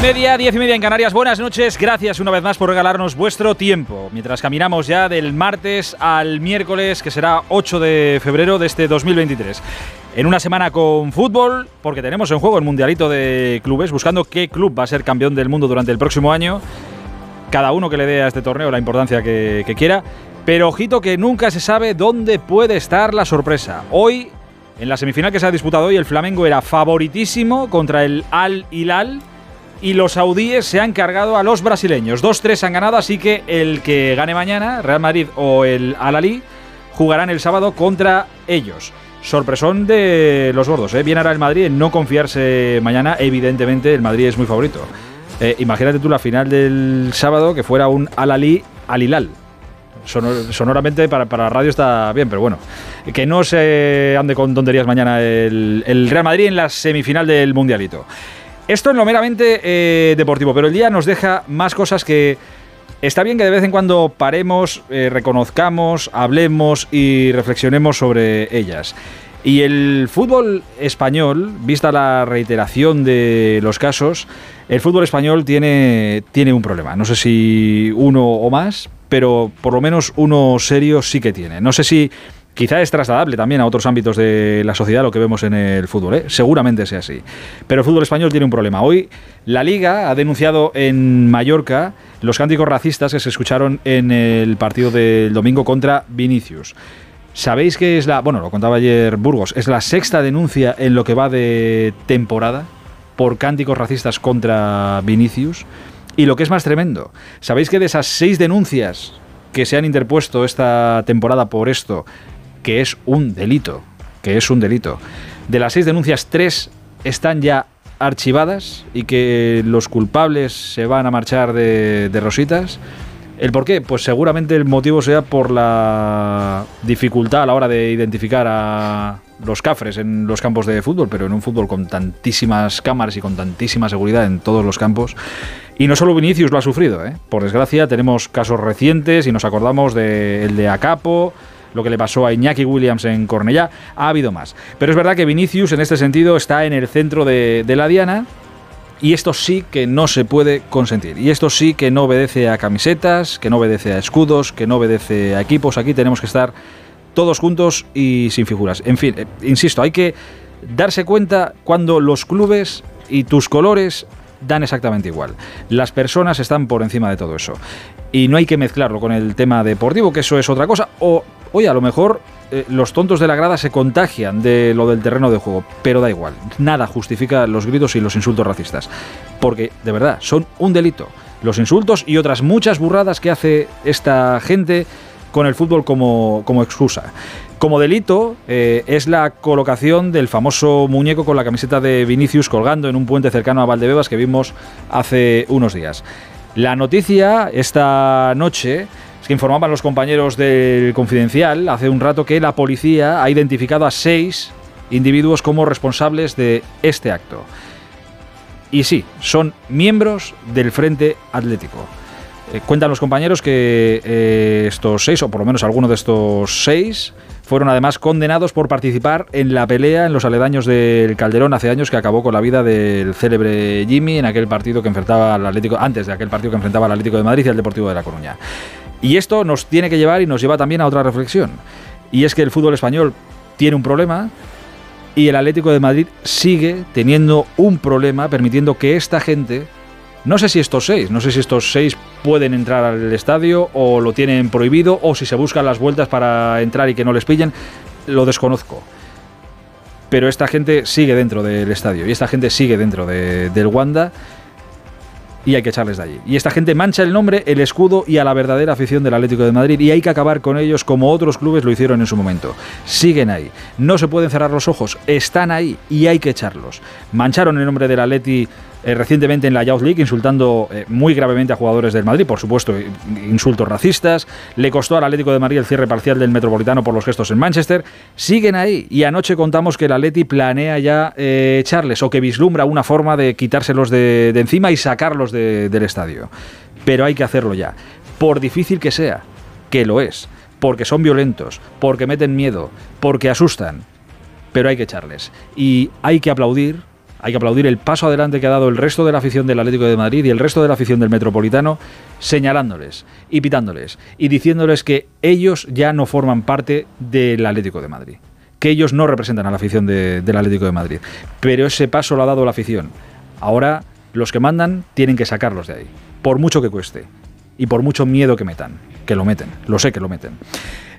Media, diez y media en Canarias. Buenas noches, gracias una vez más por regalarnos vuestro tiempo. Mientras caminamos ya del martes al miércoles, que será 8 de febrero de este 2023. En una semana con fútbol, porque tenemos en juego el Mundialito de Clubes, buscando qué club va a ser campeón del mundo durante el próximo año. Cada uno que le dé a este torneo la importancia que, que quiera. Pero ojito que nunca se sabe dónde puede estar la sorpresa. Hoy, en la semifinal que se ha disputado hoy, el Flamengo era favoritísimo contra el Al Hilal y los saudíes se han cargado a los brasileños. 2-3 han ganado, así que el que gane mañana, Real Madrid o el Al-Ali, jugarán el sábado contra ellos. Sorpresón de los gordos, ¿eh? Bien hará el Madrid en no confiarse mañana. Evidentemente, el Madrid es muy favorito. Eh, imagínate tú la final del sábado que fuera un Al-Ali Al-Hilal. sonoramente para, para la radio está bien, pero bueno. Que no se ande con tonterías mañana el, el Real Madrid en la semifinal del Mundialito. Esto es lo meramente eh, deportivo, pero el día nos deja más cosas que... Está bien que de vez en cuando paremos, eh, reconozcamos, hablemos y reflexionemos sobre ellas. Y el fútbol español, vista la reiteración de los casos, el fútbol español tiene, tiene un problema. No sé si uno o más, pero por lo menos uno serio sí que tiene. No sé si Quizá es trasladable también a otros ámbitos de la sociedad lo que vemos en el fútbol, ¿eh? seguramente sea así. Pero el fútbol español tiene un problema. Hoy la Liga ha denunciado en Mallorca los cánticos racistas que se escucharon en el partido del domingo contra Vinicius. ¿Sabéis que es la, bueno, lo contaba ayer Burgos, es la sexta denuncia en lo que va de temporada por cánticos racistas contra Vinicius? Y lo que es más tremendo, ¿sabéis que de esas seis denuncias que se han interpuesto esta temporada por esto, que es un delito, que es un delito. De las seis denuncias, tres están ya archivadas y que los culpables se van a marchar de, rositas. ¿El por qué? Pues seguramente el motivo sea por la dificultad a la hora de identificar a los cafres en los campos de fútbol, pero en un fútbol con tantísimas cámaras y con tantísima seguridad en todos los campos. Y no solo Vinicius lo ha sufrido, ¿eh? por desgracia tenemos casos recientes y nos acordamos del de Acapo, lo que le pasó a Iñaki Williams en Cornellá, ha habido más. Pero es verdad que Vinicius en este sentido está en el centro de, la diana. Y esto sí que no se puede consentir. Y esto sí que no obedece a camisetas, que no obedece a escudos, que no obedece a equipos. Aquí tenemos que estar todos juntos y sin figuras. En fin, eh, insisto, hay que darse cuenta cuando los clubes y tus colores dan exactamente igual. Las personas están por encima de todo eso. Y no hay que mezclarlo con el tema deportivo, que eso es otra cosa. O Oye, a lo mejor eh, los tontos de la grada se contagian de lo del terreno de juego, pero da igual. Nada justifica los gritos y los insultos racistas. Porque, de verdad, son un delito. Los insultos y otras muchas burradas que hace esta gente con el fútbol como, como excusa. Como delito eh, es la colocación del famoso muñeco con la camiseta de Vinicius colgando en un puente cercano a Valdebebas que vimos hace unos días. La noticia esta noche informaban los compañeros del Confidencial hace un rato que la policía ha identificado a seis individuos como responsables de este acto. Y sí, son miembros del Frente Atlético. Eh, cuentan los compañeros que eh, estos seis, o por lo menos algunos de estos seis, fueron además condenados por participar en la pelea en los aledaños del Calderón hace años que acabó con la vida del célebre Jimmy en aquel partido que enfrentaba al Atlético, antes de aquel partido que enfrentaba al Atlético de Madrid y al Deportivo de La Coruña. Y esto nos tiene que llevar y nos lleva también a otra reflexión. Y es que el fútbol español tiene un problema y el Atlético de Madrid sigue teniendo un problema permitiendo que esta gente, no sé si estos seis, no sé si estos seis pueden entrar al estadio o lo tienen prohibido o si se buscan las vueltas para entrar y que no les pillen, lo desconozco. Pero esta gente sigue dentro del estadio y esta gente sigue dentro del Wanda y hay que echarles de allí. Y esta gente mancha el nombre, el escudo y a la verdadera afición del Atlético de Madrid y hay que acabar con ellos como otros clubes lo hicieron en su momento. Siguen ahí, no se pueden cerrar los ojos, están ahí y hay que echarlos. Mancharon el nombre del Atleti eh, recientemente en la Youth League, insultando eh, muy gravemente a jugadores del Madrid, por supuesto, insultos racistas. Le costó al Atlético de Madrid el cierre parcial del Metropolitano por los gestos en Manchester. Siguen ahí y anoche contamos que el Atleti planea ya eh, echarles o que vislumbra una forma de quitárselos de, encima y sacarlos del estadio. Pero hay que hacerlo ya, por difícil que sea, que lo es, porque son violentos, porque meten miedo, porque asustan. Pero hay que echarles. Y hay que aplaudir hay que aplaudir el paso adelante que ha dado el resto de la afición del Atlético de Madrid y el resto de la afición del Metropolitano, señalándoles y pitándoles y diciéndoles que ellos ya no forman parte del Atlético de Madrid, que ellos no representan a la afición del Atlético de Madrid. Pero ese paso lo ha dado la afición. Ahora los que mandan tienen que sacarlos de ahí, por mucho que cueste y por mucho miedo que metan, que lo meten, lo sé que lo meten.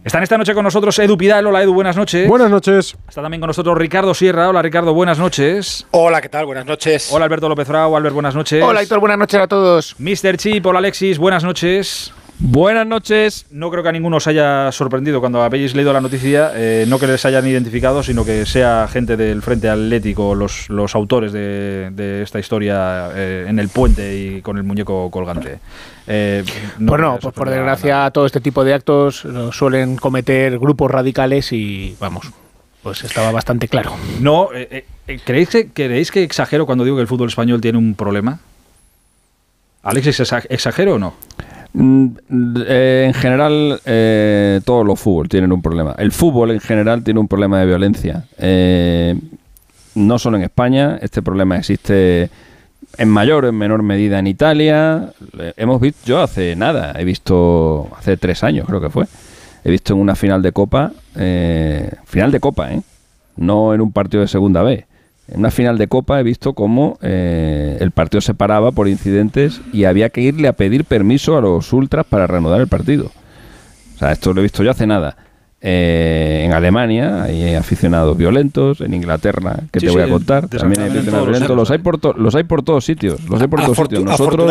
Están esta noche con nosotros Edu Pidal. Hola Edu, buenas noches. Buenas noches. Está también con nosotros Ricardo Sierra. Hola Ricardo, buenas noches. Hola, ¿qué tal? Buenas noches. Hola Alberto López Frau. Albert, buenas noches. Hola Héctor, buenas noches a todos. Mr. Chip, hola Alexis, buenas noches. Buenas noches. No creo que a ninguno os haya sorprendido cuando habéis leído la noticia, eh, no que les hayan identificado, sino que sea gente del Frente Atlético los, los autores de, esta historia eh, en el puente y con el muñeco colgante. Eh, no pues por desgracia todo este tipo de actos lo suelen cometer grupos radicales y vamos, pues estaba bastante claro. No, eh, ¿creéis, que, ¿creéis que exagero cuando digo que el fútbol español tiene un problema? ¿Alex, exagero o no? Mm, eh, en general, eh, todos los fútbol tienen un problema. El fútbol en general tiene un problema de violencia. Eh, no solo en España, este problema existe en mayor o en menor medida en Italia. Hemos visto, yo hace nada, he visto, hace tres años creo que fue, he visto en una final de Copa, final de Copa, ¿eh? no en un partido de segunda B en una final de Copa he visto cómo eh, el partido se paraba por incidentes y había que irle a pedir permiso a los ultras para reanudar el partido. O sea, esto lo he visto yo hace nada. Eh, en Alemania hay aficionados violentos, en Inglaterra, que te voy a contar, también hay aficionados violentos. Los hay, por los hay por todos sitios. Los hay por todos sitios. Nosotros,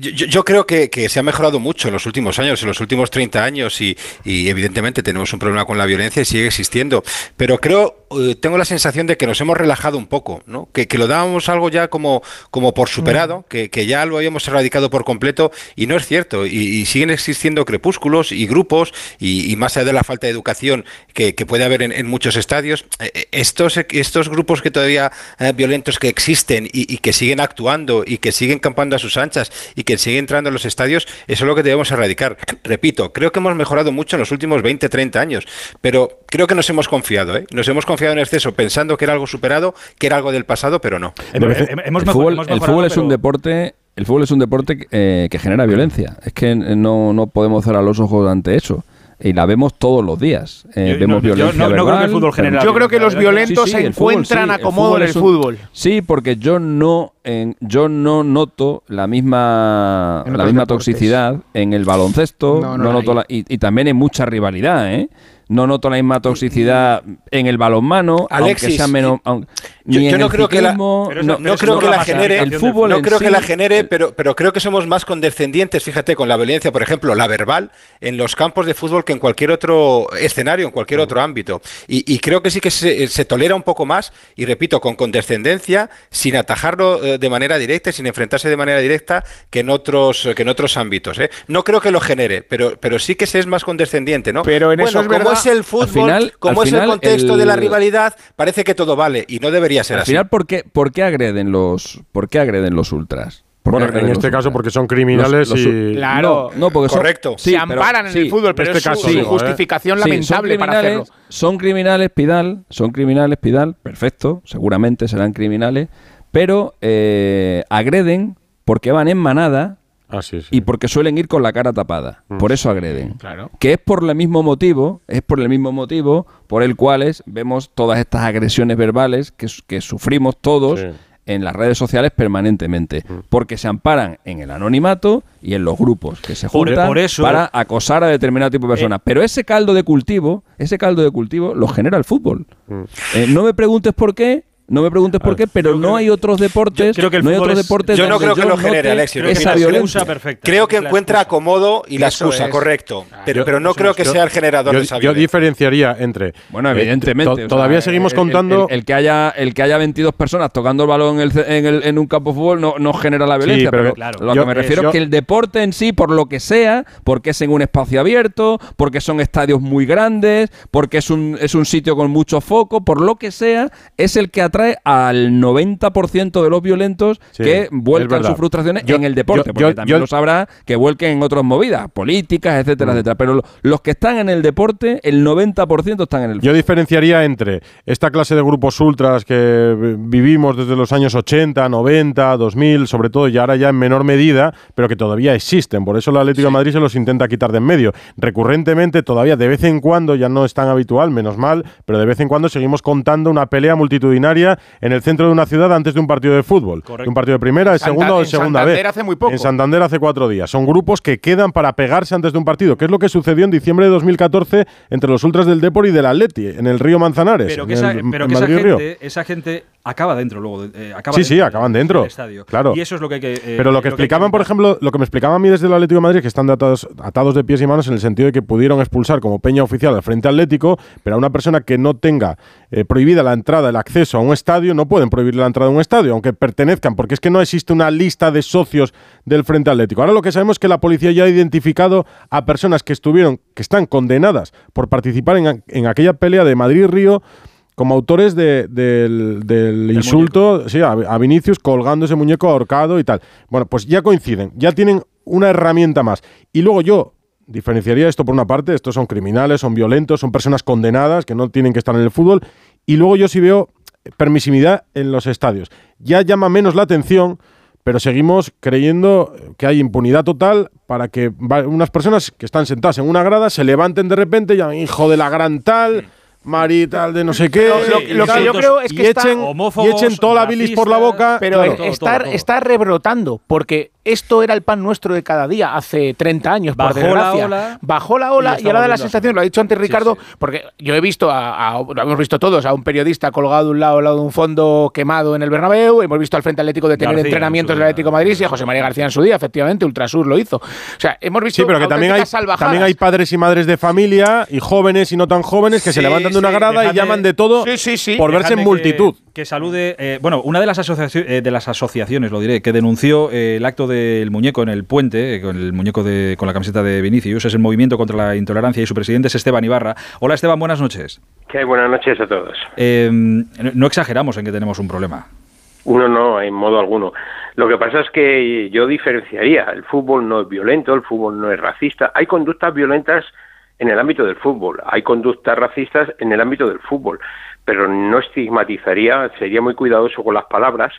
yo, creo que, se ha mejorado mucho en los últimos años, en los últimos 30 años, y, evidentemente tenemos un problema con la violencia y sigue existiendo. Pero creo, eh, tengo la sensación de que nos hemos relajado un poco, ¿no? que, lo dábamos algo ya como, como por superado, mm. que, ya lo habíamos erradicado por completo, y no es cierto. Y, siguen existiendo crepúsculos y grupos, y, más allá de la falta de educación que, puede haber en, muchos estadios, eh, eh, estos, estos grupos que todavía violentos que existen y que siguen actuando y que siguen campando a sus anchas, y que sigue entrando en los estadios, eso es lo que debemos erradicar. Repito, creo que hemos mejorado mucho en los últimos 20, 30 años, pero creo que nos hemos confiado, ¿eh? nos hemos confiado en exceso pensando que era algo superado, que era algo del pasado, pero no. el, fútbol, es un deporte el fútbol es un deporte eh, que genera violencia. Es que no, no podemos cerrar los ojos ante eso y la vemos todos los días. Eh, vemos violencia yo, creo que el fútbol general. Yo creo que los violentos se encuentran acomodo en el fútbol. Sí, porque yo no, yo no noto la misma, la misma toxicidad en el baloncesto, no, noto y, y, también en mucha rivalidad, ¿eh? No noto la misma toxicidad en el balonmano, Alexis, aunque sea menos. yo, no creo que la, no, creo que la genere. El fútbol no creo que la genere, pero, pero creo que somos más condescendientes, fíjate, con la violencia, por ejemplo, la verbal, en los campos de fútbol que en cualquier otro escenario, en cualquier otro ámbito. Y, creo que sí que se, tolera un poco más, y repito, con condescendencia, sin atajarlo eh, de manera directa, sin enfrentarse de manera directa que en otros, que en otros ámbitos. ¿eh? No creo que lo genere, pero, pero sí que se es más condescendiente, ¿no? Pero en eso es verdad el fútbol, como es el contexto de la rivalidad, parece que todo vale y no debería ser así. Al final, ¿por qué, por qué agreden los, por qué agreden los ultras? Bueno, en este caso porque son criminales y... Claro, no, porque correcto. se amparan en el fútbol, pero este es caso, justificación lamentable para hacerlo. Son criminales, Pidal, son criminales, Pidal, perfecto, seguramente serán criminales, pero eh, agreden porque van en manada Ah, y porque suelen ir con la cara tapada. Mm. Por eso agreden. Claro. Que es por el mismo motivo, es por el mismo motivo por el cual vemos todas estas agresiones verbales que, que sufrimos todos en las redes sociales permanentemente. Mm. Porque se amparan en el anonimato y en los grupos que se juntan para acosar a determinado tipo de personas. Eh. Pero ese caldo de cultivo, ese caldo de cultivo lo genera el fútbol. Mm. Eh, no me preguntes por qué, no me preguntes por qué, pero no hay otros deportes, creo que no hay otros deportes Yo no creo que lo genere, Alexis. Esa violencia. Creo que encuentra acomodo y la excusa, correcto. Pero, pero no creo que sea el generador de esa violencia. Yo diferenciaría entre. Bueno, evidentemente. todavía seguimos contando. El, que haya, el que haya 22 personas tocando el balón en, el, en, un campo de fútbol no, no genera la violencia. pero, lo que me refiero es que el deporte en sí, por lo que sea, porque es en un espacio abierto, porque son estadios muy grandes, porque es un, es un sitio con mucho foco, por lo que sea, es el que atrae al 90% de los violentos que vuelcan sus frustraciones en el deporte. porque también lo sabrá que vuelquen en otras movidas, políticas, etcétera, mm. etcétera. Pero los que están en el deporte, el 90% están en el Yo diferenciaría entre esta clase de grupos ultras que vivimos desde los años 80, 90, 2000, sobre todo, y ahora ya en menor medida, pero que todavía existen. Por eso el Atlético de Madrid se los intenta quitar de en medio. Recurrentemente, todavía de vez en cuando, ya no es tan habitual, menos mal, pero de vez en cuando seguimos contando una pelea multitudinaria en el centro de una ciudad antes de un partido de fútbol. De un partido de primera, de segunda o de segunda vez. En Santander hace muy poco. En Santander hace cuatro días. Son grupos que quedan para pegarse antes de un partido, que es lo que sucedió en diciembre de 2014 entre los ultras del Depor y del Atleti, en el río Manzanares. Pero que, esa, gente, esa gente acaba dentro luego. Eh, sí, sí, acaban dentro. estadio. Claro. Y eso es lo que hay que. Eh, pero lo que explicaban, por ejemplo, lo que me explicaban a mí desde el Atlético de Madrid, que están atados, atados de pies y manos en el sentido de que pudieron expulsar como peña oficial al Frente Atlético, pero a una persona que no tenga eh, prohibida la entrada, el acceso a un estadio, no pueden prohibirle la entrada a un estadio, aunque pertenezcan, porque es que no existe una lista de socios del Frente Atlético. Ahora lo que sabemos es que la policía ya ha identificado a personas que estuvieron, que están condenadas por participar en, en aquella pelea de Madrid-Río como autores del, insulto sí, a, Vinicius colgando ese muñeco ahorcado y tal. Bueno, pues ya coinciden, ya tienen una herramienta más. Y luego yo diferenciaría esto por una parte, estos son criminales, son violentos, son personas condenadas que no tienen que estar en el fútbol. Y luego yo sí veo permisividad en los estadios. Ya llama menos la atención, pero seguimos creyendo que hay impunidad total para que unas personas que están sentadas en una grada se levanten de repente y llaman hijo de la gran tal marital de no sé qué. Lo, que yo creo es que echen, y echen toda la bilis por la boca. Pero está, rebrotando, porque esto era el pan nuestro de cada día hace 30 años, por desgracia. Bajó la ola y, ahora da la sensación, lo ha dicho antes Ricardo, porque yo he visto, a, lo hemos visto todos, a un periodista colgado de un lado al lado de un fondo quemado en el Bernabéu, hemos visto al Frente Atlético de tener entrenamientos del Atlético de Madrid y a José María García en su día, efectivamente, Ultrasur lo hizo. O sea, hemos visto Sí, pero que también hay, también hay padres y madres de familia y jóvenes y no tan jóvenes que se levantan de una grada y llaman de todo por verse en multitud. Que, salude, eh, bueno, una de las, eh, de las asociaciones, lo diré, que denunció eh, el acto del muñeco en el puente, con el muñeco de, con la camiseta de Vinicius, es el Movimiento contra la Intolerancia y su presidente es Esteban Ibarra. Hola Esteban, buenas noches. ¿Qué? Buenas noches a todos. no exageramos en que tenemos un problema. Uno no, en modo alguno. Lo que pasa es que yo diferenciaría, el fútbol no es violento, el fútbol no es racista. Hay conductas violentas en el ámbito del fútbol. Hay conductas racistas en el ámbito del fútbol, pero no estigmatizaría, sería muy cuidadoso con las palabras,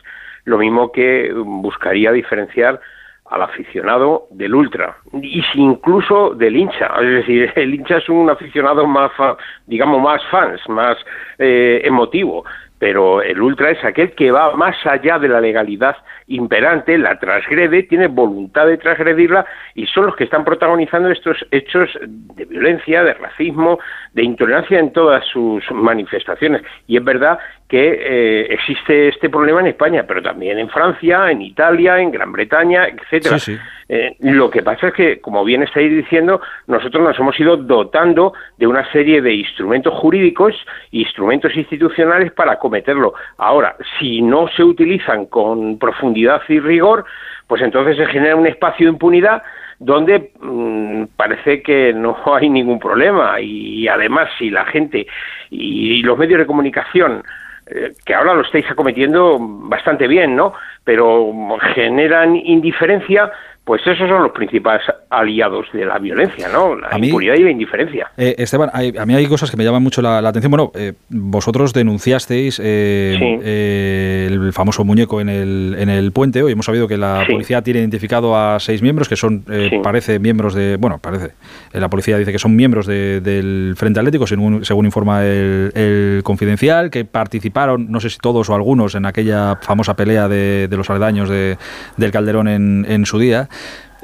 lo mismo que buscaría diferenciar al aficionado del ultra y si incluso del hincha, es decir, el hincha es un aficionado más, digamos, más fans, más eh, emotivo, pero el ultra es aquel que va más allá de la legalidad imperante, la transgrede, tiene voluntad de transgredirla y son los que están protagonizando estos hechos de violencia, de racismo, de intolerancia en todas sus manifestaciones. Y es verdad que eh, existe este problema en España, pero también en Francia, en Italia, en Gran Bretaña, etcétera. Eh, lo que pasa es que, como bien estáis diciendo, nosotros nos hemos ido dotando de una serie de instrumentos jurídicos, instrumentos institucionales para acometerlo. Ahora, si no se utilizan con profundidad y rigor, pues entonces se genera un espacio de impunidad donde mm, parece que no hay ningún problema y además si la gente y los medios de comunicación eh, que ahora lo estáis acometiendo bastante bien, ¿no? Pero generan indiferencia pues esos son los principales aliados de la violencia, ¿no? La impunidad y la indiferencia. Eh, Esteban, a mí hay cosas que me llaman mucho la, atención. Bueno, eh, vosotros denunciasteis eh, el famoso muñeco en el, en el puente. Hoy hemos sabido que la policía tiene identificado a seis miembros, que son, parece, miembros de... Bueno, parece. la policía dice que son miembros del Frente Atlético, según, según informa el, Confidencial, que participaron, no sé si todos o algunos, en aquella famosa pelea de, los aledaños de, del Calderón en, en su día.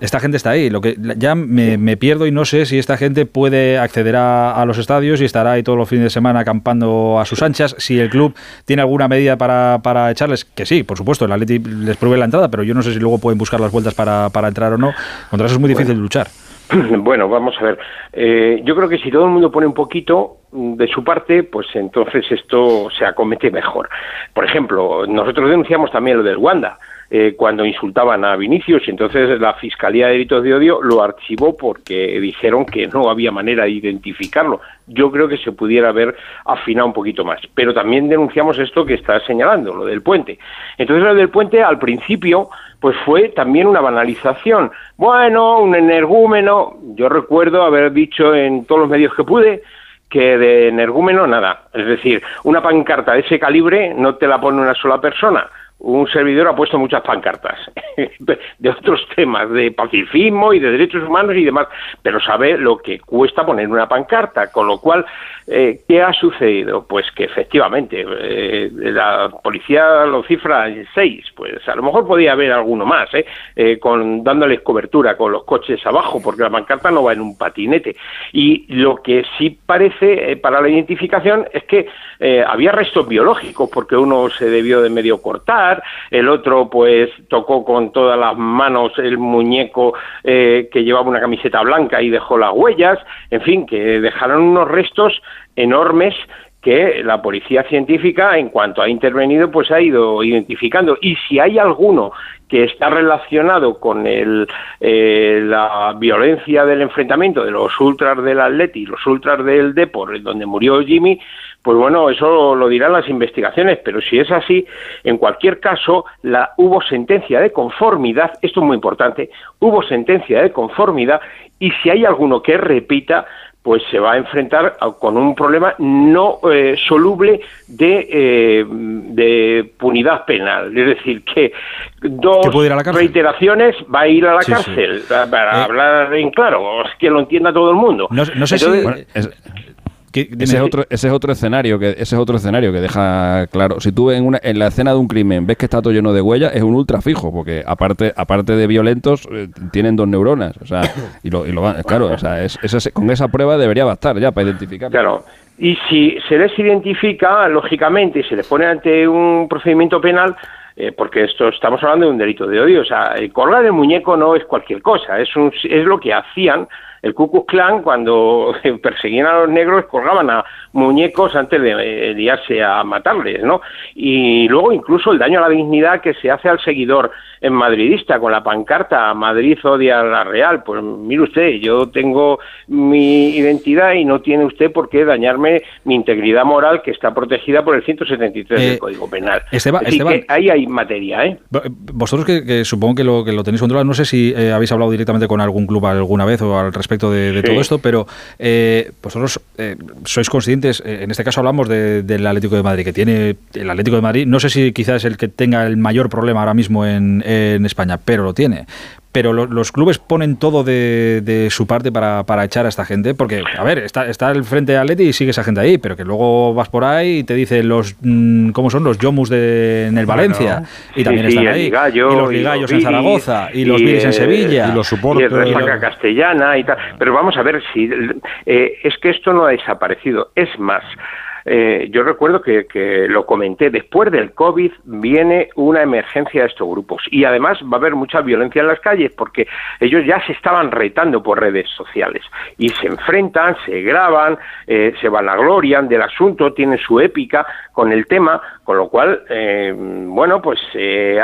Esta gente está ahí. Lo que ya me, pierdo y no sé si esta gente puede acceder a, los estadios y estará ahí todos los fines de semana acampando a sus anchas. Si el club tiene alguna medida para, para echarles, que sí, por supuesto, el Atleti les pruebe la entrada, pero yo no sé si luego pueden buscar las vueltas para, para entrar o no. Contra eso es muy difícil luchar. Bueno, vamos a ver. Eh, yo creo que si todo el mundo pone un poquito de su parte, pues entonces esto se acomete mejor. Por ejemplo, nosotros denunciamos también lo del Wanda. Eh, cuando insultaban a Vinicius. Entonces la Fiscalía de Delitos de Odio lo archivó porque dijeron que no había manera de identificarlo. Yo creo que se pudiera haber afinado un poquito más. Pero también denunciamos esto que está señalando, lo del puente. Entonces lo del puente al principio pues fue también una banalización. Bueno, un energúmeno, yo recuerdo haber dicho en todos los medios que pude, que de energúmeno nada. Es decir, una pancarta de ese calibre no te la pone una sola persona un servidor ha puesto muchas pancartas de otros temas, de pacifismo y de derechos humanos y demás, pero sabe lo que cuesta poner una pancarta, con lo cual, eh, ¿qué ha sucedido? Pues que efectivamente eh, la policía lo cifra en seis, pues a lo mejor podía haber alguno más, ¿eh? eh con dándoles cobertura con los coches abajo, porque la pancarta no va en un patinete. Y lo que sí parece para la identificación es que había restos biológicos, porque uno se debió de medio cortar, el otro pues tocó con todas las manos el muñeco eh, que llevaba una camiseta blanca y dejó las huellas, en fin, que dejaron unos restos enormes que la policía científica, en cuanto ha intervenido, pues ha ido identificando. Y si hay alguno que está relacionado con el, eh, la violencia del enfrentamiento de los ultras del Atleti y los ultras del Depor, donde murió Jimmy, pues bueno, eso lo dirán las investigaciones, pero si es así, en cualquier caso, la, hubo sentencia de conformidad, esto es muy importante, hubo sentencia de conformidad y si hay alguno que repita, pues se va a enfrentar con un problema no eh, soluble de, eh, de, punidad penal. Es decir, que dos reiteraciones va a ir a la cárcel. Para eh, hablar en claro, que lo entienda todo el mundo. No, sé si ese es, otro, ese es otro escenario que ese es otro escenario que deja claro. Si tú en, una, en la escena de un crimen ves que está todo lleno de huellas, es un ultra fijo, porque aparte aparte de violentos eh, tienen dos neuronas, o sea, y lo, y lo claro, o sea, es, con esa prueba debería bastar ya para identificar. Claro. Y si se les identifica, lógicamente, y se les pone ante un procedimiento penal, eh, porque esto estamos hablando de un delito de odio. O sea, el colgar el muñeco no es cualquier cosa, es, un, es lo que hacían el Ku Klux Klan cuando perseguían a los negros colgaban a muñecos antes de liarse a matarles, ¿no? Y luego incluso el daño a la dignidad que se hace al seguidor en madridista con la pancarta Madrid odia a la Real. Pues mire usted, yo tengo mi identidad y no tiene usted por qué dañarme mi integridad moral que está protegida por el 173 del eh, Código Penal. Esteban, ahí hay materia, ¿eh? Vosotros que, supongo que lo, que lo tenéis controlado, no sé si eh, habéis hablado directamente con algún club alguna vez o al respecto de, todo esto, pero eh, vosotros sois conscientes, en este caso hablamos del Atlético de Madrid, que tiene el Atlético de Madrid, no sé si quizás es el que tenga el mayor problema ahora mismo en, en España, pero lo tiene. Pero los clubes ponen todo de, su parte para, echar a esta gente, porque, a ver, está, está el frente de Atleti y sigue esa gente ahí, pero que luego vas por ahí y te dicen los, mm, ¿cómo son? Los Yomus de, en el Valencia, y también están ahí, y los Ligallos en Zaragoza, y los Viris en Sevilla, y los soportes. Y el Castellana y tal. Pero vamos a ver si, eh, es que esto no ha desaparecido, es más, eh, yo recuerdo que, lo comenté, después del COVID viene una emergencia de estos grupos y además va a haber mucha violencia en las calles porque ellos ya se estaban retando por redes sociales y se enfrentan, se graban, eh, se vanaglorian del asunto, tienen su épica con el tema, con lo cual, eh, bueno, pues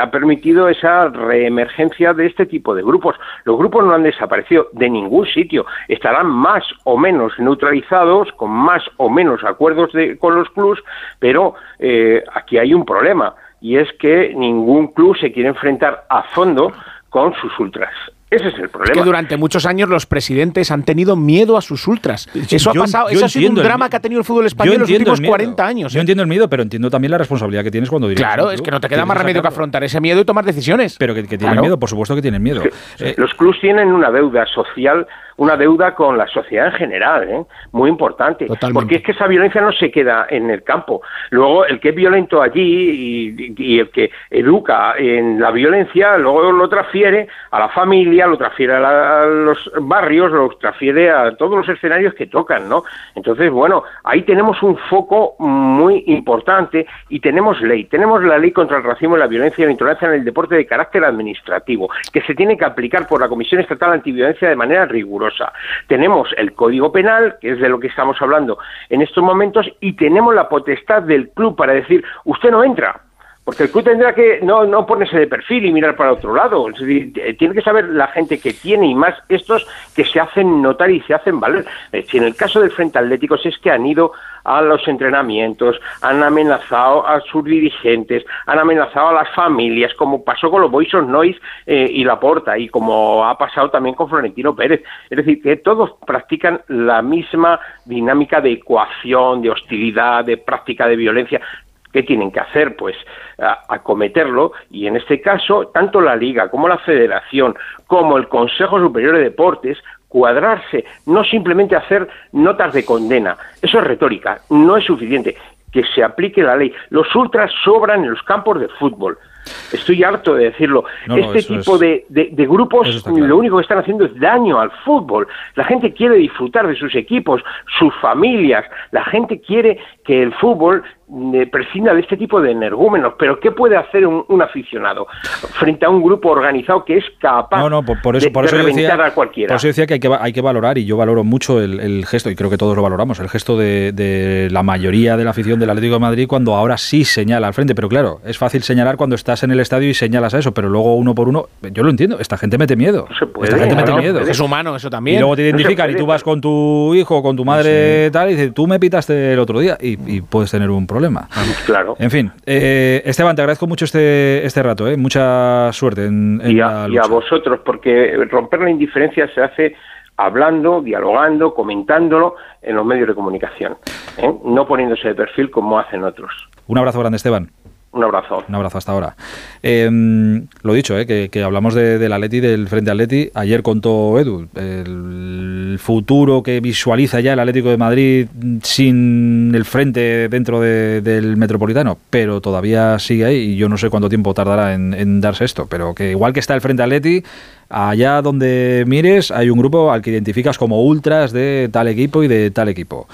ha permitido esa reemergencia de este tipo de grupos. Los grupos no han desaparecido de ningún sitio, estarán más o menos neutralizados, con más o menos acuerdos de con los clubs, pero eh, aquí hay un problema y es que ningún club se quiere enfrentar a fondo con sus ultras. Ese es el problema. que durante muchos años los presidentes han tenido miedo a sus ultras. Eso ha pasado, eso ha sido un drama que ha tenido el fútbol español en los últimos 40 años. Yo ¿eh? entiendo el miedo, pero entiendo también la responsabilidad que tienes cuando diriges. Claro, es que no te queda más remedio que afrontar ese miedo y tomar decisiones. Pero que, tienen miedo, por supuesto que tienen miedo. Eh, los clubs tienen una deuda social una deuda con la sociedad en general, ¿eh? muy importante. Porque es que esa violencia no se queda en el campo. Luego, el que es violento allí y, el que educa en la violencia, luego lo transfiere a la familia, lo transfiere a, los barrios, lo transfiere a todos los escenarios que tocan, ¿no? Entonces, bueno, ahí tenemos un foco muy importante y tenemos ley. Tenemos la ley contra el racismo y la violencia y la intolerancia en el deporte de carácter administrativo, que se tiene que aplicar por la Comisión Estatal Antiviolencia de manera rigurosa. Tenemos el Código Penal, que es de lo que estamos hablando en estos momentos, y tenemos la potestad del club para decir, usted no entra, porque el club tendrá que no, no ponerse de perfil y mirar para otro lado. tiene que saber la gente que tiene y más estos que se hacen notar y se hacen valer. Eh, si en el caso del Frente Atlético es que han ido a los entrenamientos, han amenazado a sus dirigentes, han amenazado a las familias, como pasó con los Boys of Noise eh, y la Porta, y como ha pasado también con Florentino Pérez. Es decir, que todos practican la misma dinámica de ecuación, de hostilidad, de práctica de violencia. ¿Qué tienen que hacer? Pues acometerlo y en este caso tanto la Liga como la Federación como el Consejo Superior de Deportes cuadrarse, no simplemente hacer notas de condena. Eso es retórica, no es suficiente. Que se aplique la ley. Los ultras sobran en los campos de fútbol. Estoy harto de decirlo. este tipo de, de, grupos lo único que están haciendo es daño al fútbol. La gente quiere disfrutar de sus equipos, sus familias. La gente quiere que el fútbol prescinda de este tipo de energúmenos. Pero ¿qué puede hacer un, aficionado frente a un grupo organizado que es capaz por, eso, de, reventar a cualquiera? Por eso decía que hay que, hay que valorar, y yo valoro mucho el, gesto, y creo que todos lo valoramos, el gesto de, la mayoría de la afición del Atlético de Madrid cuando ahora sí señala al frente. Pero claro, es fácil señalar cuando estás en el estadio y señalas a eso, pero luego uno por uno, yo lo entiendo, esta gente mete miedo. esta gente mete miedo. Es humano eso también. Y luego te identifican y tú vas con tu hijo, con tu madre tal, y dices, tú me pitaste el otro día, y, puedes tener un problema. Claro. En fin, eh, Esteban, te agradezco mucho este, este rato, ¿eh? mucha suerte en, y, a, y a vosotros, porque romper la indiferencia se hace hablando, dialogando, comentándolo en los medios de comunicación, ¿eh? no poniéndose de perfil como hacen otros. Un abrazo grande, Esteban. Un abrazo. Un abrazo hasta ahora. Em, lo dicho, eh, que, hablamos de, del Atleti, del Frente Atleti. Ayer contó Edu el futuro que visualiza ya el Atlético de Madrid sin el frente dentro del Metropolitano, pero todavía sigue ahí y yo no sé cuánto tiempo tardará en, darse esto, pero que igual que está el Frente Atleti, allá donde mires hay un grupo al que identificas como ultras de tal equipo y de tal equipo.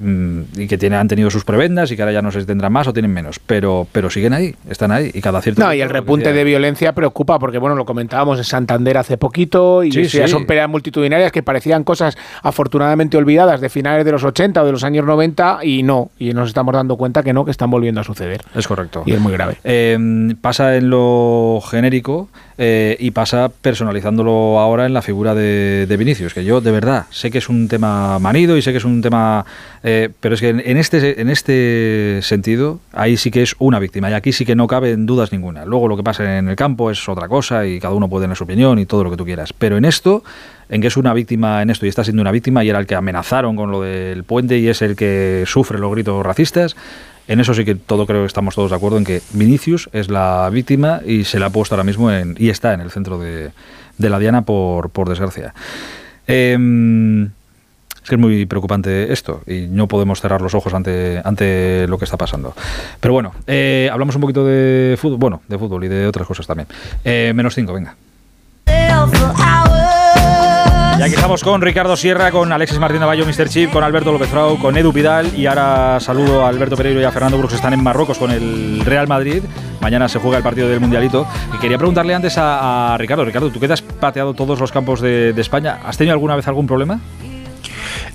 Y que tiene, han tenido sus prebendas y que ahora ya no se tendrán más o tienen menos, pero, pero siguen ahí, están ahí y cada cierto No, y el repunte de violencia preocupa porque, bueno, lo comentábamos en Santander hace poquito y ya son peleas multitudinarias que parecían cosas afortunadamente olvidadas de finales de los 80 o de los años 90 y no, y nos estamos dando cuenta que no, que están volviendo a suceder. Es correcto. Y es muy grave. Em, pasa en lo genérico eh, y pasa personalizándolo ahora en la figura de, de, Vinicius, que yo de verdad sé que es un tema manido y sé que es un tema... Eh, pero es que en este, en este sentido, ahí sí que es una víctima y aquí sí que no cabe en dudas ninguna. Luego lo que pasa en el campo es otra cosa y cada uno puede tener su opinión y todo lo que tú quieras. Pero en esto, en que es una víctima en esto y está siendo una víctima y era el que amenazaron con lo del puente y es el que sufre los gritos racistas, en eso sí que todo creo que estamos todos de acuerdo en que Vinicius es la víctima y se le ha puesto ahora mismo en, y está en el centro de, la diana por, desgracia. Em, que es muy preocupante esto y no podemos cerrar los ojos ante, ante lo que está pasando. Pero bueno, eh, hablamos un poquito de fútbol, bueno, de fútbol y de otras cosas también. Eh, menos cinco, venga. Ya que estamos con Ricardo Sierra, con Alexis Martín Bayo, Mr. Chip, con Alberto López Frau, con Edu Pidal y ahora saludo a Alberto Pereiro y a Fernando Brooks, están en Marruecos con el Real Madrid. Mañana se juega el partido del Mundialito. Y quería preguntarle antes a, Ricardo, Ricardo, tú que has pateado todos los campos de España, ¿has tenido alguna vez algún problema?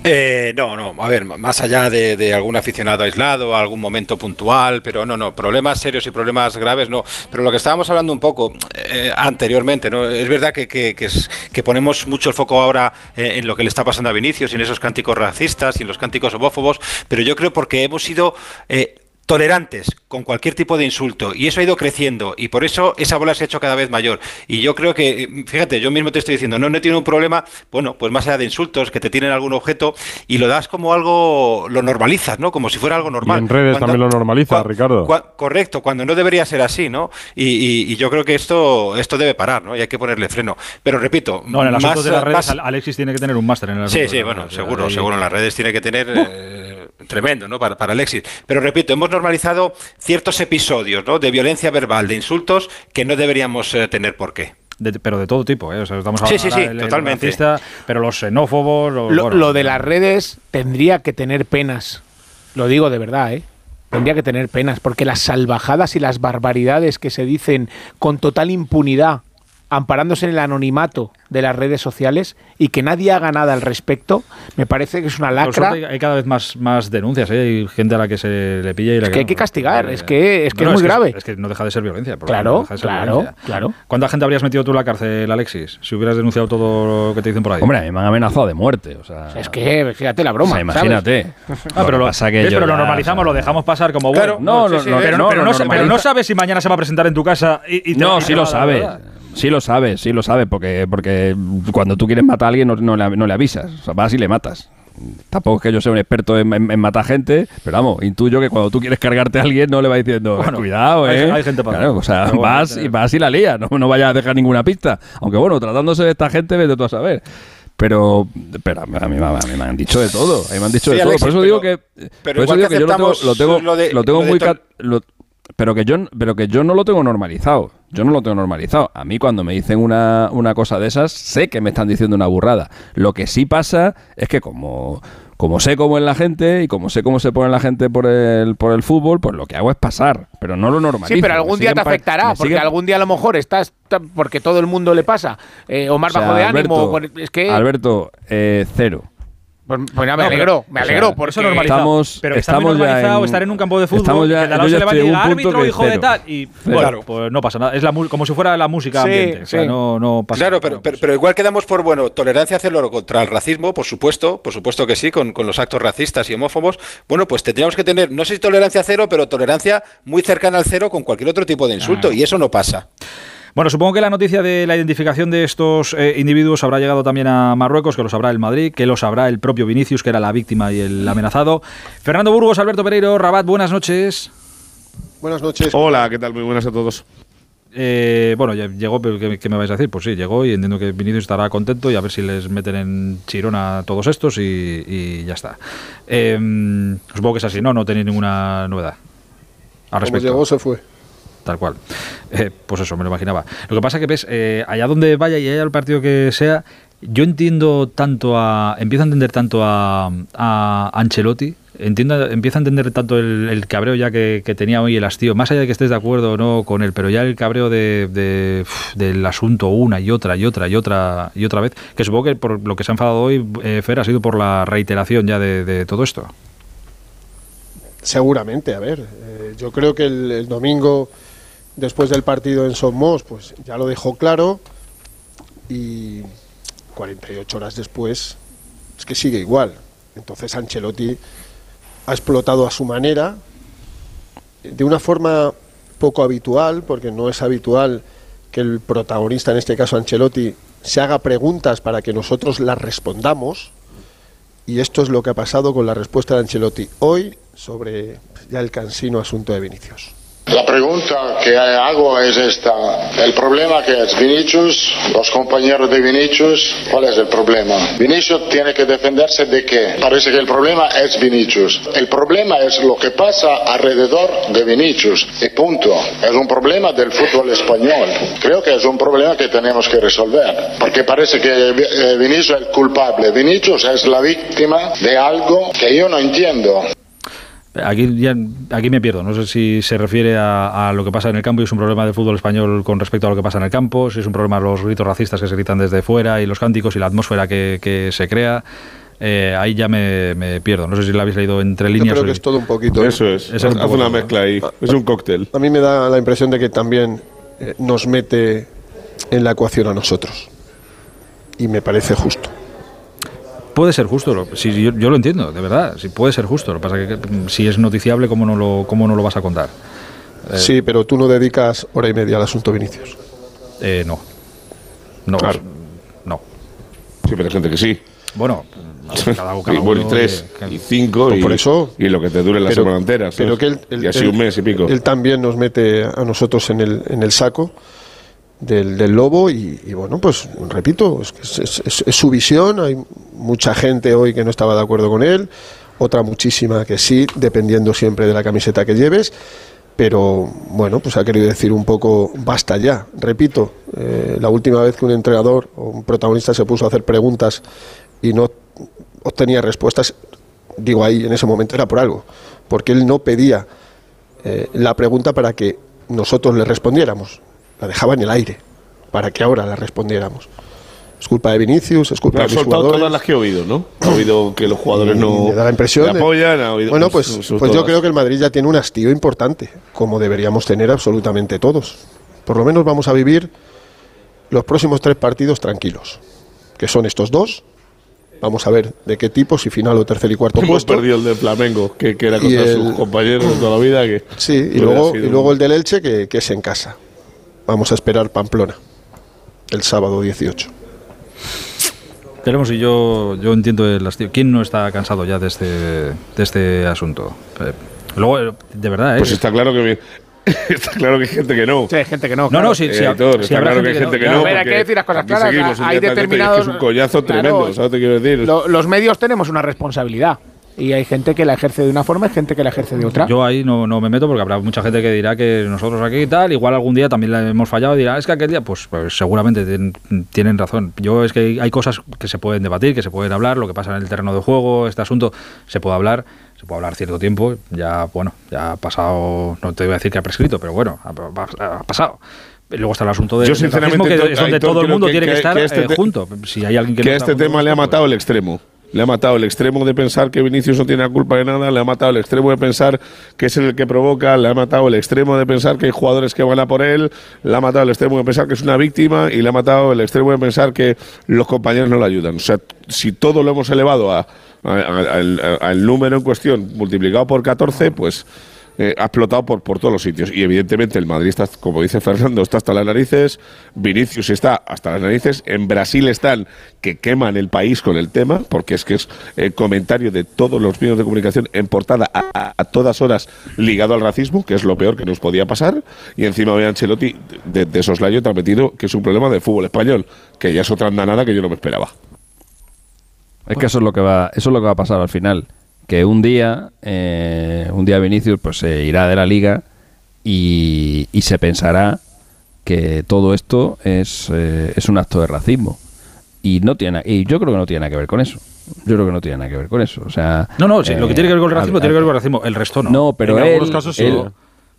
Eh, no, no, a ver, más allá de, algún aficionado aislado, algún momento puntual, pero no, no, problemas serios y problemas graves no. Pero lo que estábamos hablando un poco eh, anteriormente, ¿no? Es verdad que, que, que, ponemos mucho el foco ahora eh, en lo que le está pasando a Vinicius y en esos cánticos racistas y en los cánticos homófobos, pero yo creo porque hemos sido tolerantes con cualquier tipo de insulto y eso ha ido creciendo y por eso esa bola se ha hecho cada vez mayor. Y yo creo que fíjate yo mismo te estoy diciendo no no tiene un problema bueno pues más allá de insultos que te tienen algún objeto y lo das como algo lo normalizas no como si fuera algo normal en redes también lo normaliza Ricardo. correcto cuando no debería ser así no y, yo creo que esto esto debe parar no y hay que ponerle freno. Pero repito no en el asunto de las redes Alexis tiene que tener un máster en el sí sí bueno seguro seguro en las redes tiene que tener eh, tremendo no para, para Alexis pero repito hemos normalizado ciertos episodios ¿no? de violencia verbal, de insultos, que no deberíamos eh, tener por qué. pero de todo tipo, ¿eh? O sea, estamos hablando sí, sí, sí, totalmente. pero los xenófobos. lo, de las redes tendría que tener penas. Lo digo de verdad, ¿eh? Tendría que tener penas, porque las salvajadas y las barbaridades que se dicen con total impunidad amparándose en el anonimato de las redes sociales y que nadie haga nada al respecto, me parece que es una lacra. hay cada vez más, más denuncias, ¿eh? hay gente a la que se le pilla y Es que, hay que castigar, es que es, que es muy grave. Es, que no deja de ser violencia. Claro, claro, claro. ¿Cuánta gente habrías metido tú en la cárcel, Alexis, si hubieras denunciado todo lo que te dicen por ahí? Hombre, me han amenazado de muerte. O sea, es que, fíjate la broma. imagínate. ah, pero lo, pasa que pero lo normalizamos, lo dejamos pasar como bueno. no, no, pero, no, sabes si mañana se va a presentar en tu casa y, No, sí lo sabes. Sí lo sabes, sí lo sabes, porque, porque cuando tú quieres matar a alguien no, le, avisas, o sea, vas y le matas. Tampoco es que yo sea un experto en, matar gente, pero vamos, intuyo que cuando tú quieres cargarte a alguien no le vas diciendo, cuidado, ¿eh? Hay, gente para claro, o sea, vas, y, vas y la lía, no, no vayas a dejar ninguna pista. Aunque bueno, tratándose de esta gente, vete tú a saber pero pero a mí, a mí, me han dicho de todo a mí me han dicho de todo por eso digo que por eso digo que yo lo tengo lo tengo, lo tengo muy pero que yo pero que yo no lo tengo normalizado yo no lo tengo normalizado. A mí cuando me dicen una, una cosa de esas, sé que me están diciendo una burrada. Lo que sí pasa es que como como sé cómo es la gente y como sé cómo se pone la gente por el, por el fútbol, pues lo que hago es pasar, pero no lo normalizo. Sí, pero algún día te afectará, porque algún día a lo mejor estás, porque todo el mundo le pasa, eh, o más bajo de ánimo, es que... Alberto, eh, cero. Pues, pues me alegro, me alegro, por eso normalizado. Estamos, pero está estamos normalizado estar en un campo de fútbol estamos ya, que se le va a decir árbitro, hijo de tal. Y bueno, pues no pasa nada. Es la, como si fuera la música ambiente. O sea, no, no pasa claro, nada. Pero, pero, igual quedamos por, bueno, tolerancia cero contra el racismo, por supuesto, por supuesto que sí, con, con los actos racistas y homófobos. Bueno, pues tendríamos que tener, no sé si tolerancia cero, pero tolerancia muy cercana al cero con cualquier otro tipo de insulto. Ah. Y eso no pasa. Bueno, supongo que la noticia de la identificación de estos eh, individuos habrá llegado también a Marruecos, que lo sabrá el Madrid, que lo sabrá el propio Vinicius, que era la víctima y el amenazado. Fernando Burgos, Alberto Pereiro, Rabat, buenas noches. Buenas noches. Hola, ¿qué tal? Muy buenas a todos. Eh, bueno, ya llegó, pero ¿qué, me vais a decir? Pues sí, llegó y entiendo que Vinicius estará contento y a ver si les meten en chirona a todos estos y, ya está. Eh, supongo que es así, ¿no? No tenéis ninguna novedad. Al respecto. llegó, se fue tal cual. Eh, pues eso, me lo imaginaba. Lo que pasa que ves, eh, allá donde vaya y haya el partido que sea, yo entiendo tanto a. Empiezo a entender tanto a, a Ancelotti. Entiendo, empiezo a entender tanto el, cabreo ya que, tenía hoy el hastío, más allá de que estés de acuerdo o no con él, pero ya el cabreo de, del asunto una y otra y otra y otra y otra vez, que supongo que por lo que se ha enfadado hoy, eh, Fer, ha sido por la reiteración ya de, todo esto. Seguramente, a ver, yo creo que el domingo después del partido en Somos, pues ya lo dejó claro y 48 horas después es que sigue igual. Entonces Ancelotti ha explotado a su manera, de una forma poco habitual, porque no es habitual que el protagonista, en este caso Ancelotti, se haga preguntas para que nosotros las respondamos. Y esto es lo que ha pasado con la respuesta de Ancelotti hoy sobre ya el cansino asunto de Vinicius. La pregunta que hago es esta. El problema que es Vinicius, los compañeros de Vinicius, ¿cuál es el problema? Vinicius tiene que defenderse de qué? Parece que el problema es Vinicius. El problema es lo que pasa alrededor de Vinicius. Y punto. Es un problema del fútbol español. Creo que es un problema que tenemos que resolver. Porque parece que eh, Vinicius es el culpable. Vinicius es la víctima de algo que yo no entiendo. Aquí, ya, aquí me pierdo. No sé si se refiere a, lo que pasa en el campo y es un problema del fútbol español con respecto a lo que pasa en el campo, si es un problema los gritos racistas que se gritan desde fuera y los cánticos y la atmósfera que, se crea. Eh, ahí ya me, pierdo. No sé si lo habéis leído entre líneas. Yo creo que es todo un poquito. Eso es. es una mezcla ahí. Es un cóctel. A mí me da la impresión de que también eh, nos mete en la ecuación a nosotros. Y me parece justo puede ser justo, si yo, lo entiendo, de verdad, si puede ser justo. Lo que pasa es que mm, si es noticiable, ¿cómo no lo, cómo no lo vas a contar? Eh, sí, pero tú no dedicas hora y media al asunto Vinicius. Eh, no. No. No. Sí, pero hay gente que sí. Bueno, cada, uno y tres, y cinco, pues y, por eso, y lo que te dure la semana entera. Pero que y así un mes y pico. Él también nos mete a nosotros en el, en el saco del, del lobo y, bueno, pues repito, es, es, su visión, hay mucha gente hoy que no estaba de acuerdo con él, otra muchísima que sí, dependiendo siempre de la camiseta que lleves, pero bueno, pues ha querido decir un poco basta ya. Repito, eh, la última vez que un entrenador o un protagonista se puso a hacer preguntas y no obtenía respuestas, digo ahí en ese momento era por algo, porque él no pedía eh, la pregunta para que nosotros le respondiéramos, la dejaba en el aire, para que ahora la respondiéramos. Es culpa de Vinicius, es culpa de mis jugadores. todas las que he oído, ¿no? He oído que los jugadores no me da la impresión apoyan. ha oído- bueno, pues, pues yo creo que el Madrid ya tiene un hastío importante, como deberíamos tener absolutamente todos. Por lo menos vamos a vivir los próximos tres partidos tranquilos, que son estos dos. Vamos a ver de qué tipo, si final o tercer y cuarto Hemos puesto. perdido el de Flamengo, que, que era Y contra el- sus compañeros toda la vida. Que Sí, y luego, y luego el del Elche, que, que es en casa. Vamos a esperar Pamplona, el sábado 18. Tenemos y yo, yo entiendo el hastío. ¿Quién no está cansado ya de este, de este asunto? Eh, luego, eh, de verdad, ¿eh? Pues está claro que está claro que hay gente que no. Sí, hay gente que no. No, claro. no, sí, Eh, sí, Aitor, sí está claro que hay gente que no. a ver, hay que decir las cosas claras. seguimos hay y es que determinados. Es un collazo Claro, tremendo, ¿sabes lo que quiero decir? lo- los medios tenemos una responsabilidad. Y hay gente que la ejerce de una forma y gente que la ejerce de otra. Yo ahí no, no me meto porque habrá mucha gente que dirá que nosotros aquí y tal, igual algún día también le hemos fallado y dirá, es que aquel día, pues, pues seguramente ten- tienen razón. Yo es que hay- cosas que se pueden debatir, que se pueden hablar, lo que pasa en el terreno de juego, este asunto se puede hablar, se puede hablar cierto tiempo, ya, bueno, ya ha pasado, no te voy a decir que ha prescrito, pero bueno, ha, ha- ha pasado. Luego está el asunto de Yo, sinceramente, que es donde todo el mundo que- tiene que, que- estar que este eh, junto. Si hay alguien que, que no este tema le ha pues- matado el extremo. Le ha matado el extremo de pensar que Vinicius no tiene la culpa de nada, le ha matado el extremo de pensar que es el que provoca, le ha matado el extremo de pensar que hay jugadores que van a por él, le ha matado el extremo de pensar que es una víctima y le ha matado el extremo de pensar que los compañeros no le ayudan. O sea, si todo lo hemos elevado a, al número en cuestión multiplicado por 14, pues eh, ha explotado por, por todos los sitios. Y evidentemente el Madrid está, como dice Fernando, está hasta las narices, Vinicius está hasta las narices, en Brasil están que queman el país con el tema, porque es que es el comentario de todos los medios de comunicación en portada a, a- todas horas ligado al racismo, que es lo peor que nos podía pasar, y encima hoy Ancelotti de, de soslayo metido que es un problema del fútbol español, que ya es otra andanada que yo no me esperaba. Es que eso es lo que va, eso es lo que va a pasar al final. Que un día, eh, un día Vinicius pues se irá de la liga y, y se pensará que todo esto es, eh, es un acto de racismo. Y no tiene y yo creo que no tiene nada que ver con eso. Yo creo que no tiene nada que ver con eso. O sea, No, no, sí, lo que eh, tiene que ver con el racismo tiene que ver con el racismo. El resto no. No, pero En él, algunos casos sí. él,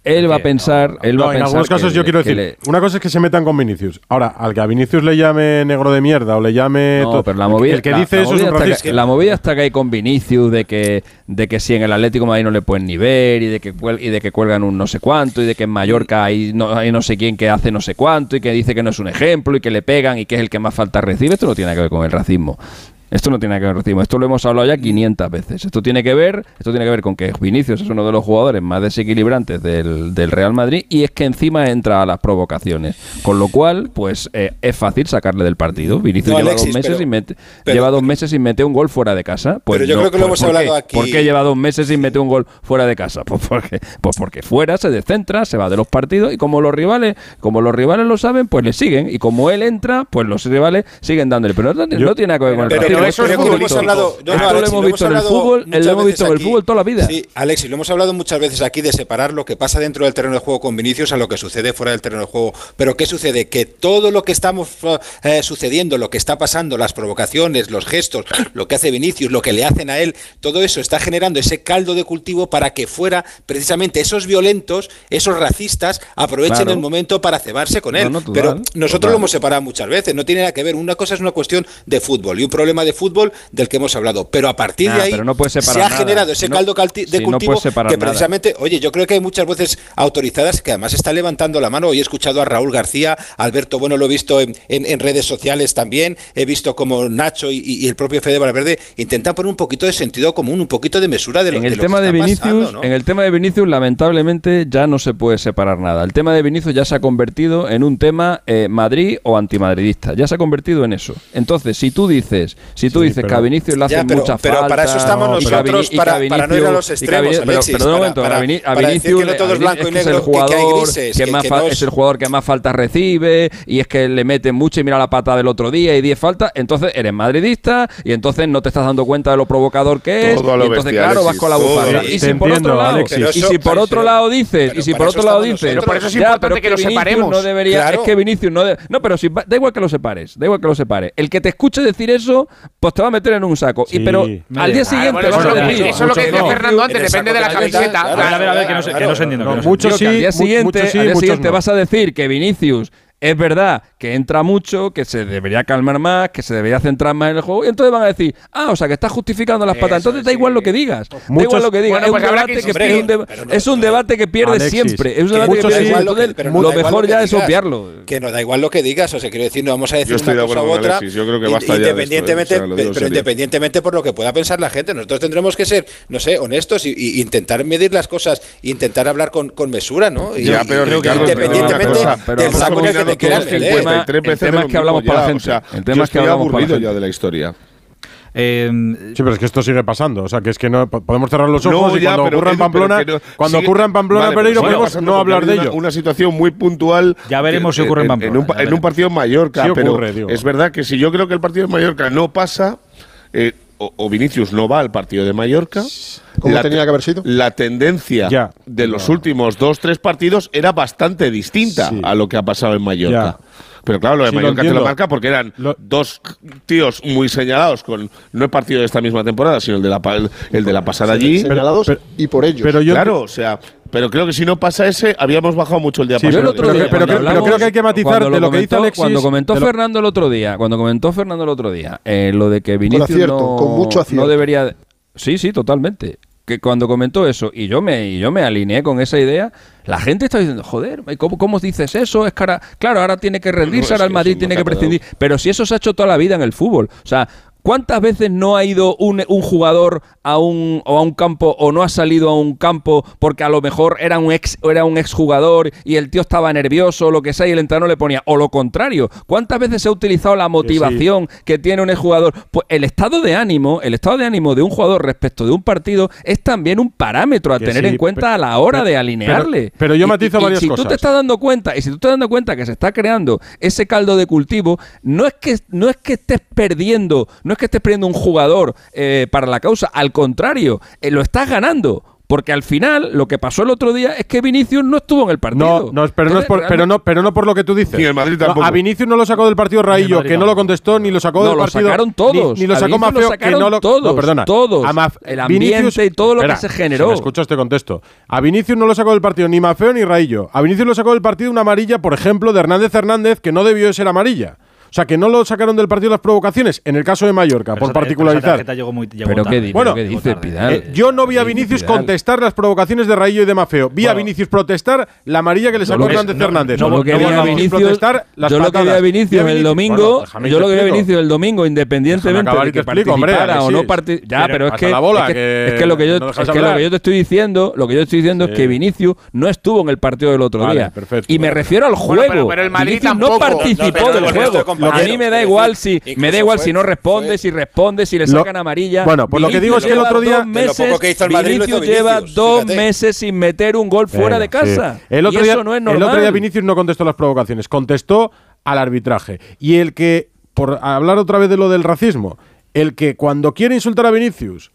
él va a pensar, él va No, en pensar algunos casos que yo quiero que decir, le- una cosa es que se metan con Vinicius. Ahora, al que a Vinicius le llame negro de mierda o le llame... No, pero la movida, el que dice la eso es movida un está racista. que- la movida está que hay con Vinicius de que de que si en el Atlético de Madrid no le pueden ni ver y de que cuel- y de que cuelgan un no sé cuánto y de que en Mallorca hay no, hay no sé quién que hace no sé cuánto y que dice que no es un ejemplo y que le pegan y que es el que más falta recibe. Esto no tiene nada que ver con el racismo. Esto no tiene que ver con. Esto lo hemos hablado ya 500 veces. Esto tiene que ver, esto tiene que ver con que Vinicius es uno de los jugadores más desequilibrantes del, del Real Madrid y es que encima entra a las provocaciones. Con lo cual, pues eh, es fácil sacarle del partido. Vinicius No, lleva Alexis, dos meses pero- y mete, pero- lleva dos meses sin meter un gol fuera de casa. Pues Pero yo no, creo que lo pues, hemos ¿por hablado qué? aquí. ¿Por qué lleva dos meses sin meter un gol fuera de casa? Pues porque, pues porque fuera se descentra, se va de los partidos y como los rivales, como los rivales lo saben, pues le siguen y como él entra, pues los rivales siguen dándole. Pero no, no tiene nada que ver con el racismo. Pero eso es hemos hablado. no, no, lo hemos lo visto en el fútbol, lo hemos visto en el fútbol toda la vida. Sí, Alexis, lo hemos hablado muchas veces aquí de separar lo que pasa dentro del terreno de juego con Vinicius a lo que sucede fuera del terreno de juego. Pero ¿qué sucede? Que todo lo que estamos eh, sucediendo, lo que está pasando, las provocaciones, los gestos, lo que hace Vinicius, lo que le hacen a él, todo eso está generando ese caldo de cultivo para que fuera precisamente esos violentos, esos racistas, aprovechen Claro. el momento para cebarse con él. no, Pero nosotros lo hemos separado muchas veces, no tiene nada que ver. Una cosa es una cuestión de fútbol y un problema de fútbol del que hemos hablado. Pero a partir Nah, de ahí no se ha nada. generado ese no- caldo de cultivo que nada. precisamente, oye, yo creo que hay muchas voces autorizadas que además están levantando la mano. Hoy he escuchado a Raúl García, Alberto Bueno lo he visto en, en- en redes sociales también, he visto como Nacho y, y el propio Fede Valverde intentan poner un poquito de sentido común, un poquito de mesura de lo, en de el lo tema que de está Vinicius, pasando, ¿no? en el tema de Vinicius, lamentablemente ya no se puede separar nada. El tema de Vinicius ya se ha convertido en un tema eh, Madrid o antimadridista. Ya se ha convertido en eso. Entonces, si tú dices, Si tú dices que a Vinicius le hacen muchas faltas. Pero para eso estamos nosotros, para, no ir a los extremos. pero, perdón un momento, a Vinicius es el jugador que, más es el jugador que más faltas recibe y es que le mete mucho y mira la pata del otro día y 10 faltas. Entonces eres madridista y entonces no te estás dando cuenta de lo provocador que es. y entonces, claro, vas con la bufanda. Y si por otro lado, y si por otro lado dices, y si por otro lado dices, pero por eso es importante que lo separemos. No debería, es que Vinicius no, no, pero si da igual que lo separes, da igual que lo separes. El que te escuche decir eso, pues te va a meter en un saco. Y pero al día siguiente vas a decir, eso es lo que dice Fernando antes, depende de la camiseta. A ver, a ver, que no se entiende. Muchos sí, al día siguiente vas a decir que Vinicius es verdad que entra mucho, que se debería calmar más, que se debería centrar más en el juego. Y entonces van a decir, ah, o sea, que estás justificando las patas. Entonces da igual lo que digas. da igual lo que digas. es, un debate que pierde, es un debate que pierde siempre. Es un debate que pierde siempre. lo mejor ya es obviarlo. Que no da igual lo que digas. O sea, quiero decir, no vamos a decir una cosa u otra. Yo creo que basta independientemente, pero independientemente por lo que pueda pensar la gente. Nosotros tendremos que ser, no sé, honestos y intentar medir las cosas, intentar hablar con mesura, ¿no? Ya, pero independientemente del saco en el que te quieras el tema es que hablamos para la gente. el tema es que hablamos aburrido ya de la historia. Eh, sí, pero es que esto sigue pasando. O sea, que es que no podemos cerrar los ojos y cuando ocurra en Pamplona, cuando ocurra en Pamplona, Pereiro, podemos no hablar de ello. Una situación muy puntual. Ya veremos si ocurre en Pamplona. En un, partido en Mallorca, pero es verdad que si yo creo que el partido en Mallorca no pasa, eh, o, Vinicius no va al partido de Mallorca. ¿Cómo tenía que haber sido? La tendencia de los últimos dos, tres partidos era bastante distinta a lo que ha pasado en Mallorca. Pero claro, lo de Mallorca te lo marca porque eran dos tíos muy señalados con no el partido de esta misma temporada, sino el de la, el de la pasada allí. Señalados y por ellos. Pero claro, o sea, pero creo que si no pasa ese, habíamos bajado mucho el día Sí, pero, creo que hay que matizar de lo que dice Alexis. Cuando comentó Fernando el otro día, cuando comentó Fernando el otro día, eh, lo de que Vinicius no, con mucho no debería. Sí, sí, totalmente que cuando comentó eso y yo me y yo me alineé con esa idea, la gente está diciendo, joder, ¿cómo, cómo dices eso? Es cara, claro, ahora tiene que rendirse, ahora el Madrid tiene que prescindir. Pero si eso se ha hecho toda la vida en el fútbol. O sea, ¿Cuántas veces no ha ido un, un, jugador a un, o a un campo o no ha salido a un campo porque a lo mejor era un ex era un exjugador y el tío estaba nervioso o lo que sea y el entrenador le ponía? O lo contrario, ¿cuántas veces se ha utilizado la motivación que tiene un exjugador? Pues el estado de ánimo, el estado de ánimo de un jugador respecto de un partido es también un parámetro a tener en cuenta a la hora de alinearle. Pero, yo matizo varias y si tú te estás dando cuenta, y si tú te estás dando cuenta que se está creando ese caldo de cultivo, no es que no es que estés perdiendo, no que estés perdiendo un jugador eh, para la causa, al contrario, eh, lo estás ganando. Porque al final lo que pasó el otro día es que Vinicius no estuvo en el partido. No, no pero, no es por, pero, no, pero no por lo que tú dices. Ni el Madrid tampoco. a Vinicius no lo sacó del partido Raillo, que no lo contestó, ni lo sacó del partido. Lo sacaron todos. Ni, lo sacó Mafeo, que no lo. Todos, no, perdona. Todos. el ambiente y todo lo que se generó. Si me escuchas, te contesto. A Vinicius no lo sacó del partido ni Mafeo ni Raillo. A Vinicius lo sacó del partido una amarilla, por ejemplo, de Hernández Hernández, que no debió de ser amarilla. O sea, que no lo sacaron del partido las provocaciones, en el caso de Mallorca, por particularizar. pero ¿qué, bueno, dice Pidal? Eh, yo no vi a Vinicius contestar las provocaciones de Raillo y de Mafeo. Vi a Vinicius protestar la amarilla que le sacó Hernández Fernández. No, lo que vi a Vinicius, protestar las yo lo que vi a Vinicius el domingo, yo lo que vi a Vinicius el domingo, independientemente de que participara o no participara. Ya, pero es que, es que lo que yo te estoy diciendo, lo que yo estoy diciendo es que Vinicius no estuvo en el partido del otro día. Y me refiero al juego. Pero el Madrid no participó del juego a mí me da igual si me da igual si no responde, si responde, si le sacan amarilla. Bueno, pues lo que digo es que el otro día meses, Vinicius lleva dos meses sin meter un gol fuera de casa. El otro y eso no es normal. El otro día Vinicius no contestó las provocaciones, contestó al arbitraje. Y el que por hablar otra vez de lo del racismo, el que cuando quiere insultar a Vinicius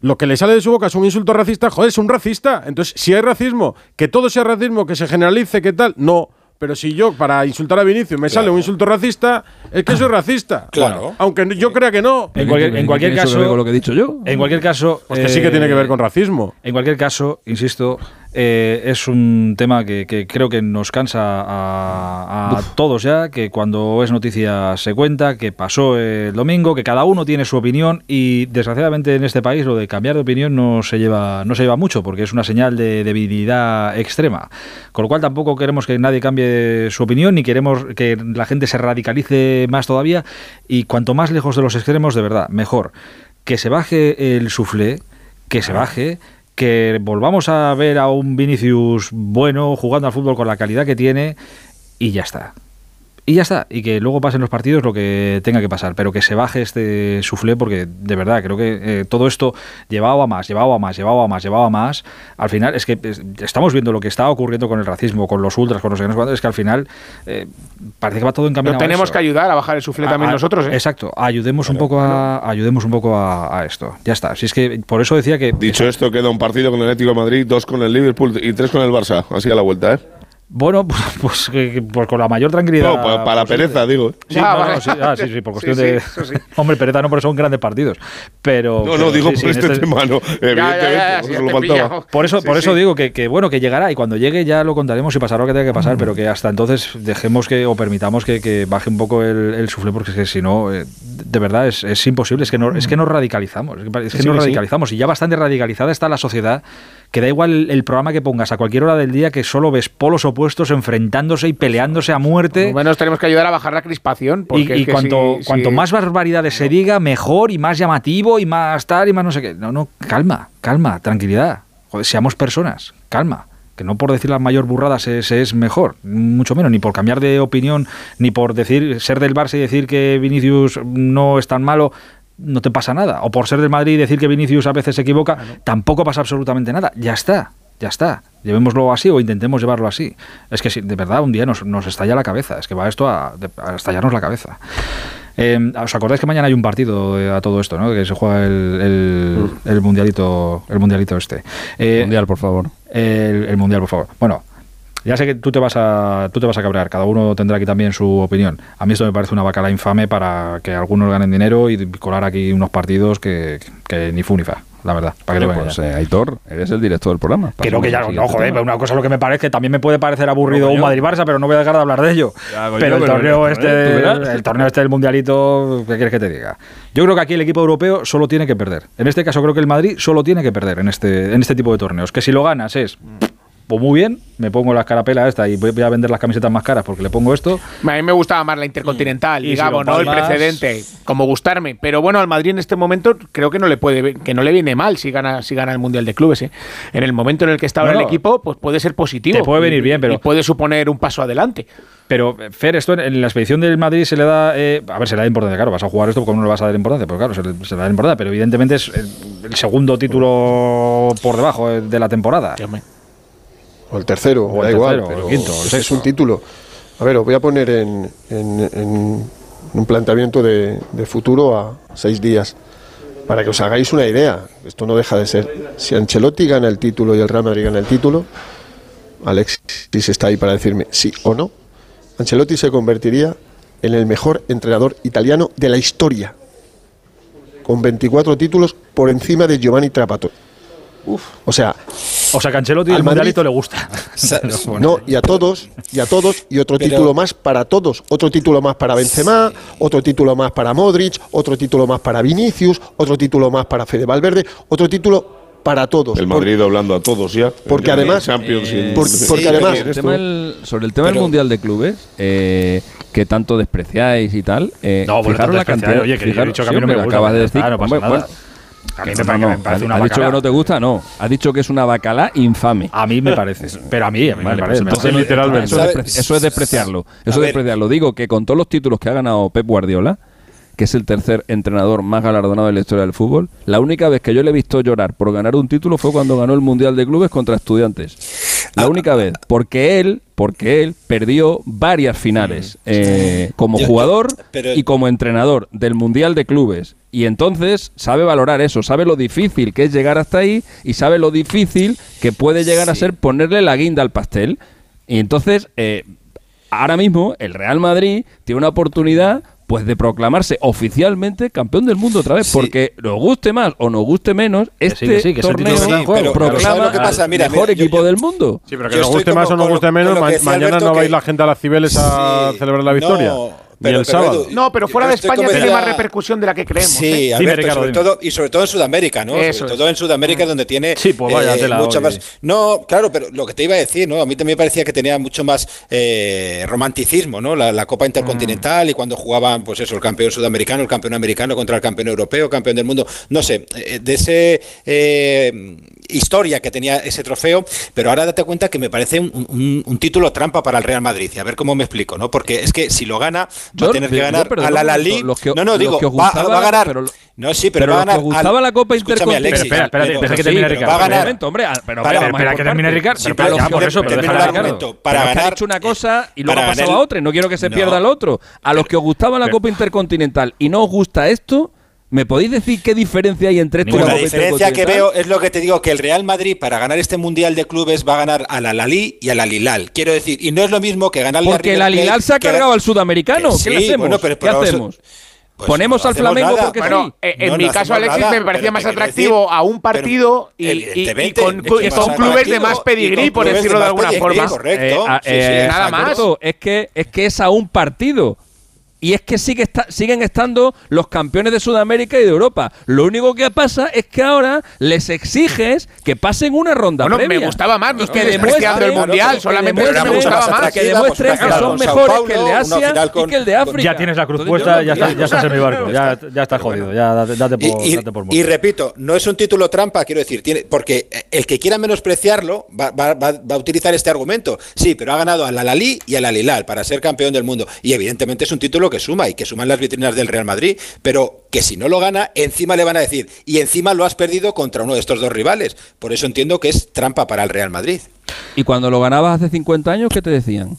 lo que le sale de su boca es un insulto racista, joder, es un racista. Entonces, si hay racismo, que todo sea racismo, que se generalice, que tal, no. Pero si yo, para insultar a Vinicius, me sale un insulto racista, es que soy racista. Claro. aunque yo crea que no. En cualquier, en cualquier caso. lo que he dicho yo. En cualquier caso. Pues que sí que tiene que ver con racismo. En cualquier caso, insisto, eh, es un tema que, creo que nos cansa a, todos ya, que cuando es noticia se cuenta, que pasó el domingo, que cada uno tiene su opinión y desgraciadamente en este país lo de cambiar de opinión no se lleva, no se lleva mucho porque es una señal de debilidad extrema. Con lo cual tampoco queremos que nadie cambie su opinión ni queremos que la gente se radicalice más todavía y cuanto más lejos de los extremos, de verdad, mejor. Que se baje el suflé, que se baje que volvamos a ver a un Vinicius bueno jugando al fútbol con la calidad que tiene y ya está. Y ya está, y que luego pasen los partidos lo que tenga que pasar, pero que se baje este suflé porque de verdad creo que eh, todo esto llevaba a más, llevaba a más, llevaba a más, llevaba a más. Al final es que estamos viendo lo que está ocurriendo con el racismo, con los ultras, con los que es que al final eh, parece que va todo encaminado. Pero tenemos que ayudar a bajar el suflé también nosotros. ¿eh? Exacto, ayudemos un poco a ayudemos un poco a, esto. Ya está. Si es que por eso decía que dicho esto queda un partido con el Atlético de Madrid, dos con el Liverpool y tres con el Barça, así a la vuelta, ¿eh? Bueno, pues, pues, con la mayor tranquilidad. No, para, la pereza, digo. Sí, ah, ah, sí, sí, por cuestión de. Hombre, pereza no, porque son grandes partidos. Pero. No, no, digo por este, este, tema, no. Evidentemente, por eso, por eso digo que, que, bueno, que llegará y cuando llegue ya lo contaremos y pasará lo que tenga que pasar, pero que hasta entonces dejemos que o permitamos que, que baje un poco el, el suflé, porque es que si no, eh, de verdad es, es, imposible. Es que, no, es que nos radicalizamos. Es que nos radicalizamos y ya bastante radicalizada está la sociedad que da igual el, programa que pongas a cualquier hora del día que solo ves polos opuestos enfrentándose y peleándose a muerte. Bueno, tenemos que ayudar a bajar la crispación. y, cuanto, cuanto más barbaridades se diga, mejor y más llamativo y más tal y más no sé qué. No, no, calma, calma, tranquilidad. Joder, seamos personas, calma que no por decir las mayor burradas es, es, mejor, mucho menos, ni por cambiar de opinión, ni por decir ser del Barça y decir que Vinicius no es tan malo, no te pasa nada. O por ser del Madrid y decir que Vinicius a veces se equivoca, tampoco pasa absolutamente nada. Ya está, ya está. Llevémoslo así o intentemos llevarlo así. Es que si de verdad un día nos, nos estalla la cabeza. Es que va esto a, estallarnos la cabeza. Em, ¿Os acordáis que mañana hay un partido eh, a todo esto, ¿no? Que se juega el, el, mundialito, el mundialito este. Eh, mundial, por favor. El, el mundial, por favor. Bueno, ya sé que tú te vas a tú te vas a cabrear, cada uno tendrá aquí también su opinión. A mí esto me parece una bacala infame para que algunos ganen dinero y colar aquí unos partidos que, ni fu ni fa, la verdad. ¿Para que pues, eh, Aitor, eres el director del programa. Creo que ya no, joder, una cosa lo que me parece, también me puede parecer aburrido un Madrid-Barça, pero no voy a dejar de hablar de ello. pero el torneo este, el torneo este del mundialito, ¿qué quieres que te diga? Yo creo que aquí el equipo europeo solo tiene que perder. En este caso creo que el Madrid solo tiene que perder en este en este tipo de torneos, que si lo ganas es pues muy bien, me pongo la escarapela esta y voy a vender las camisetas más caras porque le pongo esto. A mí me gustaba más la Intercontinental, digamos, no el precedente, como gustarme. Pero bueno, al Madrid en este momento creo que no le puede que no le viene mal si gana si gana el Mundial de Clubes. ¿eh? En el momento en el que está ahora el equipo, pues puede ser positivo. Te puede venir bien, pero y puede suponer un paso adelante. Pero, Fer, esto en, la expedición del Madrid se le da. Eh, a ver, se le da importancia, claro. Vas a jugar esto porque no le vas a dar importancia, pero claro, se le, da importancia. Pero evidentemente es el, segundo título por debajo eh, de la temporada o el tercero, o da igual, pero el quinto, es un título. A ver, os voy a poner en, un planteamiento de, futuro a seis días, para que os hagáis una idea. Esto no deja de ser. Si Ancelotti gana el título y el Real Madrid gana el título, Alexis está ahí para decirme sí o no. Ancelotti se convertiría en el mejor entrenador italiano de la historia, con 24 títulos por encima de Giovanni Trapattoni. O sea, o sea, Cancelotti al Mundialito le gusta. no, y a todos, y a todos, y otro título más para todos. Otro título más para Benzema, otro título más para Modric, otro título más para Vinicius, otro título más para Fede Valverde, otro título para todos. El Madrid hablando a todos ya. Porque además, eh, porque además, sobre el tema del Mundial de Clubes, eh, que tanto despreciáis y tal, eh, no, fijaros la cantidad. Oye, que yo he dicho que a mí no me gusta. Acabas de decir, no pasa nada. A mí me, parece, una ¿Ha dicho que no te gusta? No. Ha dicho que es una bacala infame. A mí me parece. Pero a mí, a mí me parece. Entonces, literalmente. Eso, es despreciarlo. Eso es despreciarlo. Digo que con todos los títulos que ha ganado Pep Guardiola, que es el tercer entrenador más galardonado de la historia del fútbol, la única vez que yo le he visto llorar por ganar un título fue cuando ganó el Mundial de Clubes contra Estudiantes. La ah. única vez. Porque él porque él perdió varias finales mm. eh, como jugador y como entrenador del Mundial de Clubes. Y entonces sabe valorar eso, sabe lo difícil que es llegar hasta ahí y sabe lo difícil que puede llegar a ser ponerle la guinda al pastel. Y entonces, eh, ahora mismo el Real Madrid tiene una oportunidad pues de proclamarse oficialmente campeón del mundo otra vez, porque nos guste más o nos guste menos, este sí, que torneo proclama mejor equipo del mundo. Sí, pero que nos guste más o nos guste menos, mañana no va a ir la gente a las Cibeles a celebrar la victoria. Pero, el sábado. no, pero fuera de España tiene más repercusión de la que creemos. Sí, ¿eh? sobre todo, y sobre todo en Sudamérica, ¿no? sobre todo en Sudamérica, mm. donde tiene sí, pues vaya, eh, mucho más. No, claro, pero lo que te iba a decir, ¿no? A mí también me parecía que tenía mucho más eh, romanticismo, ¿no? La, Copa Intercontinental mm. y cuando jugaban, pues eso, el campeón sudamericano, el campeón americano contra el campeón europeo, campeón del mundo. No sé, de ese historia que tenía ese trofeo, pero ahora date cuenta que me parece un, título trampa para el Real Madrid. Y a ver cómo me explico, ¿no? Porque es que si lo gana, va a tener que ganar a la Lali. No, no, digo, va, a ganar. no, sí, pero, va a ganar. gustaba la Copa Intercontinental. Espera, espera, espera, que termine Ricardo. Va a ganar. hombre, pero espera que termine Ricardo. Pero por eso, pero déjala Ricardo. Para ganar. Ha hecho una cosa y luego ha pasado a otra y no quiero que se pierda el otro. A los que os gustaba la Copa Intercontinental y no os gusta esto, ¿Me podéis decir qué diferencia hay entre estos La diferencia que veo es lo que te digo, que el Real Madrid para ganar este Mundial de Clubes va a ganar a la Lali y a la Lilal. Quiero decir, y no es lo mismo que ganarle Porque la Lilal se ha cargado al sudamericano. ¿Qué hacemos? ¿Qué hacemos? Pues Ponemos al Flamengo porque bueno, sí. Eh, en mi caso, Alexis, me parecía más atractivo a un partido y, con, clubes de más pedigrí, por decirlo de alguna forma. Correcto. Eh, eh, nada más. Es que, es que es a un partido. Y es que sigue siguen estando los campeones de Sudamérica y de Europa. Lo único que pasa es que ahora les exiges que pasen una ronda bueno, previa. me gustaba más, no estoy despreciando el Mundial, solamente me gustaba más. Que demuestren que son mejores que el de Asia y que el de África. Ya tienes la cruz puesta, ya, ya, estás en mi barco, ya, ya estás jodido, ya date por, y, date por y repito, no es un título trampa, quiero decir, tiene, porque el que quiera menospreciarlo va, va, va, a utilizar este argumento. Sí, pero ha ganado a la Lali y a la Lilal para ser campeón del mundo. Y evidentemente es un título que suma y que suman las vitrinas del Real Madrid, pero que si no lo gana, encima le van a decir, y encima lo has perdido contra uno de estos dos rivales. Por eso entiendo que es trampa para el Real Madrid. ¿Y cuando lo ganabas hace 50 años, qué te decían?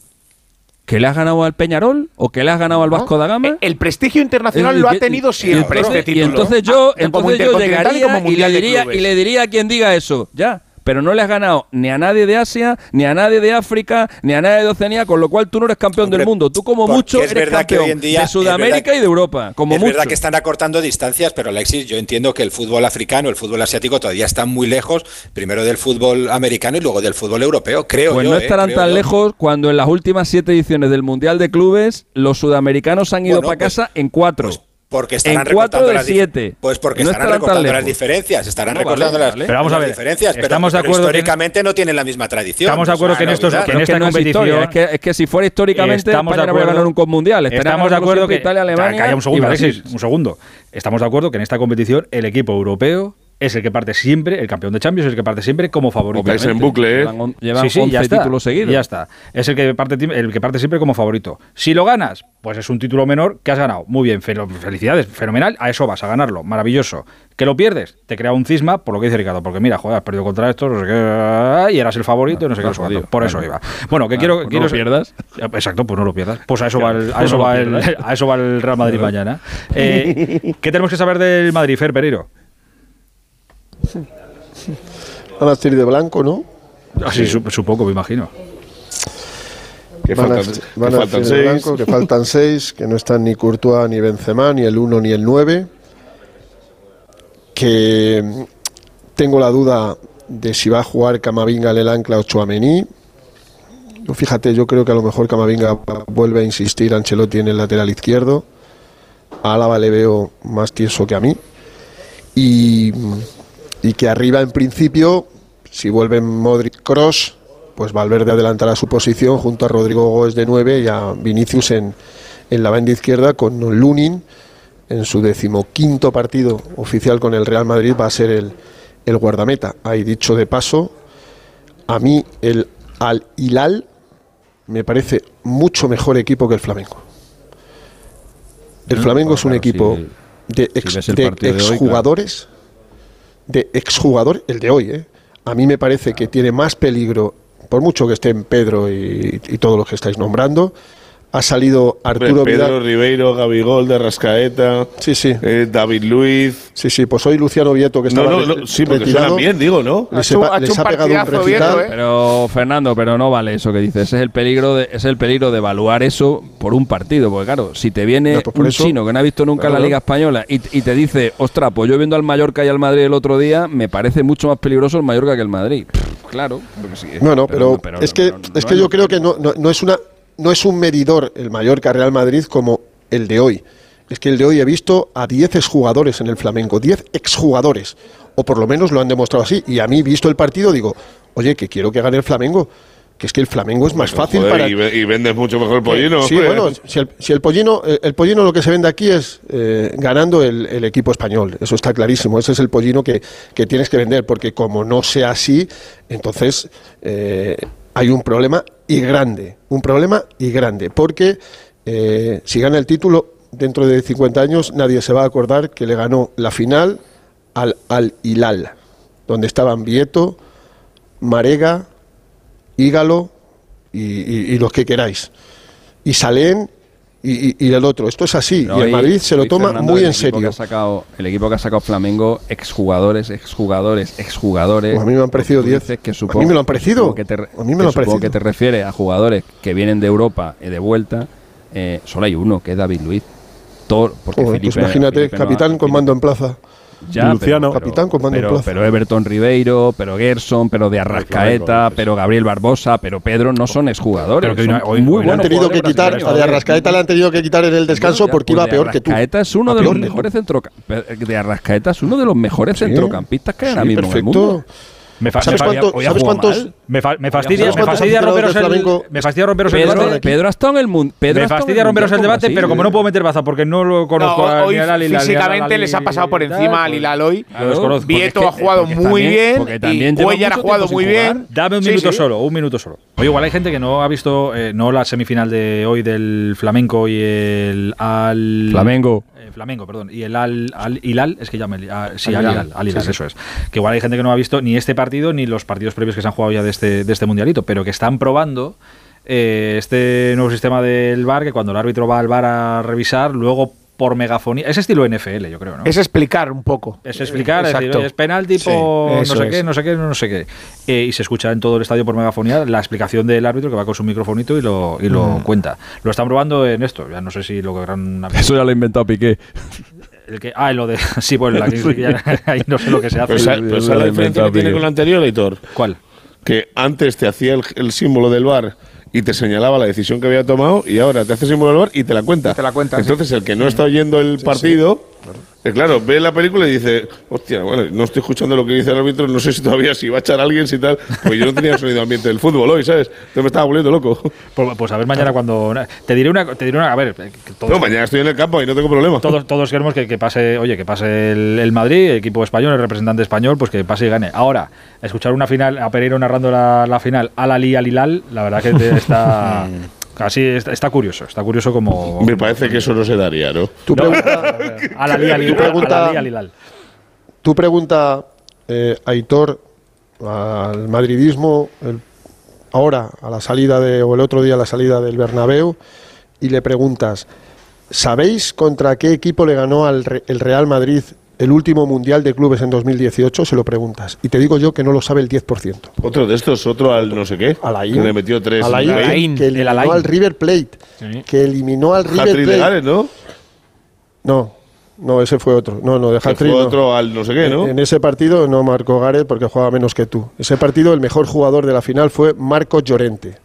¿Que le has ganado al Peñarol o que le has ganado al Vasco da Gama? El prestigio internacional lo ha tenido siempre. Este título. Y entonces yo, entonces yo llegaría y, le diría, y le diría a quien diga eso, ya, pero no le has ganado ni a nadie de Asia, ni a nadie de África, ni a nadie de Oceanía, con lo cual tú no eres campeón del mundo. Tú como mucho eres campeón de Sudamérica y de Europa. Como es mucho. verdad que están acortando distancias, pero Alexis, yo entiendo que el fútbol africano, el fútbol asiático todavía están muy lejos, primero del fútbol americano y luego del fútbol europeo, creo pues yo. no ¿eh? estarán tan lejos cuando en las últimas siete ediciones del Mundial de Clubes los sudamericanos han ido para pues casa en cuatro. Pues porque estarán recortando las siete. Pues porque estarán, recortando las diferencias, estarán recortando las, pero vamos a ver, diferencias, pero, estamos de acuerdo históricamente no tienen la misma tradición. Estamos de acuerdo que en estos que en esta competición es, que, es que si fuera históricamente estamos España de acuerdo, no ganar un COP mundial. Estamos de acuerdo que Italia, Alemania, un segundo, Alexis, un segundo. Estamos de acuerdo que en esta competición el equipo europeo es el que parte siempre, el campeón de Champions es el que parte siempre como favorito. Es en bucle, ¿eh? Llevan, sí, sí, ya títulos seguidos. Ya está. Es el que, parte, el que parte siempre como favorito. Si lo ganas, pues es un título menor que has ganado. Muy bien, felicidades, fenomenal. A eso vas a ganarlo, maravilloso. Que lo pierdes, te crea un cisma, por lo que dice Ricardo, porque mira, joder, has perdido contra esto, no sé qué, y eras el favorito, y no sé qué, jodido, por eso iba. Bueno, que quiero, pues quiero no lo pierdas. Exacto, pues no lo pierdas. Pues a eso va el, a eso va el, a eso va el Real Madrid mañana. Eh, ¿Qué tenemos que saber del Madrid, Fer Pereiro? Van a ser de blanco, ¿no? Así sí. supongo, me imagino. Que van faltan, a, van que a faltan seis. Blanco, que faltan seis, que no están ni Courtois, ni Benzema, ni el 1 ni el 9. Que tengo la duda de si va a jugar Camavinga, el ancla o Chouameni. Fíjate, yo creo que a lo mejor Camavinga vuelve a insistir Ancelotti en el lateral izquierdo. A Álava le veo más tieso que a mí. Y y que arriba en principio, si vuelven Modric Cross, pues Valverde adelantará su posición junto a Rodrigo Góez de 9 y a Vinicius en, en la banda izquierda con Lunin en su decimoquinto partido oficial con el Real Madrid va a ser el, el guardameta. Hay dicho de paso, a mí el Al Hilal me parece mucho mejor equipo que el Flamengo. El Flamengo es un equipo de, exjugadores de exjugador, el de hoy, ¿eh? a mí me parece que tiene más peligro, por mucho que estén Pedro y, y todos los que estáis nombrando, ha salido Arturo Pedro Vidal. Ribeiro, Gabigol, de Rascaeta, sí, sí. Eh, David Luiz. Sí, sí, pues hoy Luciano Vieto que estaba no, no, no, sí, porque retirado, bien, digo, ¿no? Les, ha, ha, les ha pegado un recital. Vieto, ¿eh? Pero Fernando, pero no vale eso que dices. Ese es el peligro de, es el peligro de evaluar eso por un partido, porque claro, si te viene no, pues un eso, chino que no ha visto nunca claro, la Liga española y, y, te dice, ostras, pues yo viendo al Mallorca y al Madrid el otro día, me parece mucho más peligroso el Mallorca que el Madrid. Pff, claro. Sí, no, no, pero, pero, pero es que es que yo creo que no, no es una no es un medidor el Mallorca Real Madrid como el de hoy. Es que el de hoy he visto a 10 exjugadores en el Flamengo, 10 exjugadores, o por lo menos lo han demostrado así. Y a mí, visto el partido, digo, oye, que quiero que gane el Flamengo, que es que el Flamengo es más fácil para... Y, vendes mucho mejor el pollino. Sí, bueno, si el, si el, pollino, el, pollino lo que se vende aquí es eh, ganando el, equipo español, eso está clarísimo, ese es el pollino que, que tienes que vender, porque como no sea así, entonces eh, hay un problema y grande, un problema y grande, porque eh, si gana el título dentro de 50 años nadie se va a acordar que le ganó la final al, al Hilal, donde estaban Vieto, Marega, Ígalo y, los que queráis. Y Salén y, el otro. Esto es así. y el Madrid se lo toma muy en serio. ha sacado, el equipo que ha sacado Flamengo, exjugadores, exjugadores, exjugadores. Pues a mí me han parecido 10. a mí me lo han parecido. Que te, a mí me lo han parecido. que te refiere a jugadores que vienen de Europa y de vuelta. Eh, solo hay uno, que es David Luiz. porque pues imagínate, capitán con mando en plaza. Ya, Luciano, pero, capitán pero, pero, Everton Ribeiro, pero Gerson, pero de Arrascaeta, pero Gabriel Barbosa, pero Pedro no son exjugadores. Pero hoy, muy han tenido que quitar, a de Arrascaeta le han tenido que quitar en el descanso porque iba peor que tú. Arrascaeta es uno de los mejores centrocampistas. De Arrascaeta es uno de los mejores centrocampistas que hay ahora mismo en el mundo. Me ¿Sabes, cuántos? Me, fastidia, me fastidia romperos el, me fastidia romperos el debate. Pedro ha estado en el mundo. me fastidia romperos el debate, pero como no puedo meter baza porque no lo conozco a hoy Físicamente les ha pasado por encima al Hilal hoy. Vieto ha jugado muy bien y Cuellar ha jugado muy bien. Dame un minuto solo, un minuto solo. Oye, igual hay gente que no ha visto eh, no la semifinal de hoy del Flamenco y el al Flamengo. Flamengo, perdón, y el Al, al Hilal, es que ya me ah, sí, Al Hilal, Al Hilal, eso es. Que igual hay gente que no ha visto ni este partido ni los partidos previos que se han jugado ya de este, de este mundialito, pero que están probando eh, este nuevo sistema del VAR, que cuando el árbitro va al VAR a revisar, luego por megafonía. Es estilo NFL, yo creo, ¿no? Es explicar un poco. Es explicar, es, decir, es penalti por no sé qué, no sé qué, no sé qué. Eh, y se escucha en todo el estadio por megafonía la explicación del árbitro que va con su microfonito y lo, y lo cuenta. Lo están probando en esto, ya no sé si lo que gran... Eso ya lo ha inventado Piqué. El que, ah, lo de. Sí, pues la, ahí no sé lo que se hace. Pues, pues la diferencia que tiene con lo anterior, Editor. ¿Cuál? Que antes te hacía el, el símbolo del bar y te señalaba la decisión que había tomado y ahora te hace símbolo del bar y te la cuenta. Te la cuenta. Entonces el que no está oyendo el partido eh, claro, ve la película y dice, hostia, bueno, no estoy escuchando lo que dice el árbitro, no sé si todavía si va a echar a alguien, si tal. Pues yo no tenía sonido ambiente del fútbol hoy, ¿sabes? Entonces me estaba volviendo loco. Pues, pues, a ver mañana cuando. Te diré una. Te diré una a ver. Eh, no, mañana estoy en el campo y no tengo problema. Todos, todos queremos que, pase, oye, que pase el, Madrid, el equipo español, el representante español, pues que pase y gane. Ahora, escuchar una final, a Pereiro narrando la, la final, al Ali, al Hilal, la verdad que está. Así está, curioso, está curioso como. Me parece que eso no se daría, ¿no? Tu pregunta. a la lía, tu pregunta, tu pregunta eh, Aitor, al madridismo, ahora a la salida de, o el otro día a la salida del Bernabéu, y le preguntas, ¿sabéis contra qué equipo le ganó al el Real Madrid el último Mundial de Clubes en 2018, se lo preguntas. Y te digo yo que no lo sabe el 10%. Otro de estos, otro al no sé qué. Alain. Que le metió tres. Alain, que eliminó al River Plate. Que eliminó al River Plate. ¿no? No, no, ese fue otro. No, no, de Fue otro al no sé qué, ¿no? En, ese partido no marcó Gareth porque juega menos que tú. Ese partido, el mejor jugador de la final fue Marco Llorente.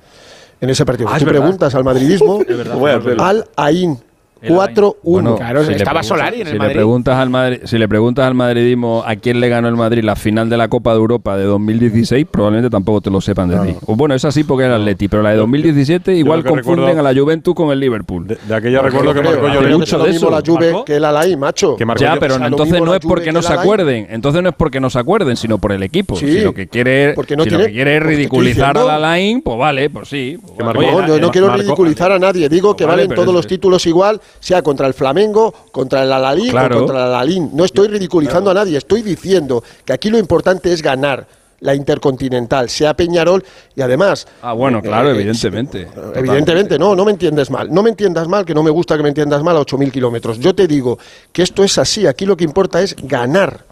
En ese partido. Ah, tú preguntas al madridismo, al Ain 4-1. claro, si estaba Solari en el si Madrid. Le preguntas al Madrid. Si le preguntas al madridismo a quién le ganó el Madrid la final de la Copa de Europa de 2016, probablemente tampoco te lo sepan de ti. bueno, es así porque era Atleti, pero la de 2017 igual confunden a la Juventus con el Liverpool. De, aquella recuerdo que marcó yo mucho de eso. la Juve que el Alain, macho. ya, pero entonces no es porque no se acuerden, entonces no es porque no se acuerden, sino por el equipo. Si lo que quiere, si lo que quiere es ridiculizar al Alain, pues vale, pues sí. Yo no quiero ridiculizar a nadie, digo que valen todos los títulos igual, sea contra el Flamengo, contra el Alalí o contra el Alalín. No estoy ridiculizando a nadie, estoy diciendo que aquí lo importante es ganar la Intercontinental, sea Peñarol y además... Ah, bueno, claro, eh, evidentemente. Eh, evidentemente, no, no me entiendes mal. No me entiendas mal, que no me gusta que me entiendas mal a 8.000 kilómetros. Yo te digo que esto es así, aquí lo que importa es ganar.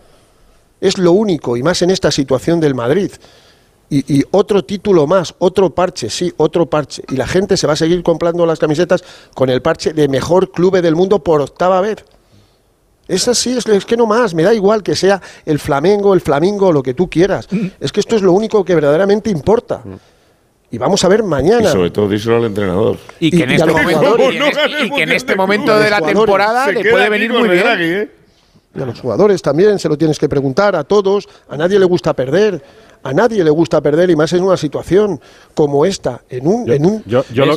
Es lo único, y más en esta situación del Madrid. Y, otro título más, otro parche, sí, otro parche. Y la gente se va a seguir comprando las camisetas con el parche de mejor club del mundo por octava vez. Es así, es, que no más, me da igual que sea el Flamengo, el Flamingo, lo que tú quieras. Es que esto es lo único que verdaderamente importa. Y vamos a ver mañana. Y sobre todo díselo al entrenador. Y que en este, momento, y que en este momento de la temporada le puede venir muy bien. ¿eh? Y a los jugadores también se lo tienes que preguntar, a todos. A nadie le gusta perder A nadie le gusta perder y más en una situación como esta, en un, en un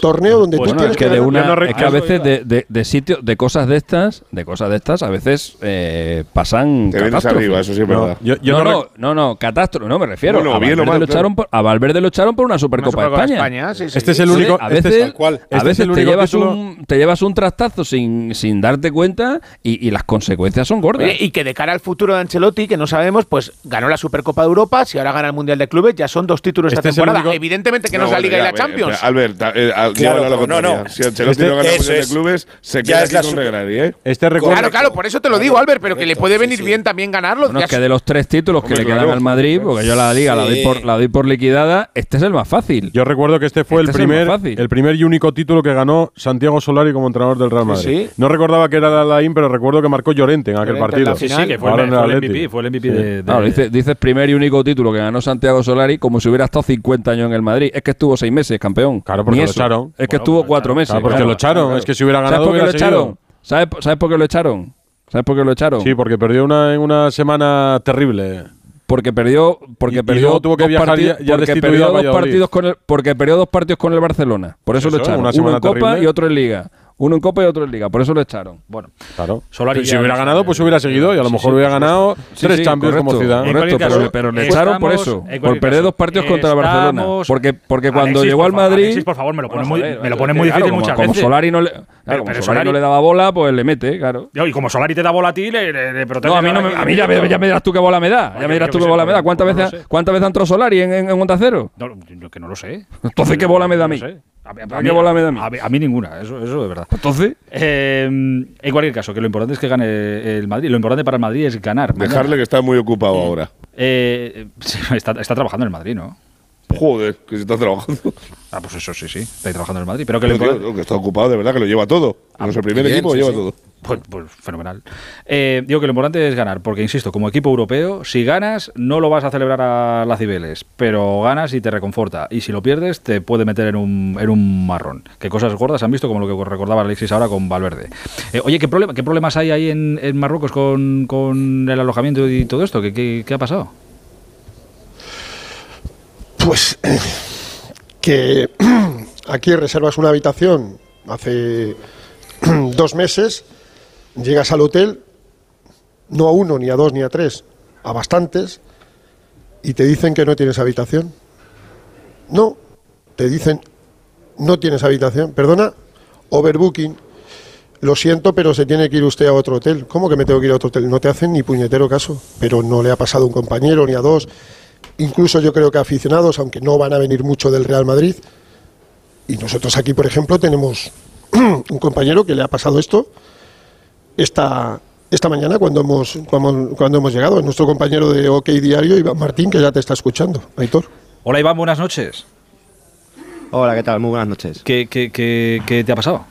torneo donde pues tú tienes que, de una, es que a veces de, de, de sitio, de cosas de estas, de cosas de estas, a veces eh, pasan Te vienes arriba, eso sí es verdad. Yo, no, no, no, no, catástrofe, no me refiero. a, Valverde lo echaron por, a Valverde lo echaron por una Supercopa, de España. este es el único. a veces, este cual, a este veces te, llevas un, te llevas un trastazo sin, sin darte cuenta y, y las consecuencias son gordas. y que de cara al futuro de Ancelotti, que no sabemos, pues ganó la Supercopa de Europa, si ahora gana el Mundial de Clubes, ya son dos títulos esta este temporada. Evidentemente que no, es la Liga y la Champions. Albert, eh, claro, no, no. Si Ancelotti no gana el Mundial de Clubes, se queda aquí con Regradi, ¿eh? Este claro, claro, por eso te lo digo, Albert, pero que le puede venir bien también ganarlo. Bueno, es que de los tres títulos que le quedan al Madrid, porque yo la Liga la doy por la doy por liquidada, este es el más fácil. Yo recuerdo que este fue el primer el primer y único título que ganó Santiago Solari como entrenador del Real Madrid. No recordaba que era la pero recuerdo que marcó Llorente en aquel partido. Sí, sí, que fue, el, MVP, fue el MVP de, dices primer y único título que ganó Santiago Solari como si hubiera estado 50 años en el Madrid. Es que estuvo seis meses, campeón. Claro, porque lo echaron. Es que estuvo cuatro meses. Claro, porque lo echaron. Es que si hubiera ganado. ¿Sabes por qué lo echaron? ¿Sabes, ¿Sabes por qué lo echaron? ¿Sabes por qué lo echaron? Sí, porque perdió una, en una semana terrible porque perdió porque perdió tuvo que viajar ya, porque perdió dos partidos con el porque perdió dos partidos con el Barcelona por eso, lo echaron uno en Copa y otro en Liga uno en Copa y otro en Liga, por eso lo echaron. Bueno, claro. Solari si hubiera ganado, pues hubiera seguido y a lo mejor hubiera ganado tres Champions como ciudad. pero, pero, le echaron por eso, por perder dos partidos contra el Barcelona. Porque, porque cuando llegó al Madrid. Alexis, por favor, me lo pone muy, me lo pone muy difícil como, muchas como veces. Solari no le, claro, como Solari no le daba bola, pues le mete, claro. Y como Solari te da bola a ti, le, le, protege. No, a mí, no me, a mí ya, me, ya me dirás tú qué bola me da. Ya me dirás tú qué bola me da. ¿Cuántas veces, ¿Cuántas veces entró Solari en, en, en Cero? No, que no lo sé. Entonces, ¿qué bola me da a mí? A, mí, bola me da a mí? A mí, ninguna, eso, eso es verdad. Entonces. Eh, en cualquier caso, que lo importante es que gane el Madrid. Lo importante para el Madrid es ganar. Dejarle que está muy ocupado ahora. Eh, está, está trabajando en el Madrid, ¿no? Joder, que se está trabajando. Ah, pues eso sí, sí. Está trabajando en el Madrid. Pero que, que está ocupado, de verdad, que lo lleva todo. Ah, el primer equipo lo lleva todo. Pues, pues fenomenal. Eh, digo que lo importante es ganar, porque insisto, como equipo europeo, si ganas, no lo vas a celebrar a las Cibeles, pero ganas y te reconforta. Y si lo pierdes, te puede meter en un, en un marrón. Que cosas gordas han visto, como lo que recordaba Alexis ahora con Valverde. Eh, oye, ¿qué, problema, ¿qué problemas hay ahí en, en Marruecos con, con, el alojamiento y todo esto? ¿Qué, qué, qué ha pasado? Pues que aquí reservas una habitación hace dos meses, llegas al hotel, no a uno, ni a dos, ni a tres, a bastantes, y te dicen que no tienes habitación. No, te dicen, no tienes habitación. Perdona, overbooking. Lo siento, pero se tiene que ir usted a otro hotel. ¿Cómo que me tengo que ir a otro hotel? No te hacen ni puñetero caso. Pero no le ha pasado a un compañero ni a dos incluso yo creo que aficionados, aunque no van a venir mucho del Real Madrid. Y nosotros aquí, por ejemplo, tenemos un compañero que le ha pasado esto esta, esta mañana cuando hemos, cuando, hemos llegado. nuestro compañero de OK Diario, Iván Martín, que ya te está escuchando. Aitor. Hola Iván, buenas noches. Hola, ¿qué tal? Muy buenas noches. ¿Qué, qué, qué te ha pasado?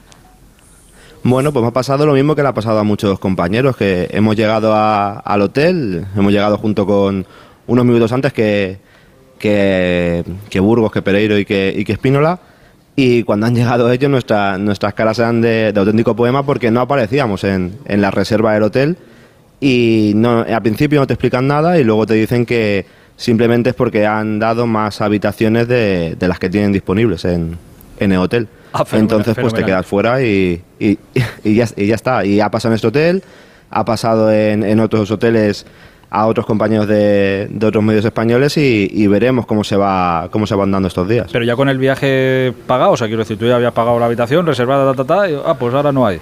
Bueno, pues me ha pasado lo mismo que le ha pasado a muchos compañeros, que hemos llegado al hotel, hemos llegado junto con unos minutos antes que, que, Burgos, que Pereiro y que, y que Espínola. Y cuando han llegado ellos, nuestra, nuestras caras eran de, auténtico poema porque no aparecíamos en, en la reserva del hotel. Y no, al principio no te explican nada y luego te dicen que simplemente es porque han dado más habitaciones de, de las que tienen disponibles en, en el hotel. Ah, Entonces, pues te quedas fuera y, y, y, ya, y, ya, está. Y ha pasado en este hotel, ha pasado en, en otros hoteles a otros compañeros de, otros medios españoles y, veremos cómo se va cómo se van dando estos días. Pero ya con el viaje pagado, o sea, quiero decir, tú ya habías pagado la habitación reservada, ta, ta, ah, pues ahora no hay.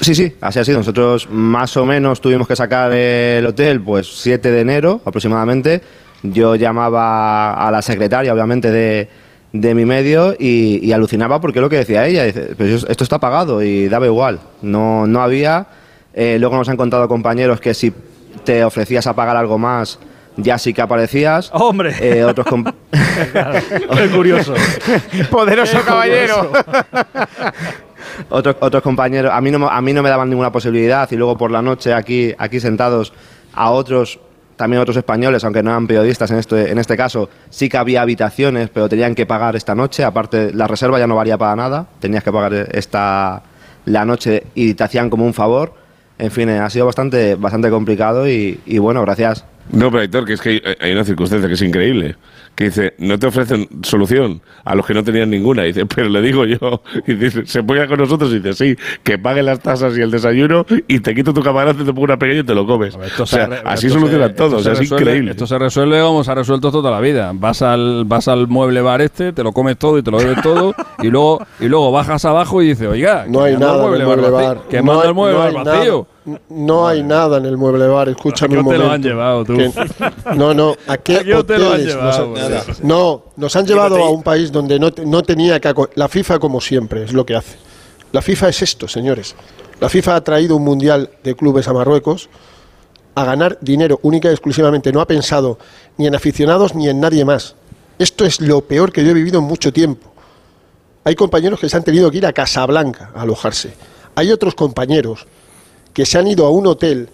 Sí, sí, así ha sido. Nosotros más o menos tuvimos que sacar el hotel pues 7 de enero aproximadamente. Yo llamaba a la secretaria, obviamente, de, de mi medio y, alucinaba porque lo que decía ella, dice, pues esto está pagado y daba igual, no, no había. Eh, luego nos han contado compañeros que si te ofrecías a pagar algo más, ya sí que aparecías. ¡Hombre! Eh, otros Qué curioso. Poderoso caballero. otros, otros compañeros, a mí, no, a mí no me daban ninguna posibilidad y luego por la noche aquí, aquí sentados a otros, también otros españoles, aunque no eran periodistas en este, en este caso, sí que había habitaciones, pero tenían que pagar esta noche. Aparte, la reserva ya no valía para nada, tenías que pagar esta, la noche y te hacían como un favor. En fin, ha sido bastante, bastante complicado y, bueno, gracias, No, pero Aitor, que es que hay una circunstancia que es increíble. Que dice, no te ofrecen solución a los que no tenían ninguna. dice, pero le digo yo. Y dice, se puede con nosotros y dice, sí, que pague las tasas y el desayuno y te quito tu camarote, te pongo una pequeña y te lo comes. o sea, así solucionan todos. Es increíble. Esto se resuelve como se ha resuelto toda la vida. Vas al, vas al mueble bar este, te lo comes todo y te lo bebes todo y luego, y luego bajas abajo y dices, oiga, no hay nada mueble, bar, que manda el mueble bar vacío. No hay nada en el mueble bar, escúchame un momento. te lo han llevado tú? no, no, ¿a qué te lo han llevado? No, nos han llevado a un país donde no, no tenía que... La FIFA, como siempre, es lo que hace. La FIFA es esto, señores. La FIFA ha traído un mundial de clubes a Marruecos a ganar dinero única y exclusivamente. No ha pensado ni en aficionados ni en nadie más. Esto es lo peor que yo he vivido en mucho tiempo. Hay compañeros que se han tenido que ir a Casablanca a alojarse. Hay otros compañeros que se han ido a un hotel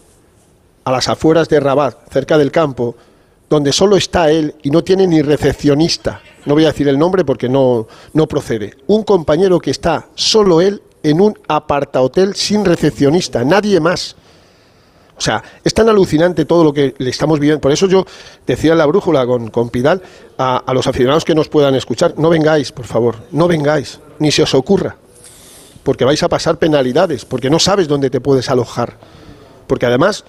a las afueras de Rabat, cerca del campo, donde solo está él y no tiene ni recepcionista. No voy a decir el nombre porque no, no procede. Un compañero que está solo él en un aparta hotel sin recepcionista, nadie más. O sea, es tan alucinante todo lo que le estamos viendo. Por eso yo decía en la brújula con, con Pidal a, a los aficionados que nos puedan escuchar, no vengáis, por favor, no vengáis, ni se os ocurra porque vais a pasar penalidades, porque no sabes dónde te puedes alojar. Porque además,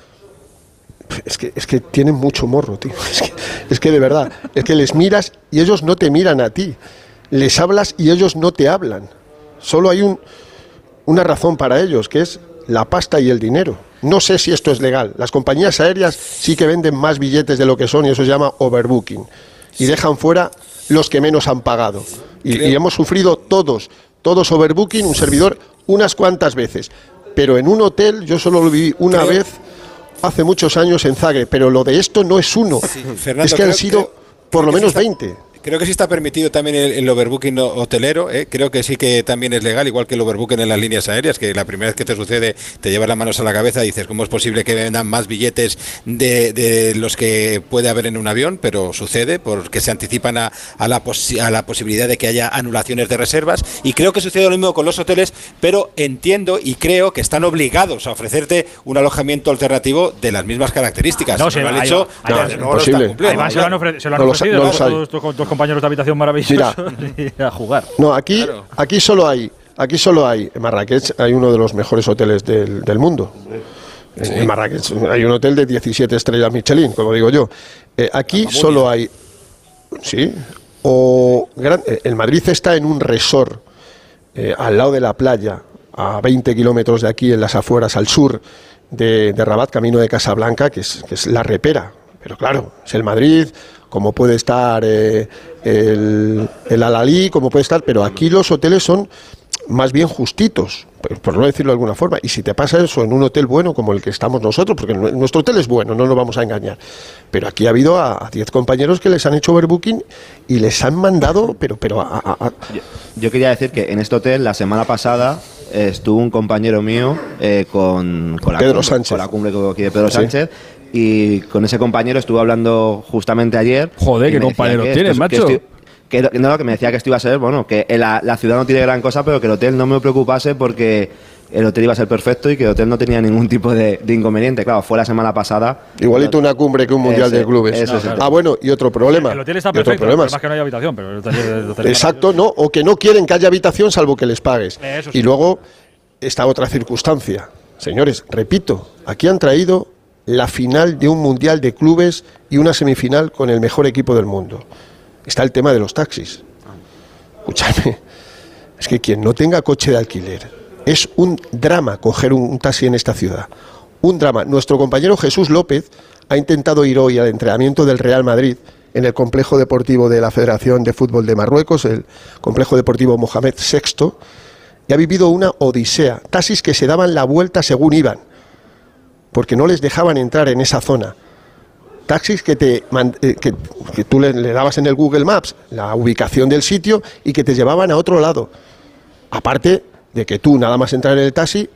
es que, es que tienen mucho morro, tío. Es que, de verdad, es que les miras y ellos no te miran a ti. Les hablas y ellos no te hablan. Solo hay un, una razón para ellos, que es la pasta y el dinero. No sé si esto es legal. Las compañías aéreas sí que venden más billetes de lo que son y eso se llama overbooking. Y dejan fuera los que menos han pagado. y hemos sufrido todos todos overbooking, un servidor, unas cuantas veces. Pero en un hotel yo solo lo viví una vez hace muchos años en Zagreb, pero lo de esto no es uno. es que han sido por lo menos 20. Creo que sí está permitido también el, overbooking hotelero. ¿eh? Creo que sí que también es legal, igual que el overbooking en las líneas aéreas, que la primera vez que te sucede te llevas las manos a la cabeza y dices, ¿cómo es posible que vendan más billetes de, los que puede haber en un avión? Pero sucede porque se anticipan a, la, a la posibilidad de que haya anulaciones de reservas. Y creo que sucede lo mismo con los hoteles, pero entiendo y creo que están obligados a ofrecerte un alojamiento alternativo de las mismas características. No, se lo han hecho, no, se lo han, ofrecido compañeros de habitación maravillosos y a jugar. No, aquí, aquí solo hay, aquí solo hay, en Marrakech hay uno de los mejores hoteles del, del mundo. En Marrakech hay un hotel de 17 estrellas Michelin, como digo yo. Eh, aquí solo hay, sí, o eh, el Madrid está en un resort eh, al lado de la playa, a 20 kilómetros de aquí, en las afueras, al sur de, de Rabat, camino de Casablanca, que es, que es la repera. Pero claro, es el Madrid, como puede estar eh, el, el Alalí, como puede estar, pero aquí los hoteles son más bien justitos, por no decirlo de alguna forma. Y si te pasa eso en un hotel bueno como el que estamos nosotros, porque nuestro hotel es bueno, no nos vamos a engañar, pero aquí ha habido a 10 compañeros que les han hecho overbooking y les han mandado, pero... pero a, yo, quería decir que en este hotel la semana pasada estuvo un compañero mío eh, con, con, la Pedro cumbre, Sánchez. con la cumbre de Pedro Sánchez y con ese compañero estuve hablando justamente ayer. Joder, qué compañero tienes, macho. Que, no, que me decía que esto iba a ser, bueno, que la, la, ciudad no tiene gran cosa, pero que el hotel no me preocupase porque el hotel iba a ser perfecto y que el hotel no tenía ningún tipo de, inconveniente. Claro, fue la semana pasada. Igualito una cumbre que un mundial de clubes. ah, bueno, y otro problema. El hotel está perfecto, más que no hay habitación, pero el hotel, Exacto, no, o que no quieren que haya habitación salvo que les pagues. Y luego, esta otra circunstancia. Señores, repito, aquí han traído la final de un mundial de clubes y una semifinal con el mejor equipo del mundo. Está el tema de los taxis. Escúchame, es que quien no tenga coche de alquiler, es un drama coger un, taxi en esta ciudad. Un drama. Nuestro compañero Jesús López ha intentado ir hoy al entrenamiento del Real Madrid en el complejo deportivo de la Federación de Fútbol de Marruecos, el complejo deportivo Mohamed VI, y ha vivido una odisea. Taxis que se daban la vuelta según iban porque no les dejaban entrar en esa zona. Taxis que, te, eh, que, tú le, dabas en el Google Maps la ubicación del sitio y que te llevaban a otro lado. Aparte de que tú nada más entrar en el taxi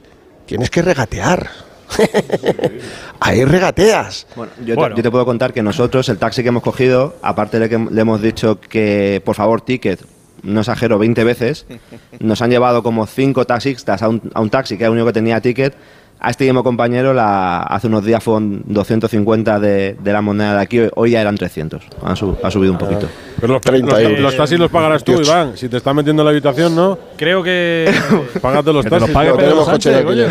tienes que regatear. Ahí regateas. Bueno yo, Te, puedo contar que nosotros, el taxi que hemos cogido, aparte de que le hemos dicho que por favor ticket, no exagero, 20 veces, nos han llevado como cinco taxistas a un, a un taxi que era el único que tenía ticket a este mismo compañero la, hace unos días fueron 250 de, de la moneda de aquí, hoy ya eran 300. Han sub- ha subido un poquito. Pero los, 30 los- euros. los taxis los pagarás tú, Iván. Si te estás metiendo en la habitación, ¿no? Creo que. Págate los Que te los taxis. pague No, Pedro tenemos coche de alquiler.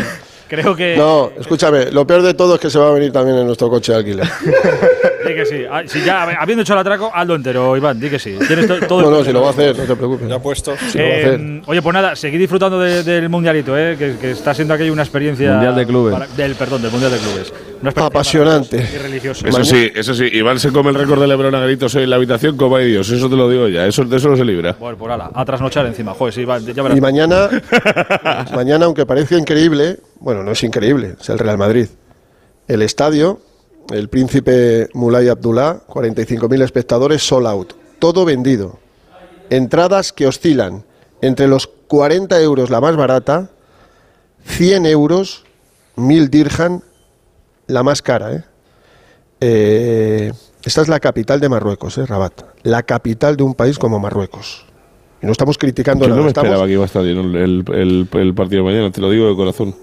Creo que. No, escúchame, lo peor de todo es que se va a venir también en nuestro coche de alquiler. Di que sí. Ah, si ya, habiendo hecho el atraco, hazlo entero, Iván. Di que sí. Tienes to- todo el No, no, si lo va a hacer, no te preocupes. Ya puesto. Sí, lo va a hacer. Eh, oye, pues nada, seguid disfrutando de- del mundialito, eh, que, que está siendo aquello una experiencia. Mundial de clubes. para- del, perdón, del mundial de clubes. Una Apasionante. Y religiosa. Eso sí, eso sí. Iván se come el récord de Lebron a gritos en la habitación como hay Dios. Eso te lo digo ya. Eso, de eso no se libra. Bueno, por ala, a trasnochar encima. Joder, sí, va, ya verás. Y mañana, mañana, aunque parezca increíble, bueno, no es increíble, es el Real Madrid. El estadio, el príncipe Mulay Abdullah, 45.000 espectadores, sold out. Todo vendido. Entradas que oscilan entre los 40 euros la más barata, 100 euros, 1000 dirham la más cara. ¿eh? Eh, esta es la capital de Marruecos, ¿eh, Rabat. La capital de un país como Marruecos. Y no estamos criticando Yo nada, no me estamos- esperaba que iba a estar el- el- el partido de mañana, te lo digo de corazón.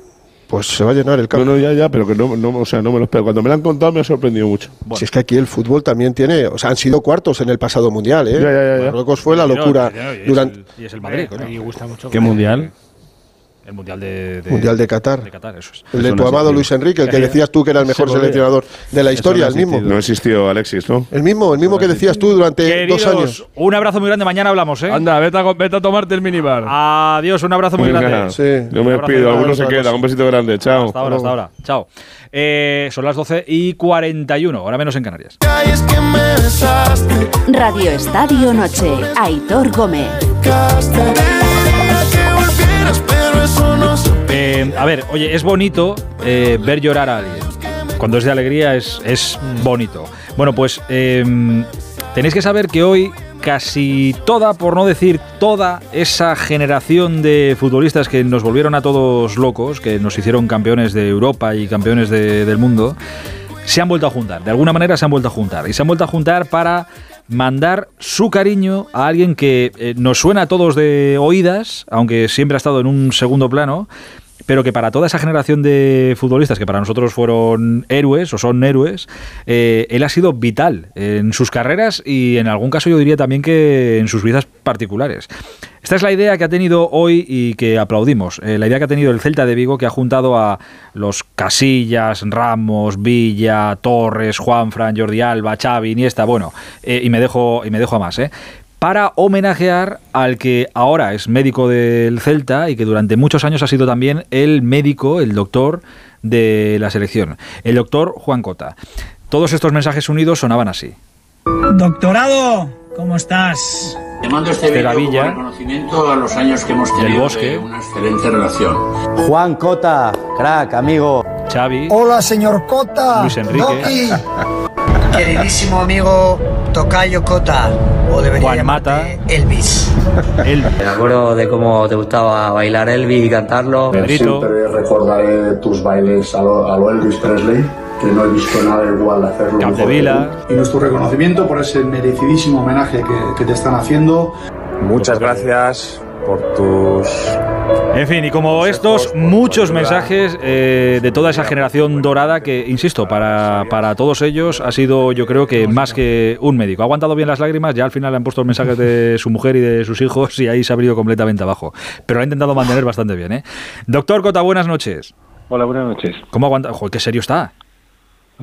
Pues se va a llenar el No, campo. no, ya, ya, pero que no, no, o sea, no me lo espero. Cuando me lo han contado me ha sorprendido mucho. Si es que aquí el fútbol también tiene, o sea, han sido cuartos en el pasado mundial, ¿eh? Ya, ya, ya, ya. Marruecos fue la No, locura no, y es durante el- Y es el Madrid, coño. Me gusta mucho. ¿Qué mundial? El mundial de, de- mundial de Qatar. de Qatar, eso es. El de Eso tu no amado. Luis Enrique, el que decías tú que era el mejor seleccionador de la historia, no el mismo. No existió Alexis, ¿no? El mismo, el mismo que decías tú durante Queridos, dos años. un abrazo muy grande. Mañana hablamos, ¿eh? Anda, vete a, vete a tomarte el minibar. Adiós, un abrazo muy Venga, grande. Sí. Yo me despido, algunos se quedan. Un besito grande, chao. Hasta ahora, hasta ahora. Chao. Eh, son las 12 y 41, ahora menos en Canarias. Radio Estadio Noche. Aitor Gómez. Eh, a ver, oye, es bonito eh, ver llorar a alguien. Cuando es de alegría es, es bonito. Bueno, pues eh, tenéis que saber que hoy casi toda, por no decir toda, esa generación de futbolistas que nos volvieron a todos locos, que nos hicieron campeones de Europa y campeones de- del mundo, se han vuelto a juntar. De alguna manera se han vuelto a juntar. Y se han vuelto a juntar para mandar su cariño a alguien que eh, nos suena a todos de oídas, aunque siempre ha estado en un segundo plano, pero que para toda esa generación de futbolistas que para nosotros fueron héroes o son héroes, eh, él ha sido vital en sus carreras y en algún caso yo diría también que en sus vidas particulares. Esta es la idea que ha tenido hoy y que aplaudimos. eh, la idea que ha tenido el Celta de Vigo, que ha juntado a los Casillas, Ramos, Villa, Torres, Juanfran, Jordi Alba, Xavi, Iniesta, bueno, eh, y me dejo y me dejo a más, ¿eh? para homenajear al que ahora es médico del Celta y que durante muchos años ha sido también el médico, el doctor de la selección, el doctor Juan Cota. Todos estos mensajes unidos sonaban así. Doctorado, ¿cómo estás? Te mando este como Gavilla, reconocimiento a los años que hemos del tenido Bosque. de una excelente relación. Juan Cota, crack, amigo. Xavi, Hola, señor Cota. Luis Enrique. Doki. Queridísimo amigo Tocayo Cota, o debería Juan Mata. Elvis. él, Me acuerdo de cómo te gustaba bailar Elvis y cantarlo. Pedrito, Siempre recordaré tus bailes a lo, a lo Elvis Presley, que no he visto nada igual hacerlo. Capdevila, y nuestro reconocimiento por ese merecidísimo homenaje que, que te están haciendo. Muchas gracias por tus... En fin, y como estos, muchos mensajes eh, de toda esa generación dorada que, insisto, para, para todos ellos ha sido, yo creo que más que un médico. Ha aguantado bien las lágrimas, ya al final le han puesto mensajes de su mujer y de sus hijos y ahí se ha abrido completamente abajo. Pero lo ha intentado mantener bastante bien, ¿eh? Doctor Cota, buenas noches. Hola, buenas noches. ¿Cómo aguanta? Joder, qué serio está.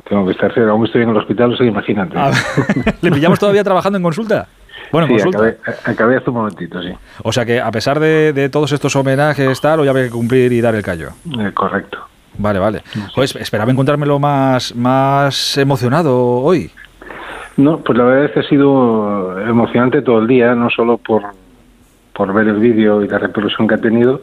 Tengo que estar serio. Aún estoy en el hospital, sea, imagínate. Ah, ¿Le pillamos todavía trabajando en consulta? Bueno, en sí, consulta. acabé, acabé hace un momentito, sí. O sea que a pesar de, de todos estos homenajes, tal, hoy había que cumplir y dar el callo. Eh, correcto. Vale, vale. Pues esperaba encontrármelo más, más emocionado hoy. No, pues la verdad es que ha sido emocionante todo el día, no solo por, por ver el vídeo y la repercusión que ha tenido,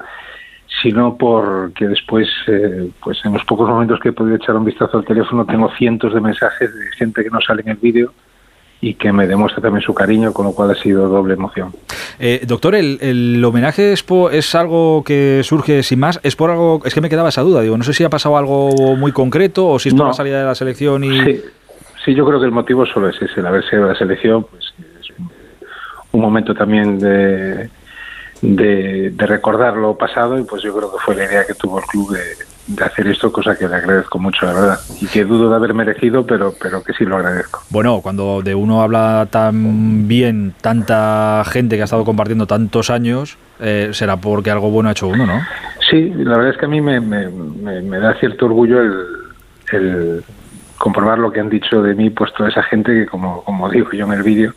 sino porque después, eh, pues en los pocos momentos que he podido echar un vistazo al teléfono, tengo cientos de mensajes de gente que no sale en el vídeo y que me demuestra también su cariño, con lo cual ha sido doble emoción. Eh, doctor, el, el homenaje es, po- es algo que surge sin más. Es por algo. Es que me quedaba esa duda. Digo, no sé si ha pasado algo muy concreto o si es por No. la salida de la selección y. Sí, sí, yo creo que el motivo solo es ese, el haberse ido a la selección, pues es un momento también de, de, de recordar lo pasado y pues yo creo que fue la idea que tuvo el club de, de hacer esto, cosa que le agradezco mucho, la verdad. Y que dudo de haber merecido, pero, pero que sí lo agradezco. Bueno, cuando de uno habla tan bien tanta gente que ha estado compartiendo tantos años, eh, será porque algo bueno ha hecho uno, ¿no? Sí, la verdad es que a mí me, me, me, da cierto orgullo el, el, comprobar lo que han dicho de mí, pues toda esa gente que, como, como digo yo en el vídeo,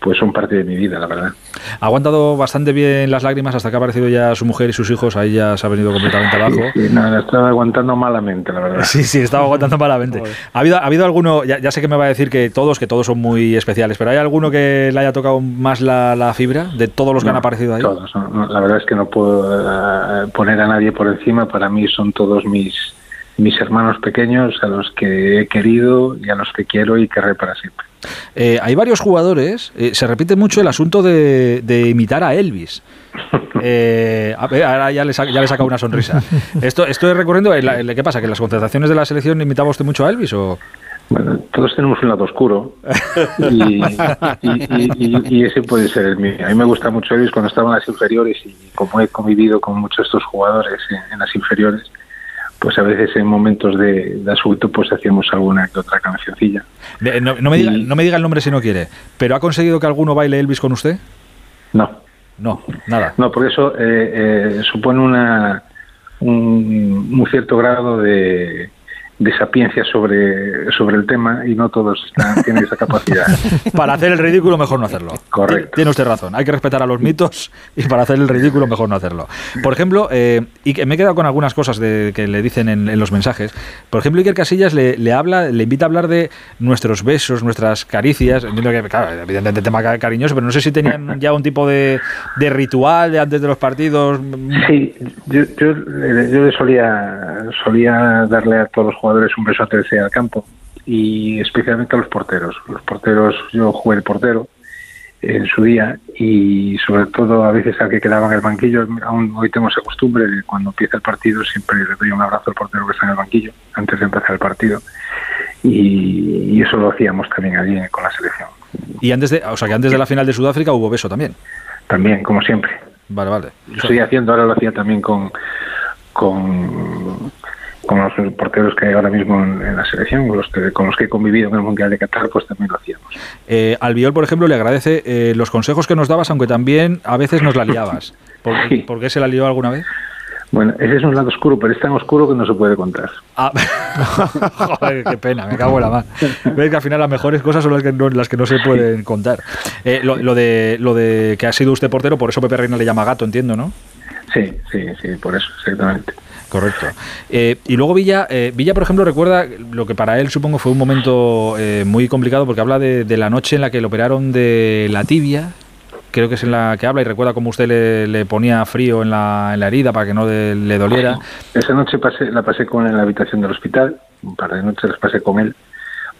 pues son parte de mi vida, la verdad. Ha aguantado bastante bien las lágrimas hasta que ha aparecido ya su mujer y sus hijos, ahí ya se ha venido completamente abajo. Sí, no, estaba aguantando malamente, la verdad. Sí, sí, estaba aguantando malamente. ¿Ha habido, ha habido alguno, ya, sé que me va a decir que todos, que todos son muy especiales, pero ¿hay alguno que le haya tocado más la, fibra de todos los que han aparecido ahí? Todos, la verdad es que no puedo eh, poner a nadie por encima, para mí son todos mis mis hermanos pequeños a los que he querido y a los que quiero y querré para siempre. Eh, hay varios jugadores, eh, se repite mucho el asunto de, imitar a Elvis. Eh, ahora ya le, ya le saca una sonrisa. Esto, esto es recurriendo. ¿Qué pasa? ¿Que en las concentraciones de la selección imitaba usted mucho a Elvis? O? Bueno, todos tenemos un lado oscuro y, ese puede ser el mío. A mí me gusta mucho Elvis cuando estaba en las inferiores y como he convivido con muchos de estos jugadores en las inferiores, pues a veces en momentos de, de asunto pues hacíamos alguna que otra cancioncilla. No, me diga, no me diga el nombre si no quiere, pero ¿ha conseguido que alguno baile Elvis con usted? No. No, nada. No, porque eso eh, eh, supone una, un, cierto grado de, de sapiencia sobre, sobre el tema y no todos tienen esa capacidad. para hacer el ridículo mejor no hacerlo. Correcto. Tiene usted razón, hay que respetar a los mitos y para hacer el ridículo mejor no hacerlo. Por ejemplo, eh, y que me he quedado con algunas cosas de, que le dicen en, los mensajes. Por ejemplo, Iker Casillas le, le, habla, le invita a hablar de nuestros besos, nuestras caricias. Entiendo que, claro, evidentemente tema cariñoso, pero no sé si tenían ya un tipo de, de ritual de antes de los partidos. Sí, yo, yo, yo solía, solía darle a todos los jugadores jugadores un beso antes de al campo y especialmente a los porteros. Los porteros, yo jugué el portero en su día y sobre todo a veces al que quedaba en el banquillo, aún hoy tengo esa costumbre de cuando empieza el partido siempre le doy un abrazo al portero que está en el banquillo antes de empezar el partido y, eso lo hacíamos también allí con la selección. Y antes de, o sea que antes de la final de Sudáfrica hubo beso también. También, como siempre. Vale, vale. Lo estoy haciendo, ahora lo hacía también con con con los porteros que hay ahora mismo en, la selección, con los, que, con los que he convivido en el Mundial de Qatar, pues también lo hacíamos. Eh, Albiol, por ejemplo, le agradece eh, los consejos que nos dabas, aunque también a veces nos la liabas. ¿Por, ¿por qué se la lió alguna vez? Bueno, ese es un lado oscuro, pero es tan oscuro que no se puede contar. Ah, joder, qué pena, me cago en la mano. Ves que al final las mejores cosas son las que no, las que no se pueden contar. Eh, lo, lo, de, lo de que ha sido usted portero, por eso Pepe Reina le llama gato, entiendo, ¿no? Sí, sí, sí, por eso, exactamente. Correcto. Eh, y luego Villa, eh, Villa, por ejemplo, recuerda lo que para él supongo fue un momento eh, muy complicado porque habla de, la noche en la que le operaron de la tibia, creo que es en la que habla y recuerda cómo usted le, ponía frío en la, en la, herida para que no le doliera. Esa noche pasé, la pasé con él en la habitación del hospital, un par de noches las pasé con él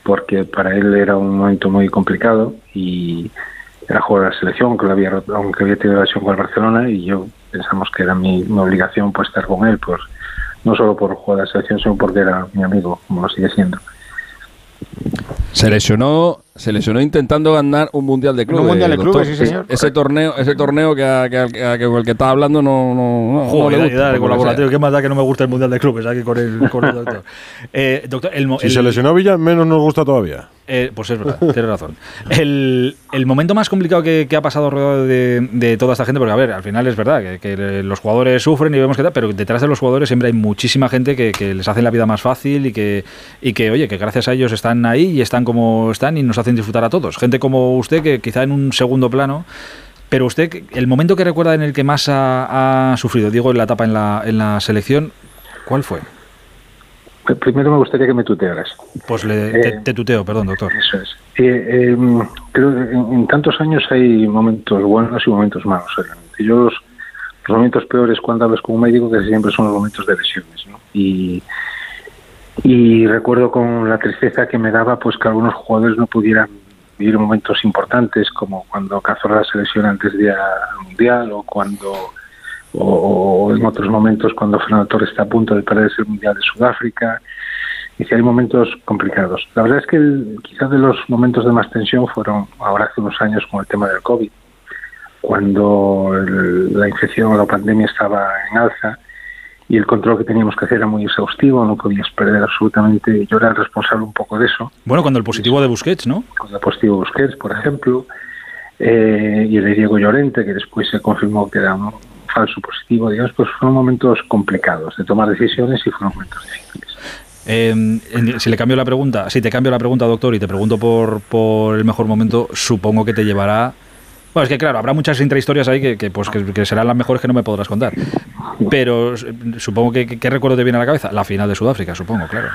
porque para él era un momento muy complicado y era jugar a la selección, aunque, había, aunque había tenido relación con el Barcelona y yo pensamos que era mi, mi obligación pues estar con él, pues no solo por jugar a la selección, sino porque era mi amigo, como lo sigue siendo. Se se lesionó intentando ganar un mundial de clubes. Un mundial de clubes, sí, señor. Ese torneo, ese torneo que, que, el que estaba hablando no, no, no, Joder, le gusta, colaborativo. ¿Qué más da que no me gusta el mundial de clubes aquí con el, con el doctor? Eh, doctor el, si se lesionó Villa, menos nos gusta todavía. Eh, pues es verdad, tienes razón. El, el, momento más complicado que, ha pasado alrededor de, toda esta gente, porque a ver, al final es verdad que, los jugadores sufren y vemos que tal, pero detrás de los jugadores siempre hay muchísima gente que, les hace la vida más fácil y que, y que, oye, que gracias a ellos están ahí y están como están y nos hacen disfrutar a todos. Gente como usted que quizá en un segundo plano. Pero usted, el momento que recuerda en el que más ha, sufrido, digo, en la etapa en la, en la selección, ¿cuál fue? Primero me gustaría que me tutearas. Pues le, te, eh, tuteo, perdón, doctor. Eso es. Eh, em, creo que en, tantos años hay momentos buenos y momentos malos, realmente. Yo los, momentos peores cuando hablas con un médico que siempre son los momentos de lesiones, ¿no? Y, y recuerdo con la tristeza que me daba pues que algunos jugadores no pudieran vivir momentos importantes como cuando Cazorla se lesiona antes del Mundial o cuando o, en otros momentos cuando Fernando Torres está a punto de perder el Mundial de Sudáfrica. Y si hay momentos complicados. La verdad es que quizás de los momentos de más tensión fueron ahora hace unos años con el tema del COVID, cuando la infección o la pandemia estaba en alza y el control que teníamos que hacer era muy exhaustivo, no podías perder absolutamente. Yo era el responsable un poco de eso. Bueno, cuando el positivo de Busquets, ¿no? Cuando el positivo de Busquets, por ejemplo, eh, y el de Diego Llorente, que después se confirmó que era un falso positivo, digamos, pues fueron momentos complicados de tomar decisiones y fueron momentos difíciles. Eh, si le cambio la pregunta, si te cambio la pregunta, doctor, y te pregunto por, por el mejor momento, supongo que te llevará bueno, es que claro, habrá muchas intrahistorias ahí que, pues, que, serán las mejores que no me podrás contar. Pero supongo que ¿qué recuerdo te viene a la cabeza? La final de Sudáfrica, supongo, claro.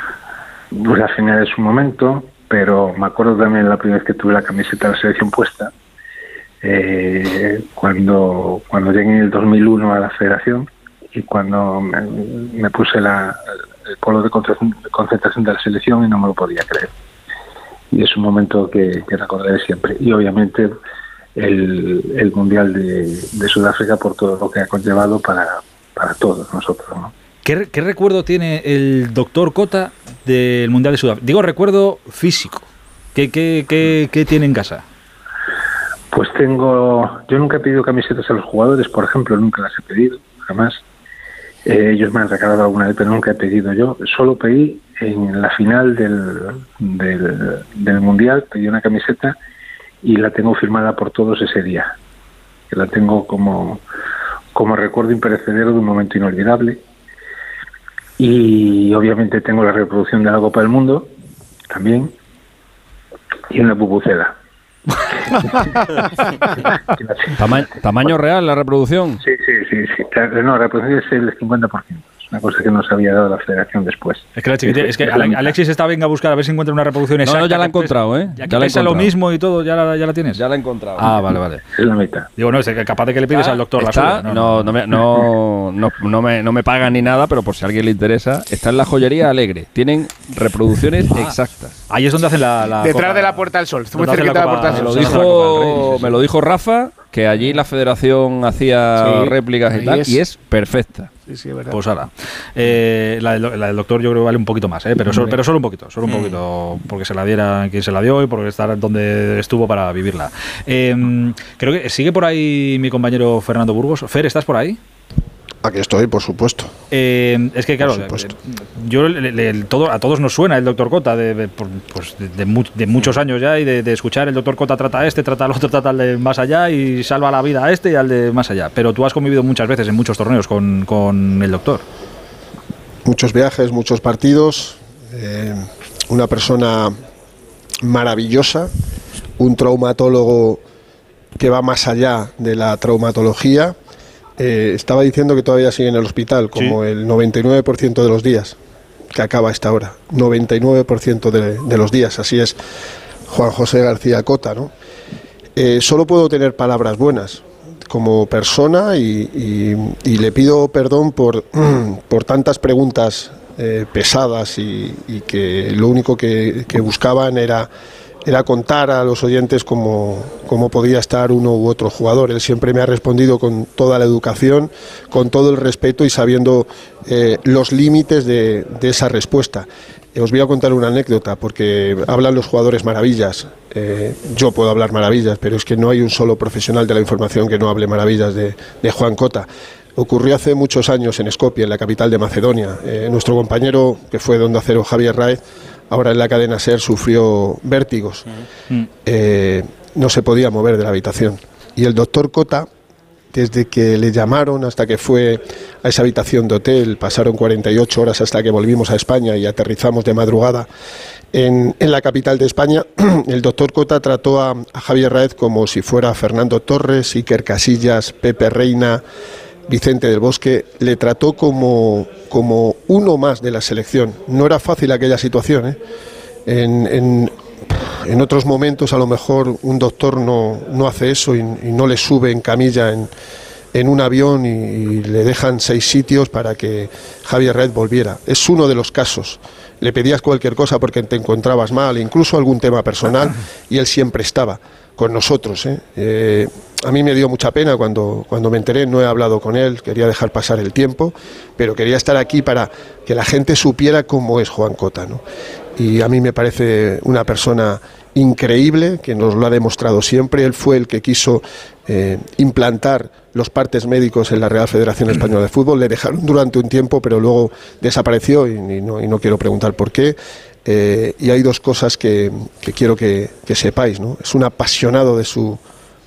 Pues la final es un momento, pero me acuerdo también la primera vez que tuve la camiseta de la selección puesta, eh, cuando, cuando llegué en el 2001 a la federación y cuando me, puse la, el polo de concentración de la selección y no me lo podía creer. Y es un momento que, que recordaré siempre. Y obviamente el, Mundial de, Sudáfrica por todo lo que ha conllevado para, para todos nosotros. ¿Qué, recuerdo tiene el doctor Cota del Mundial de Sudáfrica? Digo, recuerdo físico. ¿Qué, qué, qué, tiene en casa? Pues tengo, yo nunca he pedido camisetas a los jugadores, por ejemplo, nunca las he pedido, jamás. Eh, ellos me han regalado alguna vez, pero nunca he pedido yo. Solo pedí en la final del, del, del Mundial, pedí una camiseta y la tengo firmada por todos ese día. Que la tengo como, como recuerdo imperecedero de un momento inolvidable. Y obviamente tengo la reproducción de la Copa del Mundo también y una pupucera. ¿Tamaño real la reproducción? Sí, sí, sí. sí. No, la reproducción es el 50% una cosa que nos había dado la federación después. Es que, es que Alexis está venga a buscar a ver si encuentra una reproducción exacta. No, ya la he encontrado, ¿eh? Ya, la lo mismo y todo, ¿ya la, ya la tienes? Ya la he encontrado. Ah, vale, vale. Es la mitad. Digo, no, es que capaz de que le pides al doctor la suya. No, no, me, no, no, me, no me pagan ni nada, pero por si a alguien le interesa, está en la joyería Alegre. Tienen reproducciones ah. exactas. Ahí es donde hacen la... Detrás de la Puerta del Sol. Muy cerquita de la Puerta del Sol. Me lo dijo, me lo dijo Rafa que allí la federación hacía réplicas y tal, y es perfecta. Sí, sí, verdad. Pues ahora. Eh, la, del, doctor yo creo que vale un poquito más, ¿eh? pero, pero solo un poquito, solo un poquito, porque se la diera quien se la dio y porque estar donde estuvo para vivirla. Em, creo que sigue por ahí mi compañero Fernando Burgos. Fer, ¿estás por ahí? Aquí estoy, por supuesto. Eh, es que, claro, eh, yo todo, a todos nos suena el doctor Cota de, pues, de, muchos años ya y de, escuchar el doctor Cota trata a este, trata al otro, trata al de más allá y salva la vida a este y al de más allá. Pero tú has convivido muchas veces en muchos torneos con, con el doctor. Muchos viajes, muchos partidos. Eh, una persona maravillosa, un traumatólogo que va más allá de la traumatología eh, estaba diciendo que todavía sigue en el hospital, como el 99% de los días, que acaba esta hora. 99% de, los días, así es Juan José García Cota, ¿no? Eh, solo puedo tener palabras buenas como persona y, le pido perdón por, por tantas preguntas eh, pesadas y, que lo único que buscaban era era contar a los oyentes cómo, cómo, podía estar uno u otro jugador. Él siempre me ha respondido con toda la educación, con todo el respeto y sabiendo eh, los límites de, esa respuesta. Eh, os voy a contar una anécdota, porque hablan los jugadores maravillas. Eh, yo puedo hablar maravillas, pero es que no hay un solo profesional de la información que no hable maravillas de, Juan Cota. Ocurrió hace muchos años en Skopje, en la capital de Macedonia. nuestro compañero, que fue donde acero Javier Raez, ahora en la cadena SER sufrió vértigos. Eh, no se podía mover de la habitación. Y el doctor Cota, desde que le llamaron hasta que fue a esa habitación de hotel, pasaron 48 horas hasta que volvimos a España y aterrizamos de madrugada en, la capital de España, el doctor Cota trató a, a Javier Raez como si fuera Fernando Torres, Iker Casillas, Pepe Reina, Vicente del Bosque, le trató como, como uno más de la selección. No era fácil aquella situación. ¿eh? En, en, otros momentos a lo mejor un doctor no, no hace eso y, no le sube en camilla en, en un avión y, le dejan seis sitios para que Javier Red volviera. Es uno de los casos. Le pedías cualquier cosa porque te encontrabas mal, incluso algún tema personal, y él siempre estaba con nosotros. ¿eh? Eh, a mí me dio mucha pena cuando, cuando me enteré, no he hablado con él, quería dejar pasar el tiempo, pero quería estar aquí para que la gente supiera cómo es Juan Cota. Y a mí me parece una persona increíble, que nos lo ha demostrado siempre. Él fue el que quiso eh, implantar los partes médicos en la Real Federación Española de Fútbol. Le dejaron durante un tiempo, pero luego desapareció y, no, y no, quiero preguntar por qué. Eh, y hay dos cosas que, quiero que, sepáis. ¿no? Es un apasionado de su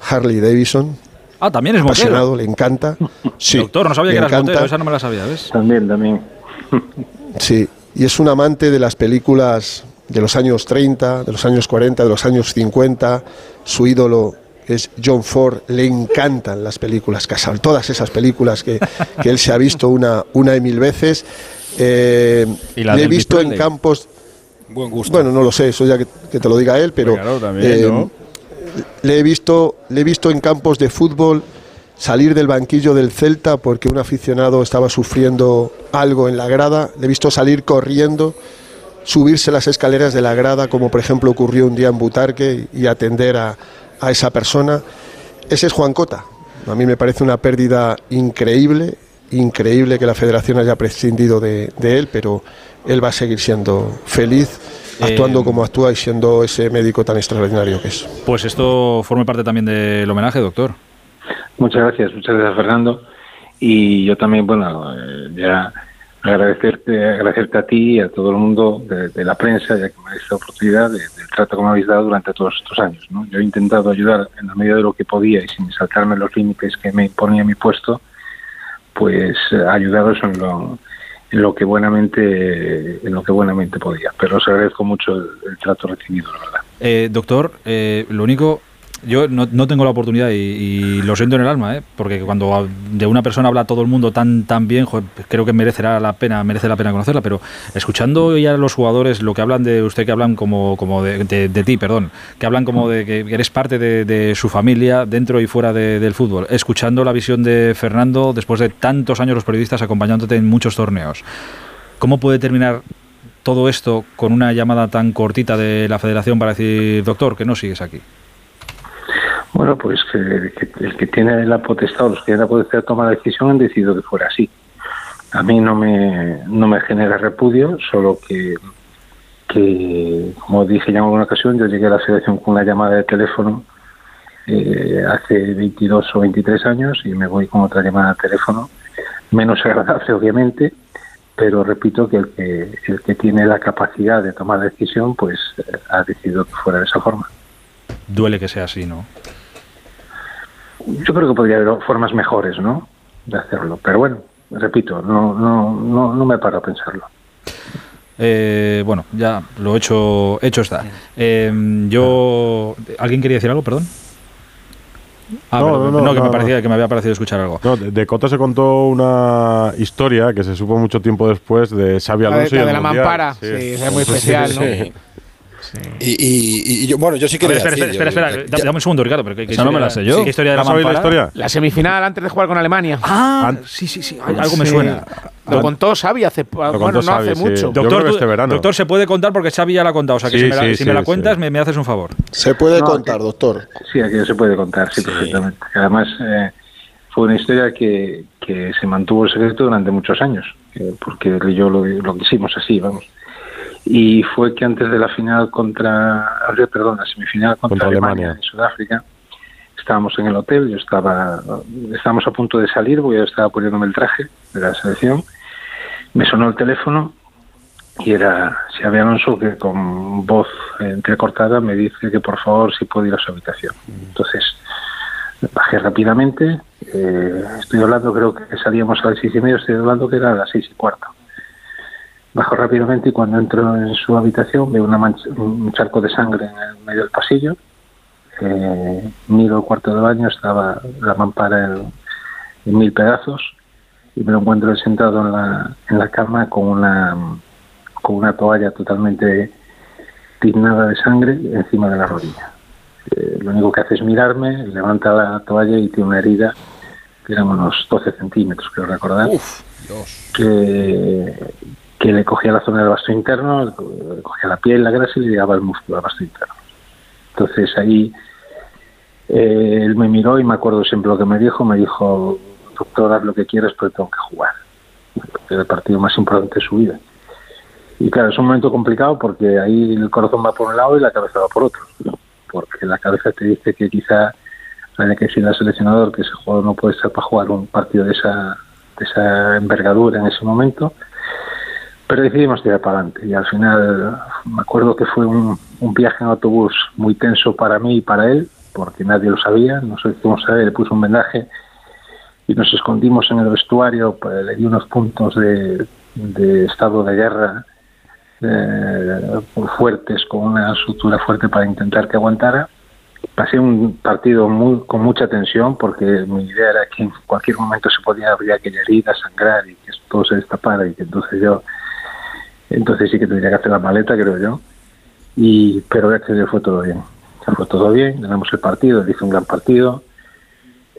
Harley Davidson. Ah, también es apasionado, le encanta. Sí, Doctor, no sabía que eras motero, esa no me la sabía, ¿ves? También, también. sí, y es un amante de las películas de los años 30, de los años 40, de los años 50. Su ídolo es John Ford, le encantan las películas Casal, todas esas películas que, él se ha visto una, una y mil veces. Eh, le he visto en campos. Buen gusto. Bueno, no lo sé, eso ya que, te lo diga él, pero eh, le, he visto, le he visto en campos de fútbol salir del banquillo del Celta porque un aficionado estaba sufriendo algo en la grada. Le he visto salir corriendo, subirse las escaleras de la grada, como por ejemplo ocurrió un día en Butarque, y atender a, a esa persona. Ese es Juan Cota. A mí me parece una pérdida increíble, increíble que la federación haya prescindido de, él, pero él va a seguir siendo feliz actuando eh, como actúa y siendo ese médico tan extraordinario que es. Pues esto forma parte también del homenaje, doctor. Muchas gracias, muchas gracias Fernando. Y yo también, bueno, eh, ya agradecerte, agradecerte a ti y a todo el mundo de, la prensa, ya que me habéis dado oportunidad del trato que me habéis dado durante todos estos años. ¿no? Yo he intentado ayudar en la medida de lo que podía y sin saltarme los límites que me imponía mi puesto, pues eh, ayudaros en lo, en lo que buenamente en lo que buenamente podía. Pero os agradezco mucho el, trato recibido, la verdad. Eh, doctor, eh, lo único yo no, no, tengo la oportunidad y, lo siento en el alma, ¿eh? porque cuando de una persona habla todo el mundo tan tan bien, creo que merecerá la pena, merece la pena conocerla, pero escuchando ya los jugadores lo que hablan de usted, que hablan como, como de, de, ti, perdón, que hablan como de que eres parte de, su familia dentro y fuera del fútbol, escuchando la visión de Fernando después de tantos años los periodistas acompañándote en muchos torneos, ¿cómo puede terminar todo esto con una llamada tan cortita de la federación para decir, doctor, que no sigues aquí? Bueno, pues que, el que tiene la potestad, los que tienen la potestad de tomar la decisión han decidido que fuera así. A mí no me, no me genera repudio, solo que, que, como dije ya en alguna ocasión, yo llegué a la selección con una llamada de teléfono eh, hace 22 o 23 años y me voy con otra llamada de teléfono, menos agradable obviamente, pero repito que el que, el que tiene la capacidad de tomar la decisión, pues eh, ha decidido que fuera de esa forma. Duele que sea así, ¿no? Yo creo que podría haber formas mejores, ¿no? De hacerlo. Pero bueno, repito, no, no, no, no me paro a pensarlo. Eh, bueno, ya lo hecho, hecho está. Eh, yo, ¿alguien quería decir algo? Perdón. Ah, no, no, no, que me parecía que me había parecido escuchar algo. No, de, Cota se contó una historia que se supo mucho tiempo después de Xavi Alonso de, la mampara, sí, es muy especial, ¿no? Y, yo, bueno, yo sí quería espera, decir, espera, espera, espera, dame un segundo, Ricardo. Pero Esa no me la sé yo. ¿Qué historia de la, la historia? La semifinal antes de jugar con Alemania. Ah, sí, sí, sí. Algo me suena. Lo contó Xavi hace, bueno, no hace mucho. Doctor, este doctor, se puede contar porque Xavi ya la ha contado. O sea, que si, me la, cuentas, me, haces un favor. Se puede contar, doctor. Sí, aquí se puede contar, sí, perfectamente. Además, eh, fue una historia que, que se mantuvo en secreto durante muchos años, eh, porque yo lo, lo quisimos así, vamos y fue que antes de la final contra, perdón, la semifinal contra, Alemania, en Sudáfrica, estábamos en el hotel, yo estaba, estábamos a punto de salir, porque yo estaba poniéndome el traje de la selección, me sonó el teléfono y era Xavi Alonso que con voz entrecortada me dice que por favor si puedo ir a su habitación. Entonces bajé rápidamente, eh, estoy hablando, creo que salíamos a las seis y media, estoy hablando que era a las seis y cuarto Bajo rápidamente y cuando entro en su habitación veo una un charco de sangre en el medio del pasillo. Eh, miro el cuarto de baño, estaba la mampara en, mil pedazos y me lo encuentro sentado en la, en la cama con una, con una toalla totalmente tiznada de sangre encima de la rodilla. Eh, lo único que hace es mirarme, levanta la toalla y tiene una herida que eran unos 12 centímetros, creo recordar. Uf, Que, que le cogía la zona del vasto interno, le cogía la piel, la grasa y le llegaba el músculo al vasto interno. Entonces ahí eh, él me miró y me acuerdo siempre lo que me dijo, me dijo, doctor, haz lo que quieras, pero tengo que jugar. Era el partido más importante de su vida. Y claro, es un momento complicado porque ahí el corazón va por un lado y la cabeza va por otro. Porque la cabeza te dice que quizá hay que decirle al seleccionador que ese jugador no puede estar para jugar un partido de esa, de esa envergadura en ese momento. Pero decidimos tirar para adelante y al final me acuerdo que fue un, un viaje en autobús muy tenso para mí y para él, porque nadie lo sabía, nos lo hicimos saber, le puso un vendaje y nos escondimos en el vestuario, pues, le di unos puntos de, de estado de guerra eh, fuertes, con una sutura fuerte para intentar que aguantara. Pasé un partido muy, con mucha tensión porque mi idea era que en cualquier momento se podía abrir aquella herida, sangrar y que todo se destapara y que entonces yo, entonces sí que tendría que hacer la maleta, creo yo. Y, pero a Dios fue todo bien. Fue todo bien, ganamos el partido, él hizo un gran partido.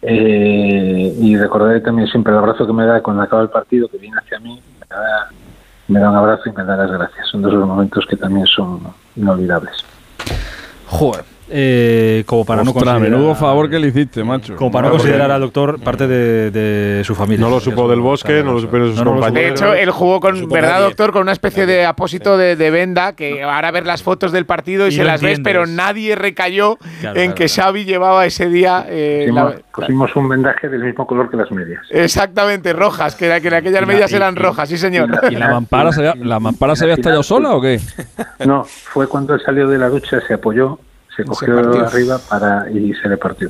Eh, y recordaré también siempre el abrazo que me da cuando acaba el partido, que viene hacia mí, me da, me da un abrazo y me da las gracias. Son dos los momentos que también son inolvidables. Joder. Eh, como para no considerar, menudo favor que le hiciste, macho. como para no considerar al doctor parte de, de su familia. No lo supo del bosque, no lo supieron sus No, compañeros. De hecho, él jugó con, supo ¿verdad, nadie. doctor? Con una especie de apósito de, de venda que ahora ver las fotos del partido y, Y se las ves, entiendes. pero nadie recayó Claro, en claro, que Xavi llevaba ese día. eh, Pusimos, la- pusimos un vendaje del mismo color que las medias. exactamente, rojas, que, era- que en aquellas Y medias y- eran y- rojas, sí, señor. y ¿Y la mampara se había, la mampara se había estallado sola o qué? No, fue cuando él salió de la ducha, se apoyó, se cogió partió. arriba para y se le partió.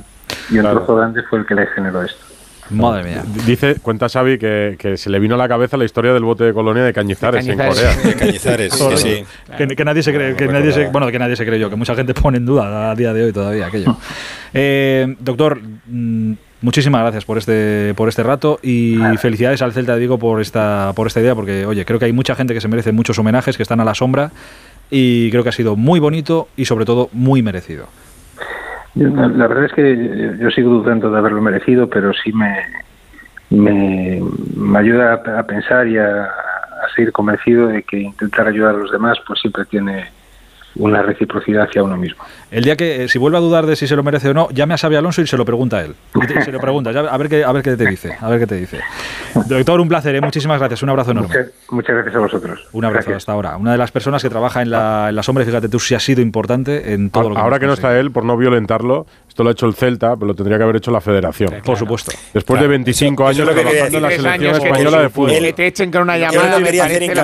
Y un Claro. trozo grande fue el que le generó esto. Madre mía. Dice, cuenta Xavi que, que se le vino a la cabeza la historia del bote de colonia de Cañizares, De en Cañizares. Corea. De Cañizares, sí, Correcto. sí. Que, que nadie se cree, que nadie se, bueno, que nadie se creyó, que mucha gente pone en duda a día de hoy todavía aquello. Eh, doctor, mm, muchísimas gracias por este, por este rato y felicidades al Celta de Vigo por esta, por esta idea, porque oye, creo que hay mucha gente que se merece muchos homenajes, que están a la sombra, y creo que ha sido muy bonito y sobre todo muy merecido. La, verdad es que yo, sigo dudando de haberlo merecido, pero sí me, me, ayuda a pensar y a, a seguir convencido de que intentar ayudar a los demás pues siempre tiene una reciprocidad hacia uno mismo. El día que, eh, si vuelve a dudar de si se lo merece o no, llame a Xavi Alonso y se lo pregunta a él. Y te- se lo pregunta, ya- a ver qué, a ver qué te dice, a ver qué te dice. Doctor, un placer, ¿eh? muchísimas gracias, un abrazo enorme. Muchas, muchas gracias a vosotros. Un abrazo Gracias. hasta ahora. Una de las personas que trabaja en la, en la sombra, fíjate tú si ha sido importante en todo lo que Ahora que no está él, por no violentarlo, esto lo ha hecho el Celta, pero lo tendría que haber hecho la federación. Por supuesto. Después de 25 Eso- eso años trabajando en la selección española de fútbol. que te echen con una llamada. lo